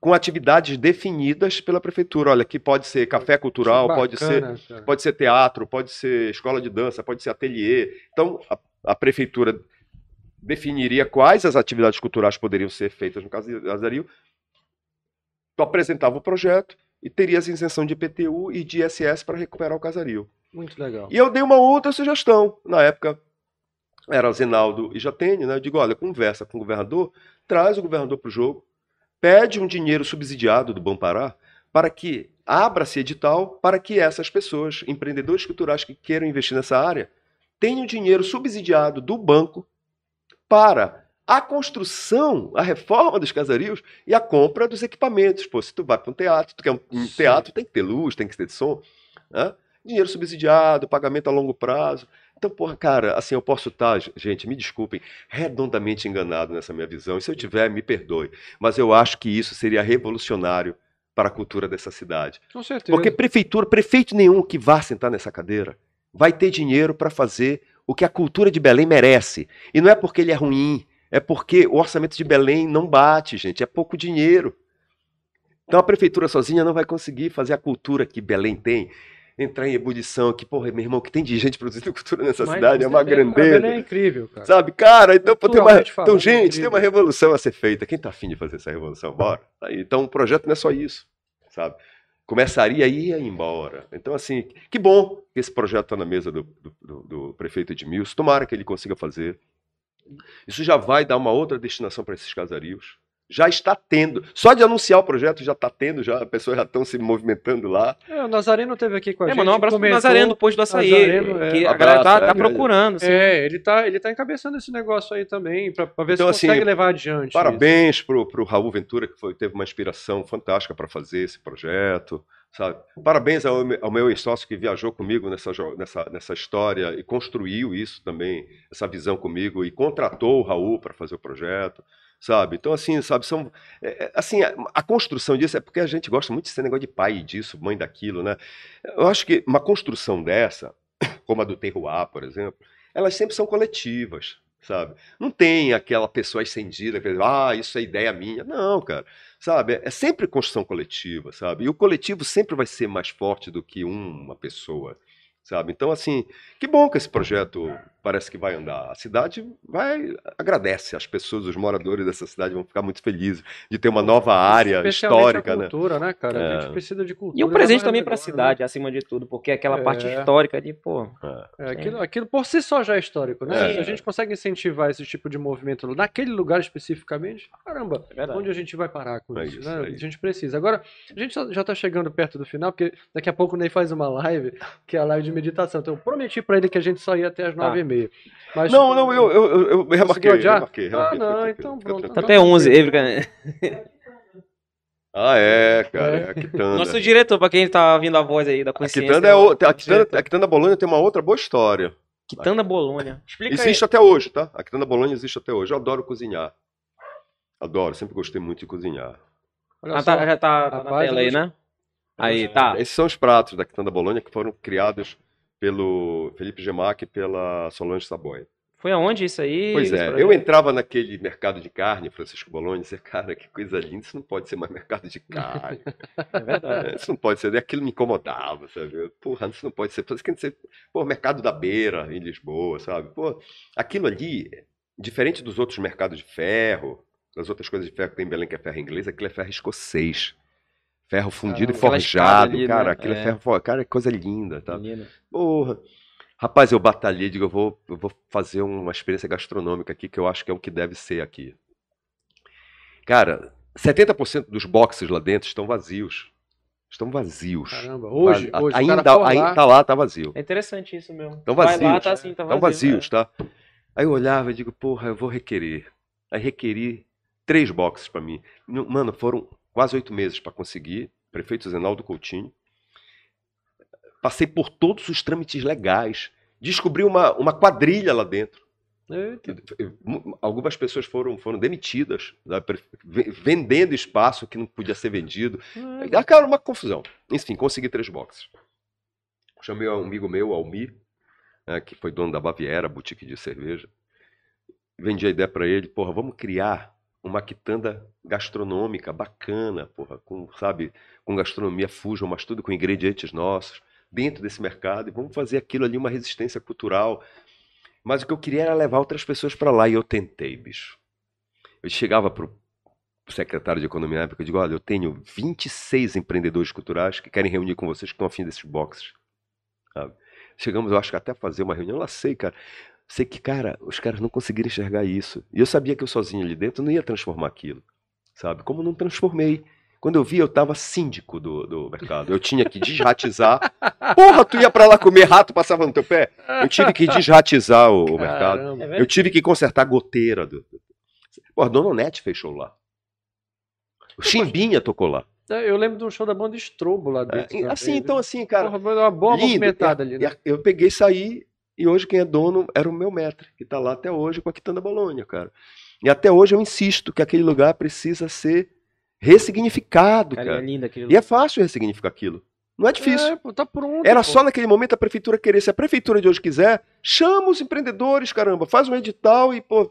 com atividades definidas pela prefeitura. Olha, aqui pode ser café cultural, pode ser
Bacana, cara.
Pode ser teatro, pode ser escola de dança, pode ser ateliê. Então, a, a prefeitura definiria quais as atividades culturais poderiam ser feitas no casario. Tu apresentava o projeto e terias isenção de IPTU e de ISS para recuperar o casario.
Muito legal.
E eu dei uma outra sugestão. Na época, era o Zenaldo e Jatene, né? Eu digo, olha, conversa com o governador, traz o governador para o jogo, pede um dinheiro subsidiado do Bampará para que abra-se edital para que essas pessoas, empreendedores culturais que queiram investir nessa área, tenham dinheiro subsidiado do banco para a construção, a reforma dos casarios e a compra dos equipamentos. Pô, se tu vai para um teatro, tu quer um, um teatro, tem que ter luz, tem que ter som. Né? Dinheiro subsidiado, pagamento a longo prazo. Então, porra, cara, assim, eu posso estar, gente, me desculpem, redondamente enganado nessa minha visão. E se eu tiver, me perdoe. Mas eu acho que isso seria revolucionário para a cultura dessa cidade.
Com certeza.
Porque prefeitura, prefeito nenhum que vá sentar nessa cadeira vai ter dinheiro para fazer o que a cultura de Belém merece. E não é porque ele é ruim, é porque o orçamento de Belém não bate, gente, é pouco dinheiro. Então a prefeitura sozinha não vai conseguir fazer a cultura que Belém tem. Entrar em ebulição, que, porra, meu irmão, que tem de gente produzindo cultura nessa
Mas
cidade, é uma grandeza.
é incrível, cara.
Sabe, cara, então, pô, tem uma,
falando,
então
é
gente,
incrível.
tem uma revolução a ser feita. Quem tá afim de fazer essa revolução? Bora. Tá. Então, o projeto não é só isso, sabe? Começaria e ia embora. Então, assim, que bom que esse projeto está na mesa do, do, do- do prefeito Edmilson. Tomara que ele consiga fazer. Isso já vai dar uma outra destinação para esses casarios. Já está tendo. Só de anunciar o projeto já está tendo, já, as pessoas já estão se movimentando lá.
É, o Nazareno teve aqui com a
É,
gente.
mandar um abraço pro
comentou-
Nazareno do Posto do Açaí.
Nazareno, é.
que a galera tá,
é,
tá procurando. assim.
É, ele tá, ele tá encabeçando esse negócio aí também, pra ver
Então,
se consegue
assim,
levar adiante.
Parabéns pro, pro Raul Ventura, que foi- teve uma inspiração fantástica para fazer esse projeto. Sabe? Parabéns ao, ao meu ex-sócio que viajou comigo nessa, nessa, nessa história e construiu isso também, essa visão comigo, e contratou o Raul para fazer o projeto. Sabe? Então, assim, sabe, são. é, é, assim, a, a construção disso é porque a gente gosta muito desse negócio de pai disso, mãe daquilo, né? Eu acho que uma construção dessa, como a do Terroir, por exemplo, elas sempre são coletivas, sabe? Não tem aquela pessoa acendida que ah, isso é ideia minha. Não, cara. Sabe? É sempre construção coletiva, sabe? E o coletivo sempre vai ser mais forte do que uma pessoa, sabe? Então, assim, que bom que esse projeto parece que vai andar. A cidade vai agradece, as pessoas, os moradores dessa cidade vão ficar muito felizes de ter uma nova área histórica,
a
né?
cultura, né, cara? A
É.
gente precisa de cultura.
E um presente
é
também pra
melhor, né?
cidade, acima de tudo, porque aquela parte
É.
histórica de, pô.
É, aquilo, aquilo por si só já é histórico, né?
É.
Se a gente consegue incentivar esse tipo de movimento naquele lugar especificamente, caramba,
É
onde a gente vai parar com
É
isso,
isso,
né?
é
A gente precisa. Agora, a gente já- já tá chegando perto do final, porque daqui a pouco o Ney faz uma live, que é a live de meditação. Então eu prometi pra ele que a gente só ia até as
Tá.
nove e meia. Mas,
Não, não, eu, eu, eu, eu remarquei, remarquei, remarquei.
Ah, não,
fica
então pronto.
Tá até 11. ele fica-
Ah, é, cara,
É.
é a quitanda.
Nosso diretor, pra quem tá ouvindo a voz aí da
A
consciência.
quitanda, é o, a, quitanda, a quitanda Bolonha tem uma outra boa história.
Quitanda Bolônia. Explica
Existe até hoje, tá? A quitanda Bolonha existe até hoje. Eu adoro cozinhar. Adoro, sempre gostei muito de cozinhar.
aí.
olha
Ah,
só,
tá, já tá, tá na tela aí, né? Aí, tá.
Esses são os pratos da quitanda Bolonha que foram criados pelo Felipe Gemac e pela Solange Saboia.
Foi aonde isso aí?
Pois é, eu entrava naquele mercado de carne, Francisco Bolonha, e dizia, cara, que coisa linda, isso não pode ser mais mercado de carne.
É verdade.
Isso não pode ser, aquilo me incomodava, sabe? Porra, isso não pode ser. Pô, mercado da beira em Lisboa, sabe? Pô, aquilo ali, diferente dos outros mercados de ferro, das outras coisas de ferro que tem em Belém, que é ferro inglês, aquilo é ferro escocês. Ferro fundido
Caramba,
e forjado,
ali,
cara,
né?
aquilo é,
É.
ferro, for- cara, é coisa linda, tá?
Menino.
Porra. Rapaz, eu batalhei, digo, eu vou, eu vou fazer uma experiência gastronômica aqui, que eu acho que é o que deve ser aqui. Cara, 70% dos boxes lá dentro estão vazios. Estão vazios.
Caramba, hoje,
Vaz-
hoje, o
ainda, ainda
lá-
tá lá, tá vazio.
É interessante isso mesmo.
Tão
Vai
vazios.
lá, tá assim, tá
Estão
vazio.
vazios, tá? Aí eu olhava e digo, porra, eu vou requerer. Aí requeri três boxes pra mim. Não- Mano, foram quase oito meses pra conseguir. Prefeito Zenaldo Coutinho. Passei por todos os trâmites legais. Descobri uma, uma quadrilha lá dentro.
Eita.
Algumas pessoas foram, foram demitidas, né, vendendo espaço que não podia ser vendido. Ah, Cara, uma confusão. Enfim, consegui três boxes. Chamei um amigo meu, Almir, né, que foi dono da Baviera, boutique de cerveja. Vendi a ideia para ele, porra, vamos criar uma quitanda gastronômica bacana, porra, com, sabe, com gastronomia fusion, mas tudo com ingredientes nossos, dentro desse mercado, e vamos fazer aquilo ali uma resistência cultural. Mas o que eu queria era levar outras pessoas para lá, e eu tentei, bicho. Eu chegava pro secretário de Economia na época, eu digo, olha, eu tenho 26 empreendedores culturais que querem reunir com vocês, que estão afim desses boxes. sabe? Chegamos, eu acho que até fazer uma reunião, lá sei, cara. Sei que, cara, os caras não conseguiram enxergar isso. E eu sabia que eu sozinho ali dentro não ia transformar aquilo, sabe? Como não transformei. Quando eu vi, eu tava síndico do, do mercado. Eu tinha que desratizar. Porra, tu ia pra lá comer rato, passava no teu pé? Eu tive que desratizar o, o mercado.
É
Eu tive que consertar a goteira. Do... Pô, a Dona Nete fechou lá. O Chimbinha tocou lá.
É, Eu lembro de um show da banda Estrobo lá
É,
dentro. também,
assim, então assim, cara.
Porra, uma boa
lindo.
movimentada ali, né?
Eu peguei, saí, e hoje quem é dono era o meu mestre, que tá lá até hoje com a Quitanda Bolonha, cara. E até hoje eu insisto que aquele lugar precisa ser ressignificado,
Cara,
cara.
é lindo aquilo.
E é fácil ressignificar aquilo. Não é difícil.
É, pô, tá pronto.
Era
pô.
só naquele momento a prefeitura querer. Se a prefeitura de hoje quiser, chama os empreendedores, caramba, faz um edital e, pô,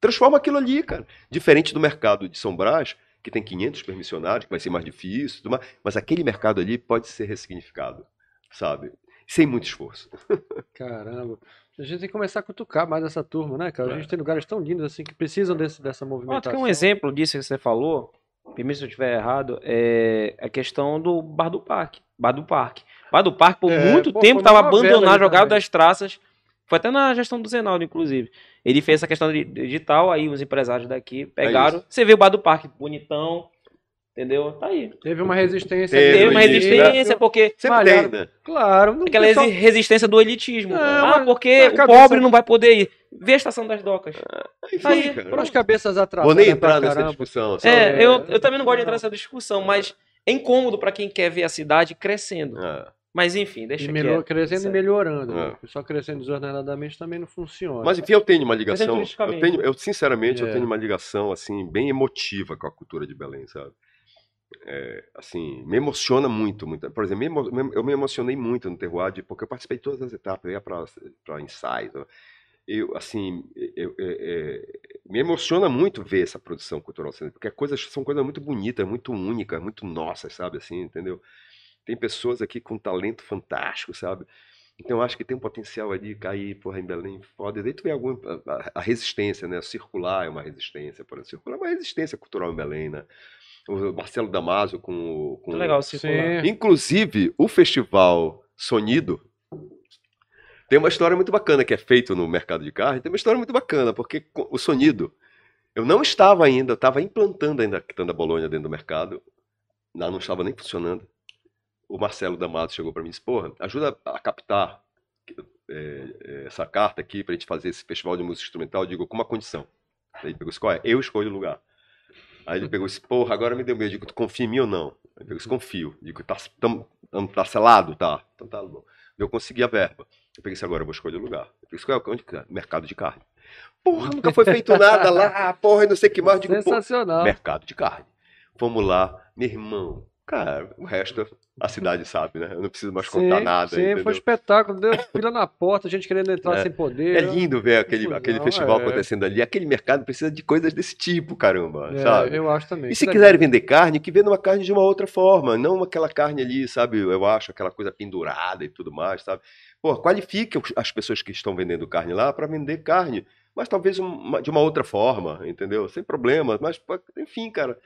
transforma aquilo ali, cara. Diferente do mercado de São Brás, que tem 500 permissionários, que vai ser mais difícil, mas aquele mercado ali pode ser ressignificado, sabe? Sem muito esforço.
Caramba. A gente tem que começar a cutucar mais essa turma, né, cara? A
É.
gente tem lugares tão lindos assim que precisam desse, dessa movimentação.
tem um exemplo disso que você falou, permite se eu estiver errado, é a questão do Bar do Parque. Bar do Parque. Bar do Parque, por
É,
muito
pô,
tempo, estava abandonado, jogado
também.
das traças. Foi até na gestão do Zenaldo, inclusive. Ele fez essa questão de digital, aí os empresários daqui pegaram.
isso.
você vê o Bar do Parque, bonitão, entendeu? Tá aí.
Teve uma resistência.
Teve
Teve uma resistência, porque
Sempre
Malharam.
tem, né?
Claro. Não,
Aquela
pessoal-
resistência do elitismo.
Não,
ah,
mas
porque o
cabeça-
pobre não vai poder ir. Vê a estação das docas.
Enfim,
Aí,
cara.
As cabeças atrás.
Vou nem entrar nessa discussão. sabe?
É,
É,
eu, eu também não gosto de entrar nessa discussão, mas é incômodo pra quem quer ver a cidade crescendo.
É.
Mas enfim, deixa
E
quieto.
melhor, crescendo e
Certo.
melhorando.
É.
Né? Só crescendo desordenadamente também não funciona.
Mas enfim, eu tenho uma ligação. Eu
turisticamente.
tenho, eu sinceramente, eu
É.
tenho uma ligação assim bem emotiva com a cultura de Belém, sabe? É, assim, me emociona muito, muito. Por exemplo, eu me emocionei muito no Terroir, porque eu participei de todas as etapas, eu ia para ensaios. eu- Eu, assim, eu- é- é, me emociona muito ver essa produção cultural, porque é coisas, são coisas muito bonitas, muito únicas, muito nossas, sabe? Assim, entendeu? Tem pessoas aqui com talento fantástico, sabe? Então eu acho que tem um potencial ali cair, porra, em Belém, foda. E daí tu vê algum, a, a resistência, né? Circular é uma resistência, por exemplo. Circular é uma resistência cultural em Belém, né? O Marcelo Damasio com, o- com
legal circular.
Sim.
Inclusive, o festival Sonido tem uma história muito bacana que é feito no mercado de carne. Tem uma história muito bacana, porque o Sonido, eu não estava ainda, eu estava implantando ainda a quitanda Bolonha dentro do mercado. Não, não estava nem funcionando. O Marcelo D'Amato chegou para mim e disse: Porra, ajuda a captar é, é, essa carta aqui para a gente fazer esse festival de música instrumental. Eu digo, com uma condição. Aí ele pegou disse: Qual é? Eu escolho o lugar. Aí ele pegou e disse: Porra, agora me deu medo. Eu digo: Tu confia em mim ou não? Ele pegou e disse: Confio. Eu digo: Tá, tam, tam- tá selado? Tá. Então tá bom. Eu consegui a verba. Eu peguei disse: Agora eu vou escolher o lugar. Eu disse: Qual é? Onde que é? Mercado de carne. Porra, nunca foi feito nada lá. Porra, e não sei o que mais. Eu Digo, "Pô,
Sensacional.
mercado de carne. Vamos lá, meu irmão. Cara, o resto a cidade sabe, né? Eu não preciso mais contar
Sim,
nada.
Sim,
entendeu?
foi um espetáculo. Deu fila na porta, gente querendo entrar
É.
sem poder.
É lindo ver aquele,
Confusão,
aquele festival
é.
acontecendo ali. Aquele mercado precisa de coisas desse tipo, caramba,
É,
sabe?
Eu acho também.
E se quiserem vender carne, que vendam uma carne de uma outra forma, não aquela carne ali, sabe? Eu acho aquela coisa pendurada e tudo mais, sabe? Pô, qualifique as pessoas que estão vendendo carne lá para vender carne, mas talvez uma- de uma outra forma, entendeu? Sem problema, mas enfim, cara,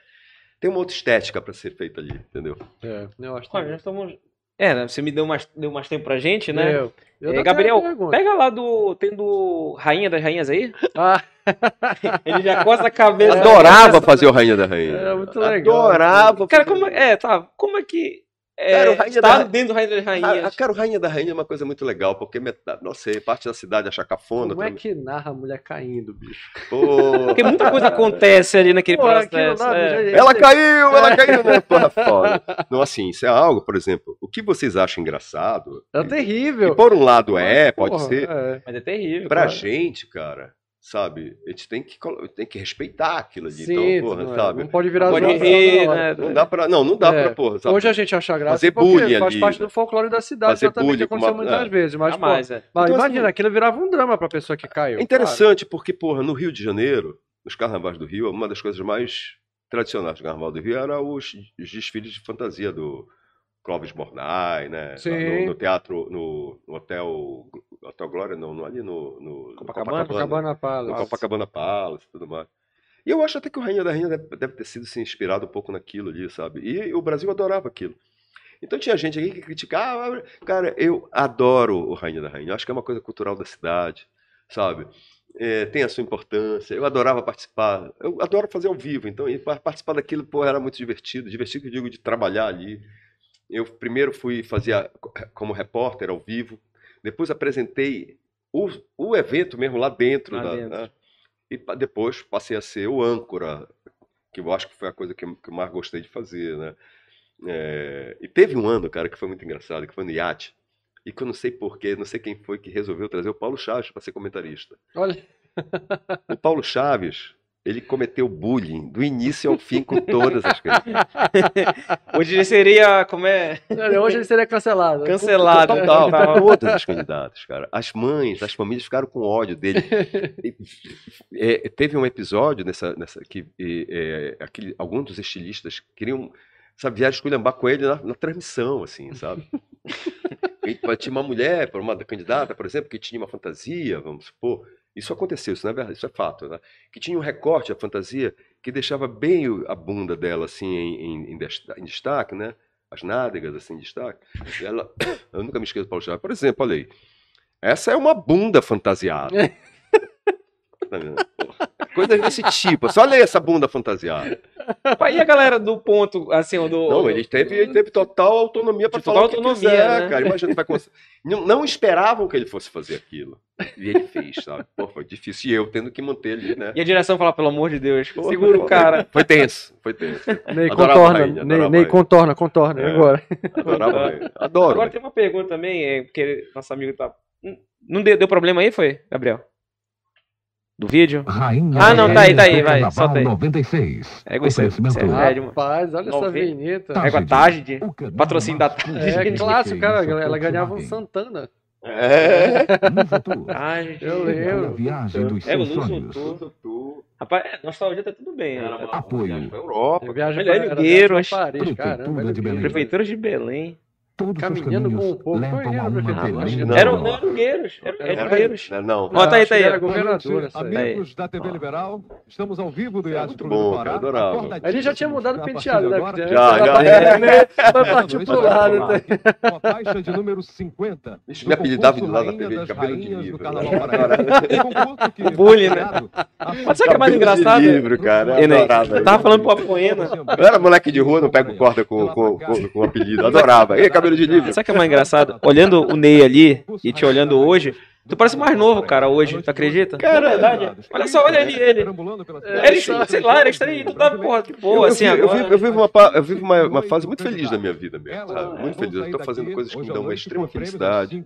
tem uma outra estética para ser feita ali, entendeu?
É, eu acho
Olha,
também.
nós estamos. É, né, você me deu mais, deu mais tempo pra gente, né?
Eu, eu
É, Gabriel, pega lá do. Tem do Rainha das Rainhas aí?
Ah,
Ele já coça a cabeça.
Adorava fazer o Rainha da Rainha.
É, muito legal.
Adorava.
Cara,
fazer-
como é. É, tá. Como é que. É,
Cara, o Rainha
está
da-
dentro do Rainha das
A, a,
Rainhas.
cara, o Rainha da Rainha é uma coisa muito legal, porque metade, não sei, parte da cidade acha cafona.
Como é
outra-
que narra a mulher caindo, bicho?
Pô,
Porque muita coisa acontece ali naquele
Pô,
processo.
lá,
é.
Ela caiu, ela caiu, né? Porra, foda. Não, assim, isso é algo, por exemplo, o que vocês acham engraçado,
É terrível.
e por um lado é, pode
Porra,
ser,
é.
Mas é terrível.
pra
cara.
gente, cara, sabe, a gente tem que, tem que respeitar aquilo ali,
Sim,
então, porra,
não,
sabe?
não pode virar
Pode rir,
hora.
né?
Não dá pra, não, não dá
É.
pra, porra, sabe?
Hoje a gente acha graça
Fazer
porque
bullying
faz
ali,
parte do folclore da cidade,
Fazer
exatamente,
bullying
aconteceu
uma-
muitas
é.
vezes. Mas,
Jamais, é.
mas
Então,
imagina,
assim,
aquilo virava um drama pra pessoa que caiu.
É interessante porque, porra, no Rio de Janeiro, nos carnavais do Rio, uma das coisas mais tradicionais do carnaval do Rio era os desfiles de fantasia do Clóvis Bornai, né? No, no teatro, no, no hotel, hotel Glória, não, no- ali no, no no
Copacabana?
Copacabana
no
Palace.
Copacabana Palace e tudo mais. E eu acho até que o Rainha da Rainha deve, deve ter sido se inspirado um pouco naquilo ali, sabe? E o Brasil adorava aquilo. Então tinha gente aqui que criticava. Cara, eu adoro o Rainha da Rainha. Eu acho que é uma coisa cultural da cidade, sabe? É, tem a sua importância. Eu adorava participar. Eu adoro fazer ao vivo. Então, e pa- participar daquilo, pô, era muito divertido. Divertido que eu digo de trabalhar ali. Eu primeiro fui fazer como repórter ao vivo. Depois apresentei o, o evento mesmo lá dentro.
Lá
da-
dentro.
né? E depois passei a ser o âncora, que eu acho que foi a coisa que eu, que eu mais gostei de fazer, né? É, e teve um ano, cara, que foi muito engraçado, que foi no iate. E que eu não sei porquê, não sei quem foi que resolveu trazer o Paulo Chaves para ser comentarista.
Olha,
O Paulo Chaves, ele cometeu bullying do início ao fim com todas as coisas.
Hoje ele seria. Como é?
hoje ele seria cancelado.
Cancelado.
Total,
Total.
todas as candidatas, cara. As mães, as famílias ficaram com ódio dele. É, teve um episódio nessa, nessa que é, aquele, alguns dos estilistas queriam, sabe, vieram esculhambar com ele na, na transmissão, assim, sabe? E tinha uma mulher, uma candidata, por exemplo, que tinha uma fantasia, vamos supor. Isso aconteceu, isso não é verdade, isso é fato, né? Que tinha um recorte, a fantasia, que deixava bem a bunda dela, assim, em, em- em desta- em destaque, né? As nádegas, assim, em destaque. Ela, eu nunca me esqueço do Paulo Chaves. Por exemplo, olha aí. Essa é uma bunda fantasiada. Tá vendo? Coisas desse tipo. Só ler essa bunda fantasiada.
E a galera do ponto, assim, do.
Não, ele teve, ele teve total autonomia para falar
total
o que
autonomia,
quiser,
né?
cara. Imagina, vai não, não esperavam que ele fosse fazer aquilo. E ele fez, sabe? Pô, foi difícil. E eu tendo que manter ali, né?
E a direção fala, pelo amor de Deus,
Porra,
segura o cara.
Foi tenso, foi tenso.
Ney, contorna, Ney, contorna, contorna,
É.
agora.
Adorava ele. Adoro.
Agora
ele.
tem uma pergunta também, é, porque nosso amigo tá. Não deu, deu problema aí, foi, Gabriel? Do vídeo?
Rainha
Ah, não, tá aí, tá aí, vai,
Carnaval
solta aí.
96.
É, isso aí. É, uma-
Rapaz, olha essa
Nove-
vinheta.
Égua Tarde,
O canal
patrocínio da Tarde.
É
conhecido
clássico, cara. Ela ganhava um. Santana.
É.
Tarde.
Eu lembro.
a viagem dos
É, o
seus sonhos.
voltou. Rapaz, é, nostalgia tá tudo bem. né? Tá-
Apoio.
Viagem pra Europa.
Era viagem pra
Prefeitura de Belém. Todos
Caminhando
os
com o povo.
levam a uma
prefeitura.
beleza
Não,
Era,
não.
Ó, tá aí, tá aí.
Era essa aí.
Amigos da TV Liberal, estamos ao vivo do Iate Clube do Pará.
adorava.
acordadíssimos
Ele já tinha mudado o
a
penteado, né?
Já, já.
pra-
É.
Vai partir pro lado. tá?
Com a faixa de número 50.
Bicho,
do
me apelidava de
concurso
lá da TV de cabelo de livro.
do
O bullying, né?
a
Mas sabe o que é mais engraçado?
livro, cara.
Eu tava falando pro Apoena.
Eu era moleque de rua, não pego corda com, com apelido. Adorava. Ei, cabelo de livro.
Sabe o que é mais engraçado? Olhando o Ney ali e te olhando hoje, tu parece mais novo, cara, hoje. Tu acredita?
Cara,
é verdade. Olha só, olha ali ele. Era estranho, sei lá, era estranho. Tu tava, porra, de
Eu,
boa,
eu,
assim,
vivo, eu, vivo, eu vivo uma, eu vivo uma, uma fase muito feliz da minha vida mesmo, sabe? Muito feliz. Eu tô fazendo coisas que me dão uma extrema felicidade.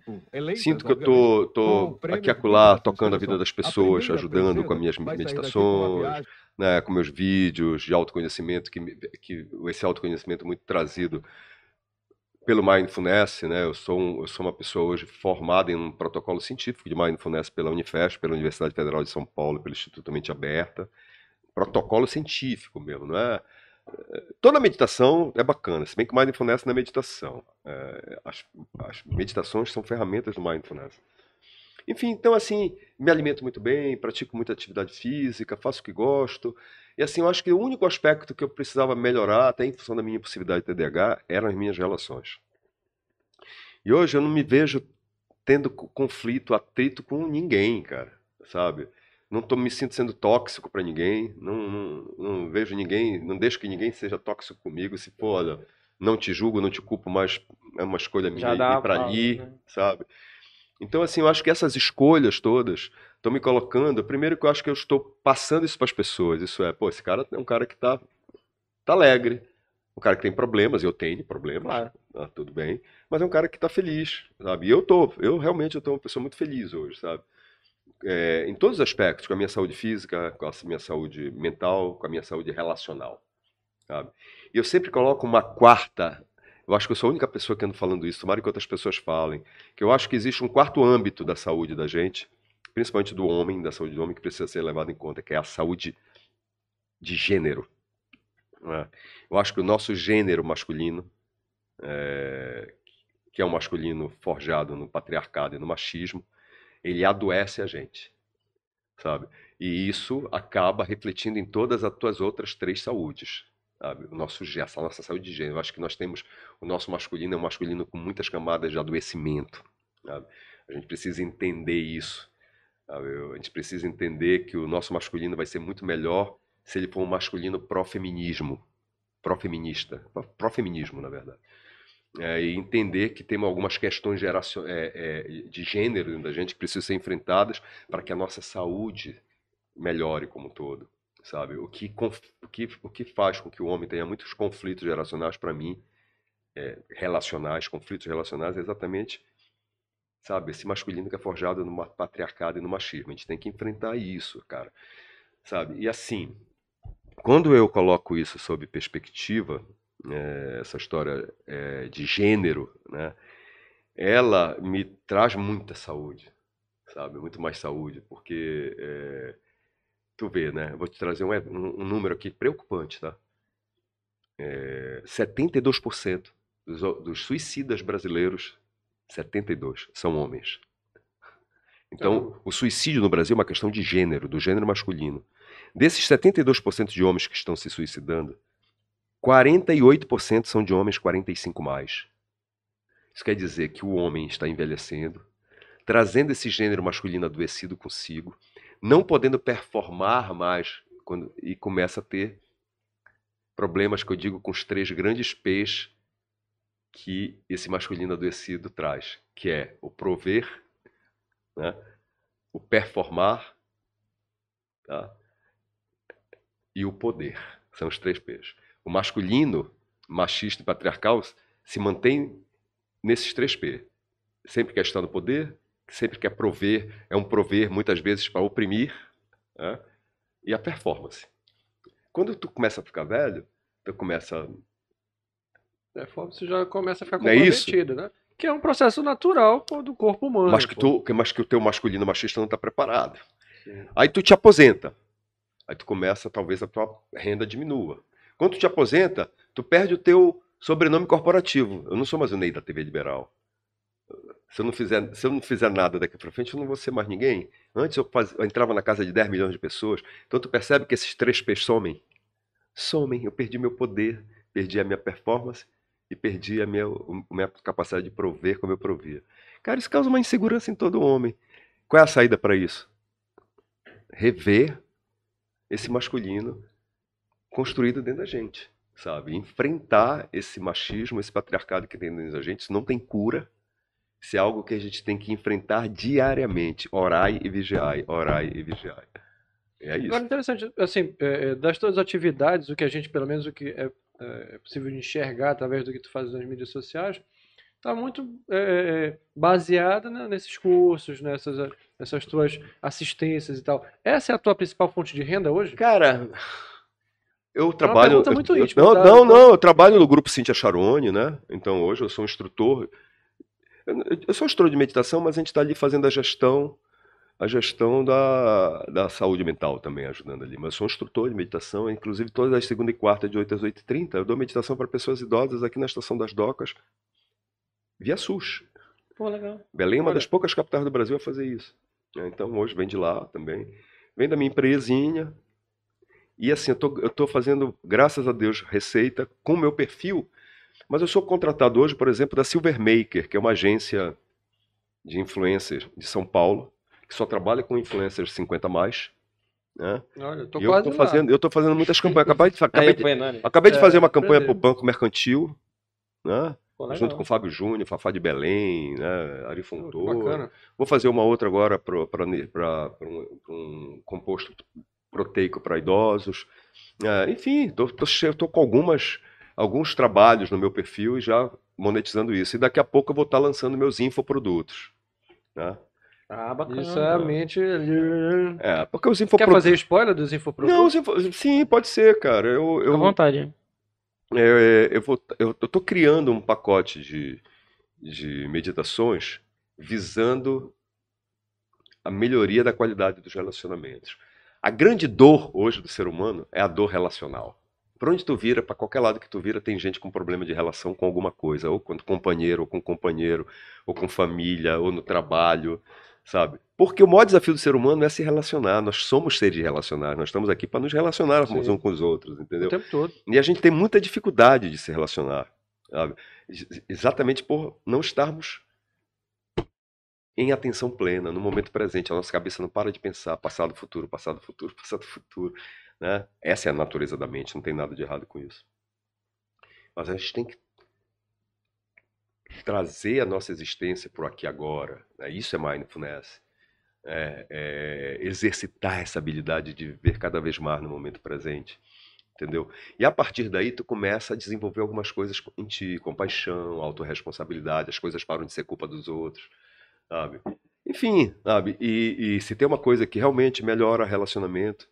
Sinto que eu tô, tô aqui acolá tocando a vida das pessoas, ajudando com as minhas meditações, né, com meus vídeos de autoconhecimento, que, que esse autoconhecimento muito trazido pelo Mindfulness, né? Eu sou, um- eu sou uma pessoa hoje formada em um protocolo científico de Mindfulness pela Unifesp, pela Universidade Federal de São Paulo, pelo Instituto Mente Aberta. Protocolo científico mesmo, não é? Toda meditação é bacana, se bem que Mindfulness não é meditação. É, as, as meditações são ferramentas do Mindfulness. Enfim, então assim, me alimento muito bem, pratico muita atividade física, faço o que gosto. E assim, eu acho que o único aspecto que eu precisava melhorar, até em função da minha possibilidade de TDAH, eram as minhas relações. E hoje eu não me vejo tendo co- conflito, atrito com ninguém, cara, sabe? Não tô, me sinto sendo tóxico para ninguém, não, não, não vejo ninguém, não deixo que ninguém seja tóxico comigo. Se for, olha, não te julgo, não te culpo, mas é uma escolha minha ir para ali,
né?
sabe? Então, assim, eu acho que essas escolhas todas estão me colocando. Primeiro, que eu acho que eu estou passando isso para as pessoas. Isso é, pô, esse cara é um cara que tá, tá alegre, um cara que tem problemas, eu tenho problemas,
Claro.
ah, tudo bem, mas é um cara que tá feliz, sabe? E eu tô, eu realmente eu tô uma pessoa muito feliz hoje, sabe? É, em todos os aspectos, com a minha saúde física, com a minha saúde mental, com a minha saúde relacional, sabe? E eu sempre coloco uma quarta, eu acho que eu sou a única pessoa que ando falando isso, tomara que outras pessoas falem, que eu acho que existe um quarto âmbito da saúde da gente, principalmente do homem, da saúde do homem, que precisa ser levado em conta, que é a saúde de gênero. é? Eu acho que o nosso gênero masculino, é, que é um masculino forjado no patriarcado e no machismo, ele adoece a gente, sabe? E isso acaba refletindo em todas as tuas outras três saúdes, sabe? O nosso, gê- essa nossa saúde de gênero. Eu acho que nós temos o nosso masculino é um masculino com muitas camadas de adoecimento, sabe? A gente precisa entender isso. sabe? A gente precisa entender que o nosso masculino vai ser muito melhor se ele for um masculino pró-feminismo, pró-feminista, pró-feminismo, na verdade. É, e entender que tem algumas questões é, é, de gênero da gente que precisam ser enfrentadas para que a nossa saúde melhore como um todo, sabe? O que, o que, o que faz com que o homem tenha muitos conflitos geracionais, para mim, é, relacionais, conflitos relacionais, é exatamente, sabe, esse masculino que é forjado no patriarcado e no machismo. A gente tem que enfrentar isso, cara, sabe? E assim, quando eu coloco isso sob perspectiva, eh, essa história eh, de gênero, né, ela me traz muita saúde, sabe? Muito mais saúde, porque eh, tu vê, né? Vou te trazer um, um- um número aqui preocupante, tá? Eh, 72% dos, dos suicidas brasileiros, 72 são homens. Então, o suicídio no Brasil é uma questão de gênero, do gênero masculino. Desses 72% de homens que estão se suicidando, 48% são de homens 45 mais. Isso quer dizer que o homem está envelhecendo, trazendo esse gênero masculino adoecido consigo, não podendo performar mais quando- e começa a ter problemas que eu digo com os três grandes P's que esse masculino adoecido traz, que é o prover, né? o performar tá? e o poder. São os três P's. O masculino, machista e patriarcal se mantém nesses três P. Sempre quer estar no sempre quer prover, é um prover muitas vezes para oprimir, né? e a performance. Quando tu começa a ficar velho, tu começa
É, fome, você já começa a ficar
é
comprometido, né? Que é um processo natural pô, do corpo humano.
mas que, tu, mas que o teu masculino machista não está preparado. Aí tu te aposenta. Aí tu começa, talvez a tua renda diminua. Quando tu te aposenta, tu perde o teu, sobrenome corporativo. Eu não sou mais o Ney da TV Liberal. Se eu não fizer, se eu não fizer nada daqui para frente, eu não vou ser mais ninguém. Antes eu, faz, eu, entrava na casa de 10 milhões de pessoas. Então tu percebe que esses três P's somem. Somem. Eu perdi meu poder, perdi a minha performance e perdi a minha, a minha capacidade de prover como eu provia. Cara, isso causa uma insegurança em todo homem. Qual é a saída para isso? Rever esse masculino construído dentro da gente, sabe? Enfrentar esse machismo, esse patriarcado que tem dentro da gente. Isso não tem cura. Isso é algo que a gente tem que enfrentar diariamente. Orai e vigiai, orai e vigiai. É isso.
Agora, interessante, assim, é, das tuas atividades, o que a gente, pelo menos, o que é, é possível de enxergar através do que tu faz nas mídias sociais, está muito é, é, baseada né, nesses cursos, nessas, nessas tuas assistências e tal. Essa é a tua principal fonte de renda hoje?
Cara, eu trabalho.
É muito
eu,
íntima,
não,
tá?
não, não, eu trabalho no grupo Cintia Charone, né? Então hoje eu sou um instrutor. Eu, sou instrutor de meditação, mas a gente está ali fazendo a gestão, a gestão da, da saúde mental também, ajudando ali. Mas eu sou instrutor de meditação, inclusive todas as segunda e quarta, de 8 às 8h30, eu dou meditação para pessoas idosas aqui na Estação das Docas, via SUS.
Pô, legal.
Belém é uma das poucas capitais do Brasil a fazer isso. né? Então hoje vem de lá também. Vem da minha empresinha. E assim, eu tô, eu tô fazendo, graças a Deus, receita com o meu perfil. Mas eu sou contratado hoje, por exemplo, da Silvermaker, que é uma agência de influencers de São Paulo, que só trabalha com influencers 50 mais. Né?
Olha, eu tô
E eu
quase
tô
lá.
fazendo, eu tô fazendo muitas campanhas. Acabei de, acabei de, acabei de
É,
fazer uma campanha para o. Banco Mercantil, né?
Pô,
junto com o Fábio Júnior, Fafá de Belém, né? Ari Fontoura. Vou fazer uma outra agora para um, um composto proteico para idosos. É, enfim, tô com algumas, alguns trabalhos no meu perfil e já monetizando isso. E daqui a pouco eu vou estar lançando meus infoprodutos. Né?
Ah, bacana.
Isso é a mente.
É, porque os
Quer
infoprodutos.
fazer spoiler dos infoprodutos?
Não, os info- sim, pode ser, cara. Eu,
Fica à
eu,
vontade.
É, eu vou, eu estou criando um pacote de, de meditações visando a melhoria da qualidade dos relacionamentos. A grande dor hoje do ser humano é a dor relacional. Por onde tu vira, para qualquer lado que tu vira, tem gente com problema de relação com alguma coisa, ou com companheiro, ou com companheiro, ou com família, ou no trabalho, sabe? Porque o maior desafio do ser humano é se relacionar. Nós somos seres relacionais, nós estamos aqui para nos relacionar uns com os outros, entendeu?
O tempo todo.
E a gente tem muita dificuldade de se relacionar, sabe? Ex- Exatamente por não estarmos em atenção plena, no momento presente. A nossa cabeça não para de pensar passado, futuro, passado, futuro, passado, futuro. Né? Essa é a natureza da mente, não tem nada de errado com isso. Mas a gente tem que trazer a nossa existência para o aqui agora. né? Isso é mindfulness. É, é exercitar essa habilidade de viver cada vez mais no momento presente. Entendeu? E a partir daí tu começa a desenvolver algumas coisas em ti, compaixão, autorresponsabilidade, as coisas param de ser culpa dos outros, sabe? Enfim, sabe? E, e se tem uma coisa que realmente melhora relacionamento,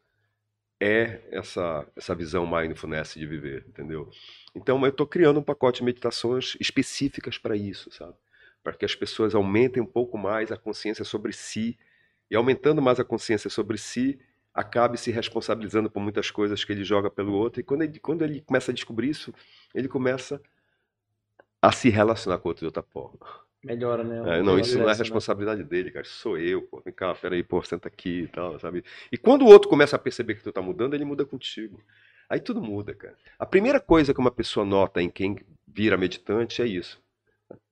é essa, essa visão mindfulness de viver, entendeu? Então eu estou criando um pacote de meditações específicas para isso, sabe? Para que as pessoas aumentem um pouco mais a consciência sobre si e aumentando mais a consciência sobre si, acabe se responsabilizando por muitas coisas que ele joga pelo outro. E quando ele, quando ele começa a descobrir isso, ele começa a se relacionar com o outro de outra forma.
Melhora, né?
É, não, isso não é
né?
responsabilidade dele, cara. Sou eu, pô. Vem cá, peraí, pô, senta aqui e tal, sabe? E quando o outro começa a perceber que tu tá mudando, ele muda contigo. Aí tudo muda, cara. A primeira coisa que uma pessoa nota em quem vira meditante é isso.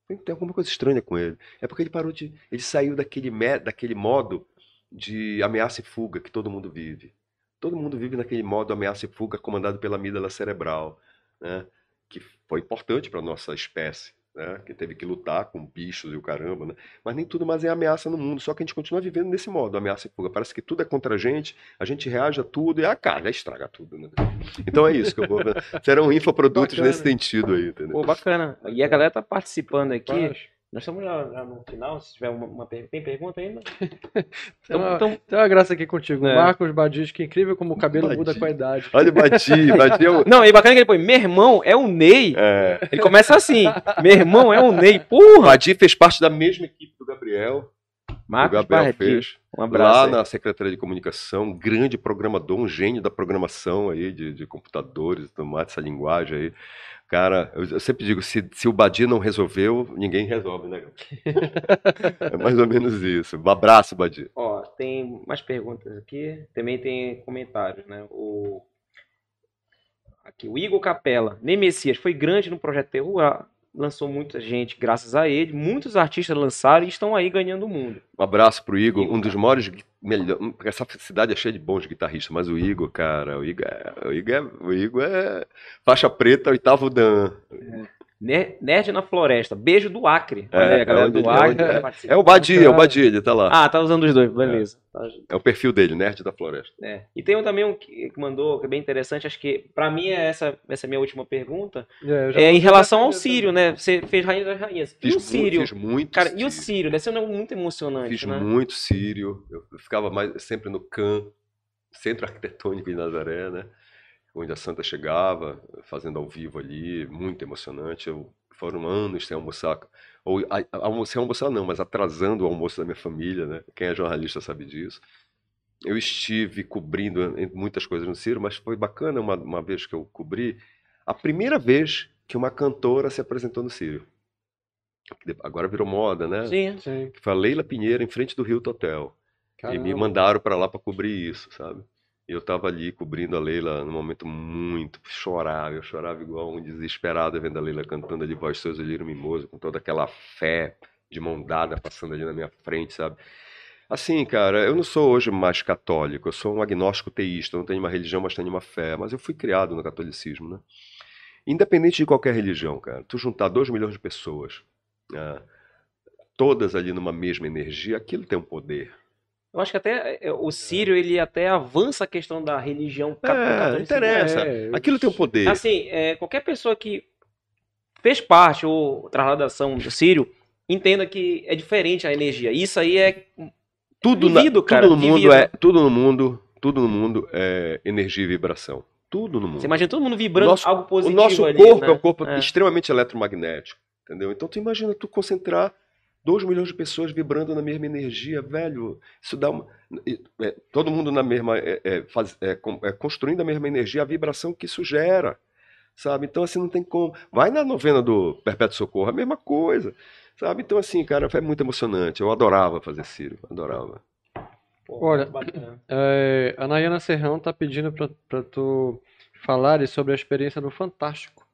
Tem, tem alguma coisa estranha com ele. É porque ele parou de. Ele saiu daquele, me- daquele modo de ameaça e fuga que todo mundo vive. Todo mundo vive naquele modo ameaça e fuga comandado pela amígdala cerebral, né? Que foi importante para nossa espécie, né? Que teve que lutar com bichos e o caramba, né? Mas nem tudo mais é ameaça no mundo, só que a gente continua vivendo nesse modo, ameaça e fuga. Parece que tudo é contra a gente, a gente reage a tudo e a cara estraga tudo, né? Então é isso que eu vou. Serão infoprodutos
Bacana.
nesse sentido aí, entendeu?
Pô, bacana. E a galera tá participando aqui. Nós estamos já, já no final. Se tiver uma, uma per- tem pergunta ainda?
Tem
Então,
uma,
então,
tem uma graça aqui contigo.
É.
Marcos Badis, que é incrível como o cabelo muda
Badis.
com a idade.
Olha o Bati, Bati é o.
Não, e bacana que ele põe, meu irmão é o Ney.
É,
Ele começa assim, meu irmão é o Ney.
o
Porra!
Bati fez parte da mesma equipe do Gabriel.
Marcos
o Gabriel
Barretti,
fez.
um abraço.
Lá
aí.
na Secretaria de Comunicação, um grande programador, um gênio da programação aí, de, de computadores e tudo mais, essa linguagem aí. Cara, eu, eu sempre digo, se, se o Badia não resolveu, ninguém resolve, né? é mais ou menos isso. Um abraço, Badia.
Ó, tem mais perguntas aqui. Também tem comentários, né? O... Aqui, o Igor Capella. Nem Messias foi grande no projeto Terror. Lançou muita gente graças a ele. Muitos artistas lançaram e estão aí ganhando o mundo.
Um abraço pro Igor, um dos maiores. Melhor, essa cidade é cheia de bons guitarristas, mas o Igor, cara, o Igor é, o Igor é, o Igor é faixa preta, oitavo Dan.
Ner- Nerd na Floresta. Beijo do Acre.
É,
aí, a galera
é onde-
do
é
Acre.
onde- é-. É o Badia, é o Badia, ele tá lá.
Ah, tá usando os dois. Beleza. Tá-
É o perfil dele, Nerd da Floresta.
É. E tem um também um que mandou, que é bem interessante, acho que pra mim é essa, essa é a minha última pergunta.
É,
É em relação ao Sírio, né? Você fez Rainha das Rainhas.
Fiz,
e o Sírio?
fiz muito.
Cara, e o
Sírio.
Sírio? Deve ser um muito emocionante,
Fiz
né?
muito sírio. Eu eu ficava mais sempre no CAN, Centro Arquitetônico de Nazaré, né? Onde a Santa chegava, fazendo ao vivo ali, muito emocionante. Eu, foram anos sem almoçar. Ou a- a- almo- sem almoçar não, mas atrasando o almoço da minha família, né? Quem é jornalista sabe disso. Eu estive cobrindo em- muitas coisas no Ciro, mas foi bacana uma, uma vez que eu cobri a primeira vez que uma cantora se apresentou no Ciro. Agora virou moda, né?
Sim.
Sim,
foi a Leila Pinheiro em frente do Hilton Hotel. E me
caramba.
mandaram para lá para cobrir isso, sabe? Eu tava ali cobrindo a Leila num momento muito chorava, eu chorava igual um desesperado vendo a Leila cantando ali Voz Seus Olheiro Mimoso, com toda aquela fé de mão dada passando ali na minha frente, sabe? Assim, cara, eu não sou hoje mais católico, eu sou um agnóstico teísta, não tenho uma religião, mas tenho uma fé, mas eu fui criado no catolicismo, né? Independente de qualquer religião, cara, tu juntar 2 milhões de pessoas, né, todas ali numa mesma energia, aquilo tem um poder.
Eu acho que até é, o Sírio, ele até avança a questão da religião
É,
catolicismo.
interessa.
É,
Aquilo tem um poder.
Assim, é, qualquer pessoa que fez parte ou trasladação do Sírio, entenda que é diferente a energia. Isso aí é
tudo, na-
vivido,
tudo
cara,
no mundo é tudo no mundo, tudo no mundo é energia e vibração. Tudo no mundo.
Você imagina todo mundo vibrando
Nosso-
algo
o
positivo
nosso
ali,
corpo
né?
é um corpo
É.
extremamente eletromagnético, entendeu? Então tu imagina tu concentrar 2 milhões de pessoas vibrando na mesma energia, velho. Isso dá uma. é, todo mundo na mesma. É, é, faz- é, é, construindo a mesma energia, a vibração que isso gera. Sabe? Então, assim, não tem como. Vai na novena do Perpétuo Socorro, a mesma coisa. Sabe? Então, assim, cara, foi muito emocionante. Eu adorava fazer Ciro, adorava.
Pô,
Olha. É, a Nayana Serrão tá pedindo pra, pra tu falares sobre a experiência do Fantástico.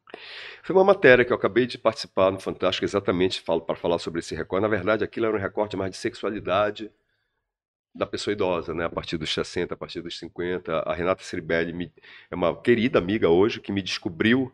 Foi uma matéria que eu acabei de participar no Fantástico, exatamente para falar sobre esse recorte. Na verdade, aquilo era um recorte mais de sexualidade da pessoa idosa, né? A partir dos 60, a partir dos 50. A Renata Ceribelli me- é uma querida amiga hoje que me descobriu.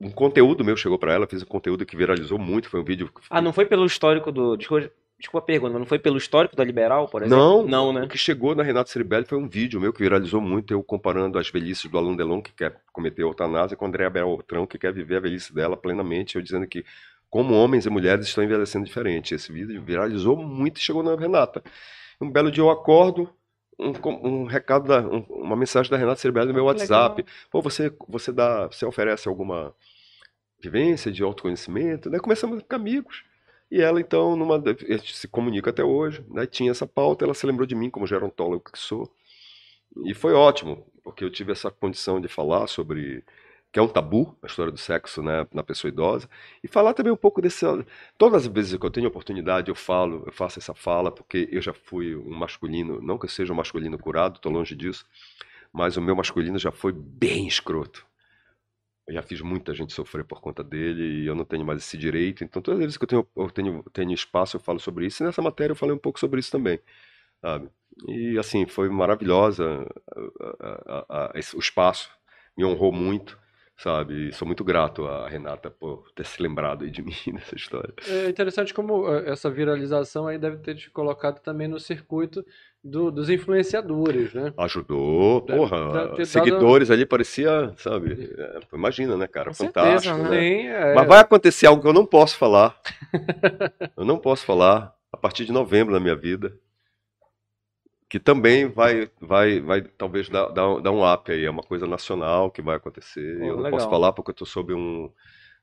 Um conteúdo meu chegou para ela, fiz um conteúdo que viralizou muito, foi um vídeo.
Ah, não foi pelo histórico do. Desculpa, desculpa a pergunta, mas não foi pelo histórico da Liberal, por exemplo?
Não,
Não,
o
né?
que chegou na Renata Ceribelli foi um vídeo meu que viralizou muito, eu comparando as velhices do Alain Delon, que quer cometer eutanásia, com a Andrea Beltrão, que quer viver a velhice dela plenamente, eu dizendo que como homens e mulheres estão envelhecendo diferente. Esse vídeo viralizou muito e chegou na Renata. Um belo dia eu acordo, um, com- um recado, da, um- uma mensagem da Renata Ceribelli no meu
Que
WhatsApp. Pô, você, você, dá, você oferece alguma vivência de autoconhecimento? Daí começamos a ficar amigos. E ela, então, numa, a gente se comunica até hoje, né? tinha essa pauta, ela se lembrou de mim como gerontólogo que sou. E foi ótimo, porque eu tive essa condição de falar sobre que é um tabu, a história do sexo né, na pessoa idosa, e falar também um pouco desse. Todas as vezes que eu tenho oportunidade, eu falo, eu faço essa fala, porque eu já fui um masculino, não que eu seja um masculino curado, estou longe disso, mas o meu masculino já foi bem escroto. Eu já fiz muita gente sofrer por conta dele e eu não tenho mais esse direito. Então, todas as vezes que eu tenho, eu tenho, tenho espaço, eu falo sobre isso. E nessa matéria eu falei um pouco sobre isso também, sabe? E, assim, foi maravilhosa a- a- a- a- esse- o espaço, me honrou muito, sabe? E sou muito grato à Renata por ter se lembrado de mim nessa história.
É interessante como eh, essa viralização aí deve ter te colocado também no circuito do- dos influenciadores, né?
Ajudou, porra.
ter dado-
seguidores ali parecia, sabe? É, imagina, né, cara?
Com certeza,
Fantástico,
né?
né?
Sim, é.
Mas vai acontecer algo que eu não posso falar. eu não posso falar a partir de novembro na minha vida. Que também vai, vai, vai talvez dar, um- dar um up aí. É uma coisa nacional que vai acontecer.
Pô,
eu não
legal.
posso falar porque eu tô sob um.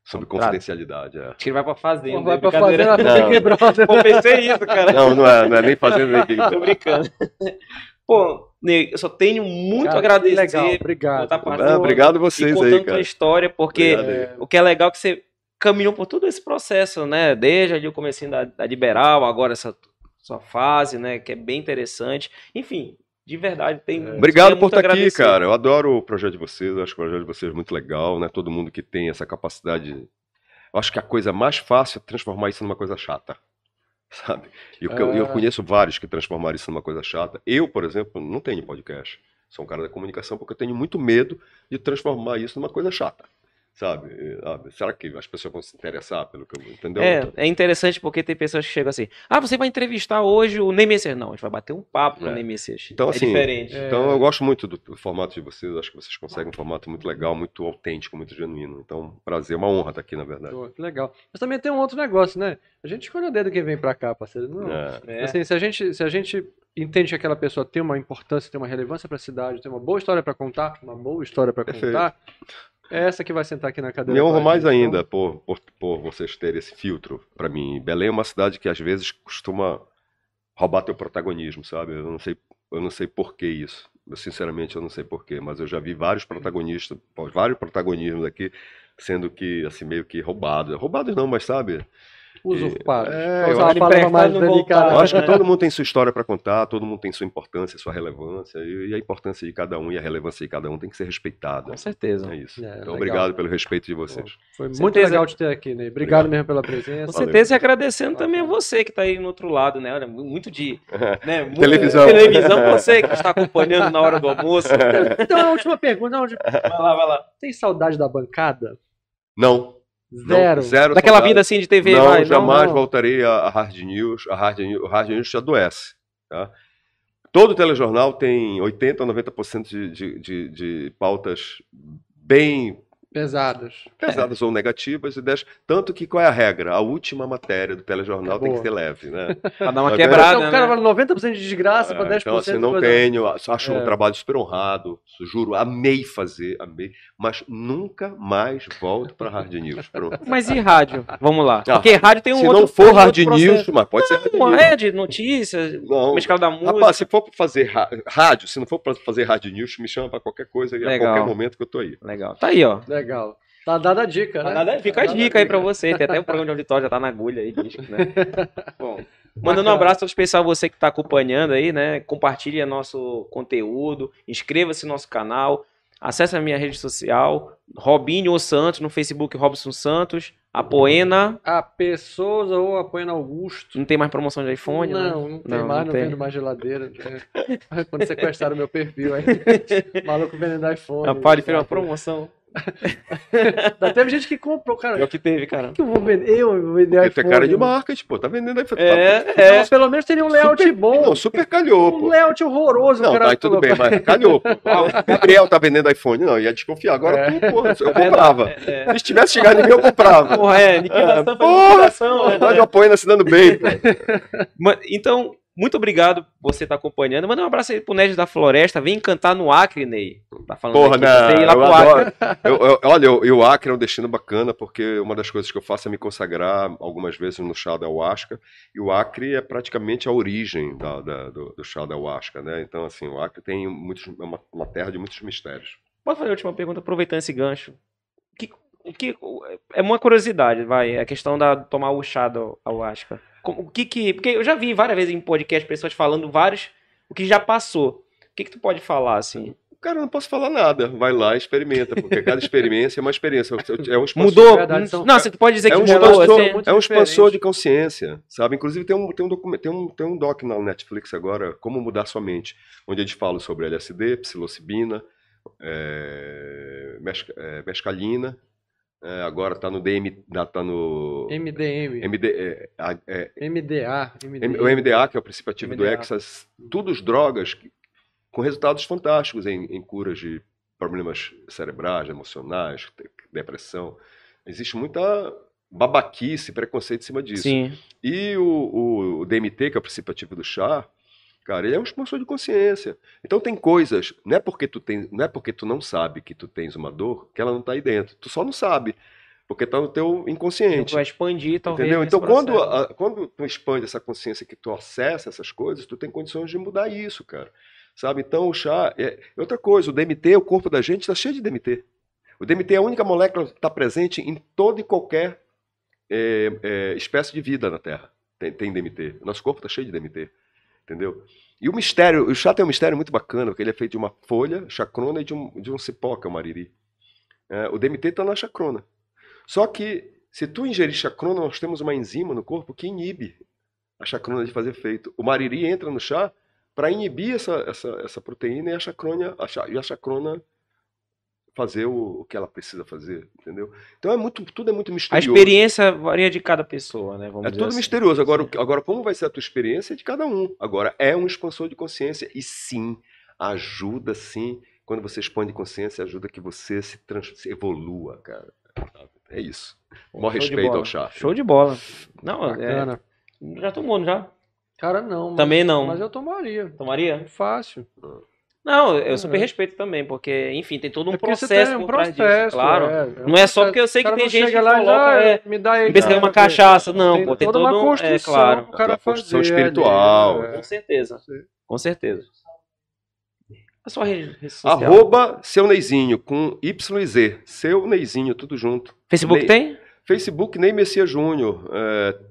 Sob
Contrato.
confidencialidade. É.
Acho que ele vai pra fazenda.
Pô, vai
é
pra fazenda
Não.
Big Brother.
Pô, pensei isso, cara.
Não, não é, não é nem fazendo nem
Tô brincando. Pô, Ney, eu só tenho muito a
Cara,
agradecer
Legal,
por
obrigado.
estar
Ah,
participando
obrigado
e
vocês
contando
aí,
tua
cara.
história, porque
Obrigado
o que é legal é que você caminhou por todo esse processo, né? Desde ali o comecinho da, da Liberal, agora essa sua fase, né? Que é bem interessante. Enfim, de verdade, tem.
Obrigado
tenho
por
muito a
estar aqui, cara. Eu adoro o projeto de vocês, eu acho que o projeto de vocês é muito legal, né? Todo mundo que tem essa capacidade. Eu acho que a coisa mais fácil é transformar isso numa coisa chata. Sabe? E eu, eu
Ah.
conheço vários que transformaram isso numa coisa chata. Eu, por exemplo, não tenho podcast. Sou um cara da comunicação porque eu tenho muito medo de transformar isso numa coisa chata. Sabe? Sabe? Será que as pessoas vão se interessar pelo que eu. Entendeu?
É, é interessante porque tem pessoas que chegam assim: ah, você vai entrevistar hoje o Ney Messias. Não, a gente vai bater um papo com o
É.
Ney Messias.
Então,
é
assim,
diferente.
É.
Então eu gosto muito do, do formato de vocês, acho que vocês conseguem um formato muito legal, muito autêntico, muito genuíno. Então, prazer, uma honra estar aqui, na verdade.
Pô, que legal. Mas também tem um outro negócio, né? A gente escolhe o dedo quem vem pra cá, parceiro. Não,
É.
É.
Assim, se a, gente, se a gente entende que aquela pessoa tem uma importância, tem uma relevância pra cidade, tem uma boa história pra contar, uma boa história pra
Perfeito.
contar, é essa que vai sentar aqui na cadeira.
Me honra mais.
Então,
ainda por, por, por vocês terem esse filtro para mim. Belém é uma cidade que às vezes costuma roubar teu protagonismo, sabe? Eu não sei, eu não sei por que isso. Eu, sinceramente, eu não sei por quê, mas eu já vi vários protagonistas, vários protagonismos aqui sendo que assim meio que roubados. Roubados não, mas sabe?
Usurpado.
É, eu
acho
mais delicada.
Eu acho que
né?
todo mundo tem sua história para contar, todo mundo tem sua importância, sua relevância, e, e a importância de cada um e a relevância de cada um tem que ser respeitada.
Com certeza.
É isso.
É,
então,
legal.
obrigado pelo respeito de vocês.
Foi muito
certeza.
legal te ter aqui, Ney. Obrigado mesmo pela presença.
Com
Valeu.
certeza, e agradecendo também a você que está aí no outro lado, né? Olha, muito de. Né, muito-
Televisão.
Televisão, você que está acompanhando na hora do almoço.
Então, a última pergunta. Onde...
Vai lá, vai lá.
Tem saudade da bancada?
Não. Não,
Zero.
zero
Daquela vida assim de TV,
não,
vai.
jamais
não.
voltarei a, a Hard News. A Hard News, o Hard News te adoece. Tá? Todo telejornal tem 80% ou 90% de, de, de, de pautas bem
Pesadas.
pesadas ou negativas, e 10, tanto que qual é a regra? A última matéria do telejornal
É
tem que ser leve, né?
Pra dar uma quebrada.
Então, o cara
né?
vale 90% de desgraça pra 10%
então, assim, não
coisa-
tenho, acho
É.
um trabalho super honrado, juro, amei fazer, amei, mas nunca mais volto para Hard News. Pronto.
Mas e rádio? Vamos lá.
Ah,
Porque rádio tem um
Se
outro
não for Hard News, mas pode ser Hard
Não,
News.
é de notícias,
Não.
da música.
Rapaz, se for pra fazer rádio, se não for para fazer Hard News, me chama para qualquer coisa e a qualquer momento que eu tô aí.
Legal. Tá aí, ó.
Legal. Tá dada a dica, né?
Tá nada- Fica a
Tá dada
dica aí pra você. Tem até o programa de auditório, já tá na agulha aí, disco, né? Bom, mandando um
Bacana.
abraço todo especial a você que tá acompanhando aí, né? Compartilhe nosso conteúdo, inscreva-se no nosso canal, acesse a minha rede social, Robinho ou Santos, no Facebook Robson Santos, a Poena,
A Pessoa ou a Poena Augusto.
não tem mais promoção de iPhone, né?
não, não tem
Não,
mais,
não
não,
tem.
vendo mais geladeira. É. Quando sequestraram meu perfil aí. Maluco vendendo iPhone.
Rapaz, fez uma promoção.
Teve gente que comprou, cara.
É o que teve, cara.
O que eu vou vender? Eu vou vender
Porque
iPhone.
tem cara de marketing, pô, tá vendendo aí.
É,
Não,
é.
mas pelo menos teria um layout
Super-
bom.
Não, super calhou,
um layout horroroso.
Não, tá, tudo bem, mas calhou, pô. O Gabriel tá vendendo iPhone, não, ia desconfiar. Agora
É.
tu, pô, eu comprava.
É,
Se tivesse chegado em mim, eu comprava.
Porra, é, liquidação, foi
Porra!
liquidação, né?
Nós de apoio se dando bem, pô.
Então, muito obrigado por você estar acompanhando. Manda um abraço aí pro Ned da Floresta. Vem cantar no Acre, Ney. Tá falando
Porra,
aqui,
né?
você ir lá
Eu
pro Acre.
Eu- eu- olha, eu- e o Acre é um destino bacana, porque uma das coisas que eu faço é me consagrar algumas vezes no chá da ayahuasca, e o Acre é praticamente a origem da- da- do, do chá da ayahuasca, né? Então, assim, o Acre tem muitos, é uma, uma terra de muitos mistérios.
Pode fazer a última pergunta, aproveitando esse gancho. Que, que, é uma curiosidade, vai. A questão da tomar o chá da ayahuasca. O que que... Porque eu já vi várias vezes em podcast pessoas falando vários... O que já passou. O que que tu pode falar, assim?
Cara, eu não posso falar nada. Vai lá e experimenta, porque cada experiência é uma experiência. É um expansor-
Mudou?
verdade, são-
Não, você pode dizer
É
que
um,
mudou,
expansor,
assim...
é um expansor
diferente.
de consciência, sabe? Inclusive tem um, tem, um document, tem, um, tem um doc na Netflix agora, Como Mudar Sua Mente, onde eles falam sobre LSD, psilocibina, é, mesca- é, mescalina, é, agora está no DM, tá no
MDM.
MD, é, a- é,
MDA.
O MDA, que é o princípio ativo do
MDA.
Exas, todos drogas que- com resultados fantásticos em, em curas de problemas cerebrais, emocionais, depressão. Existe muita babaquice, preconceito em cima disso.
Sim.
E o, o- o DMT, que é o princípio ativo do chá, cara, ele é um expansor de consciência. Então tem coisas, não é porque tu tem, não é porque tu não sabe que tu tens uma dor, que ela não tá aí dentro. Tu só não sabe, porque tá no teu inconsciente.
Vai expandir, talvez.
Entendeu? Então, quando, a- quando tu expande essa consciência que tu acessa essas coisas, tu tem condições de mudar isso, cara. sabe? Então o chá é outra coisa. O DMT, o corpo da gente está cheio de DMT. O DMT é a única molécula que está presente em toda e qualquer é, é, espécie de vida na Terra. Tem, tem DMT. O nosso corpo está cheio de DMT. Entendeu? E o mistério, o chá tem um mistério muito bacana, porque ele é feito de uma folha, chacrona e de um, de um cipó, que é o mariri. É, o DMT está na chacrona. Só que, se tu ingerir chacrona, nós temos uma enzima no corpo que inibe a chacrona de fazer efeito. O mariri entra no chá para inibir essa, essa, essa proteína e a chacrona, a, e a chacrona fazer o, o, que ela precisa fazer, entendeu? Então é muito, tudo é muito
A
misterioso.
experiência varia de cada pessoa, né? Vamos
É
dizer
tudo
assim.
misterioso. Agora, agora, como vai ser a tua experiência é de cada um. Agora, é um expansor de consciência. E sim, ajuda sim. Quando você expande consciência, ajuda que você se, trans, se evolua, cara. É isso. Maior
de
respeito ao chá.
Show de bola. Não, é,
Bacana.
já tomou, não já?
Cara, não. mas-
Também não.
Mas eu tomaria.
Tomaria?
Fácil.
Não, eu super
Uhum.
respeito também, porque, enfim, tem todo um
É
processo
tem um
por trás disso,
processo,
claro.
é, é
Não é só
processo.
porque eu sei
O
que tem
não
gente que
lá e
coloca,
já,
é,
me dá aí. cara,
uma cachaça, não, pô, tem
toda
todo
uma
um- é,
construção
claro.
pro cara
Uma construção
fazer
espiritual.
Com
é.
certeza.
Sim.
Com certeza. A sua rede, rede social.
Arroba seu Neizinho, com Y e Z. Seu Neizinho, tudo junto.
Facebook
Ney-
tem?
Facebook, Ney Messias Júnior.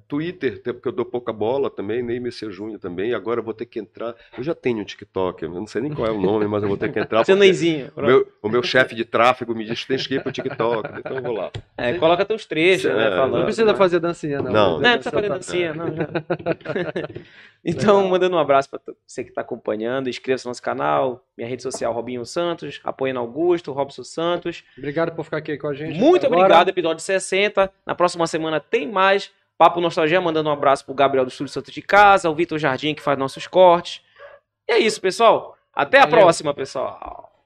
É, Twitter, até porque eu dou pouca bola também, Ney Messias Júnior também. Agora eu vou ter que entrar. Eu já tenho um TikTok, eu não sei nem qual é o nome, mas eu vou ter que entrar.
Seu
porque
Neizinho.
O meu, o meu chefe de tráfego me disse que tem que ir pro TikTok, então eu vou lá.
É, coloca teus trechos, né,
É,
falando.
Não precisa fazer dancinha, não.
Não.
Não, não precisa fazer dancinha, não, então, mandando um abraço para você que está acompanhando, inscreva-se no nosso canal, minha rede social Robinho Santos, apoiando Augusto, Robson Santos.
Obrigado por ficar aqui com a gente.
Muito
agora.
obrigado, episódio 60. Na próxima semana tem mais. Papo Nostalgia, mandando um abraço pro Gabriel do Estúdio Santos de Casa, o Vitor Jardim que faz nossos cortes. E é isso, pessoal. Até a
Valeu.
próxima, pessoal.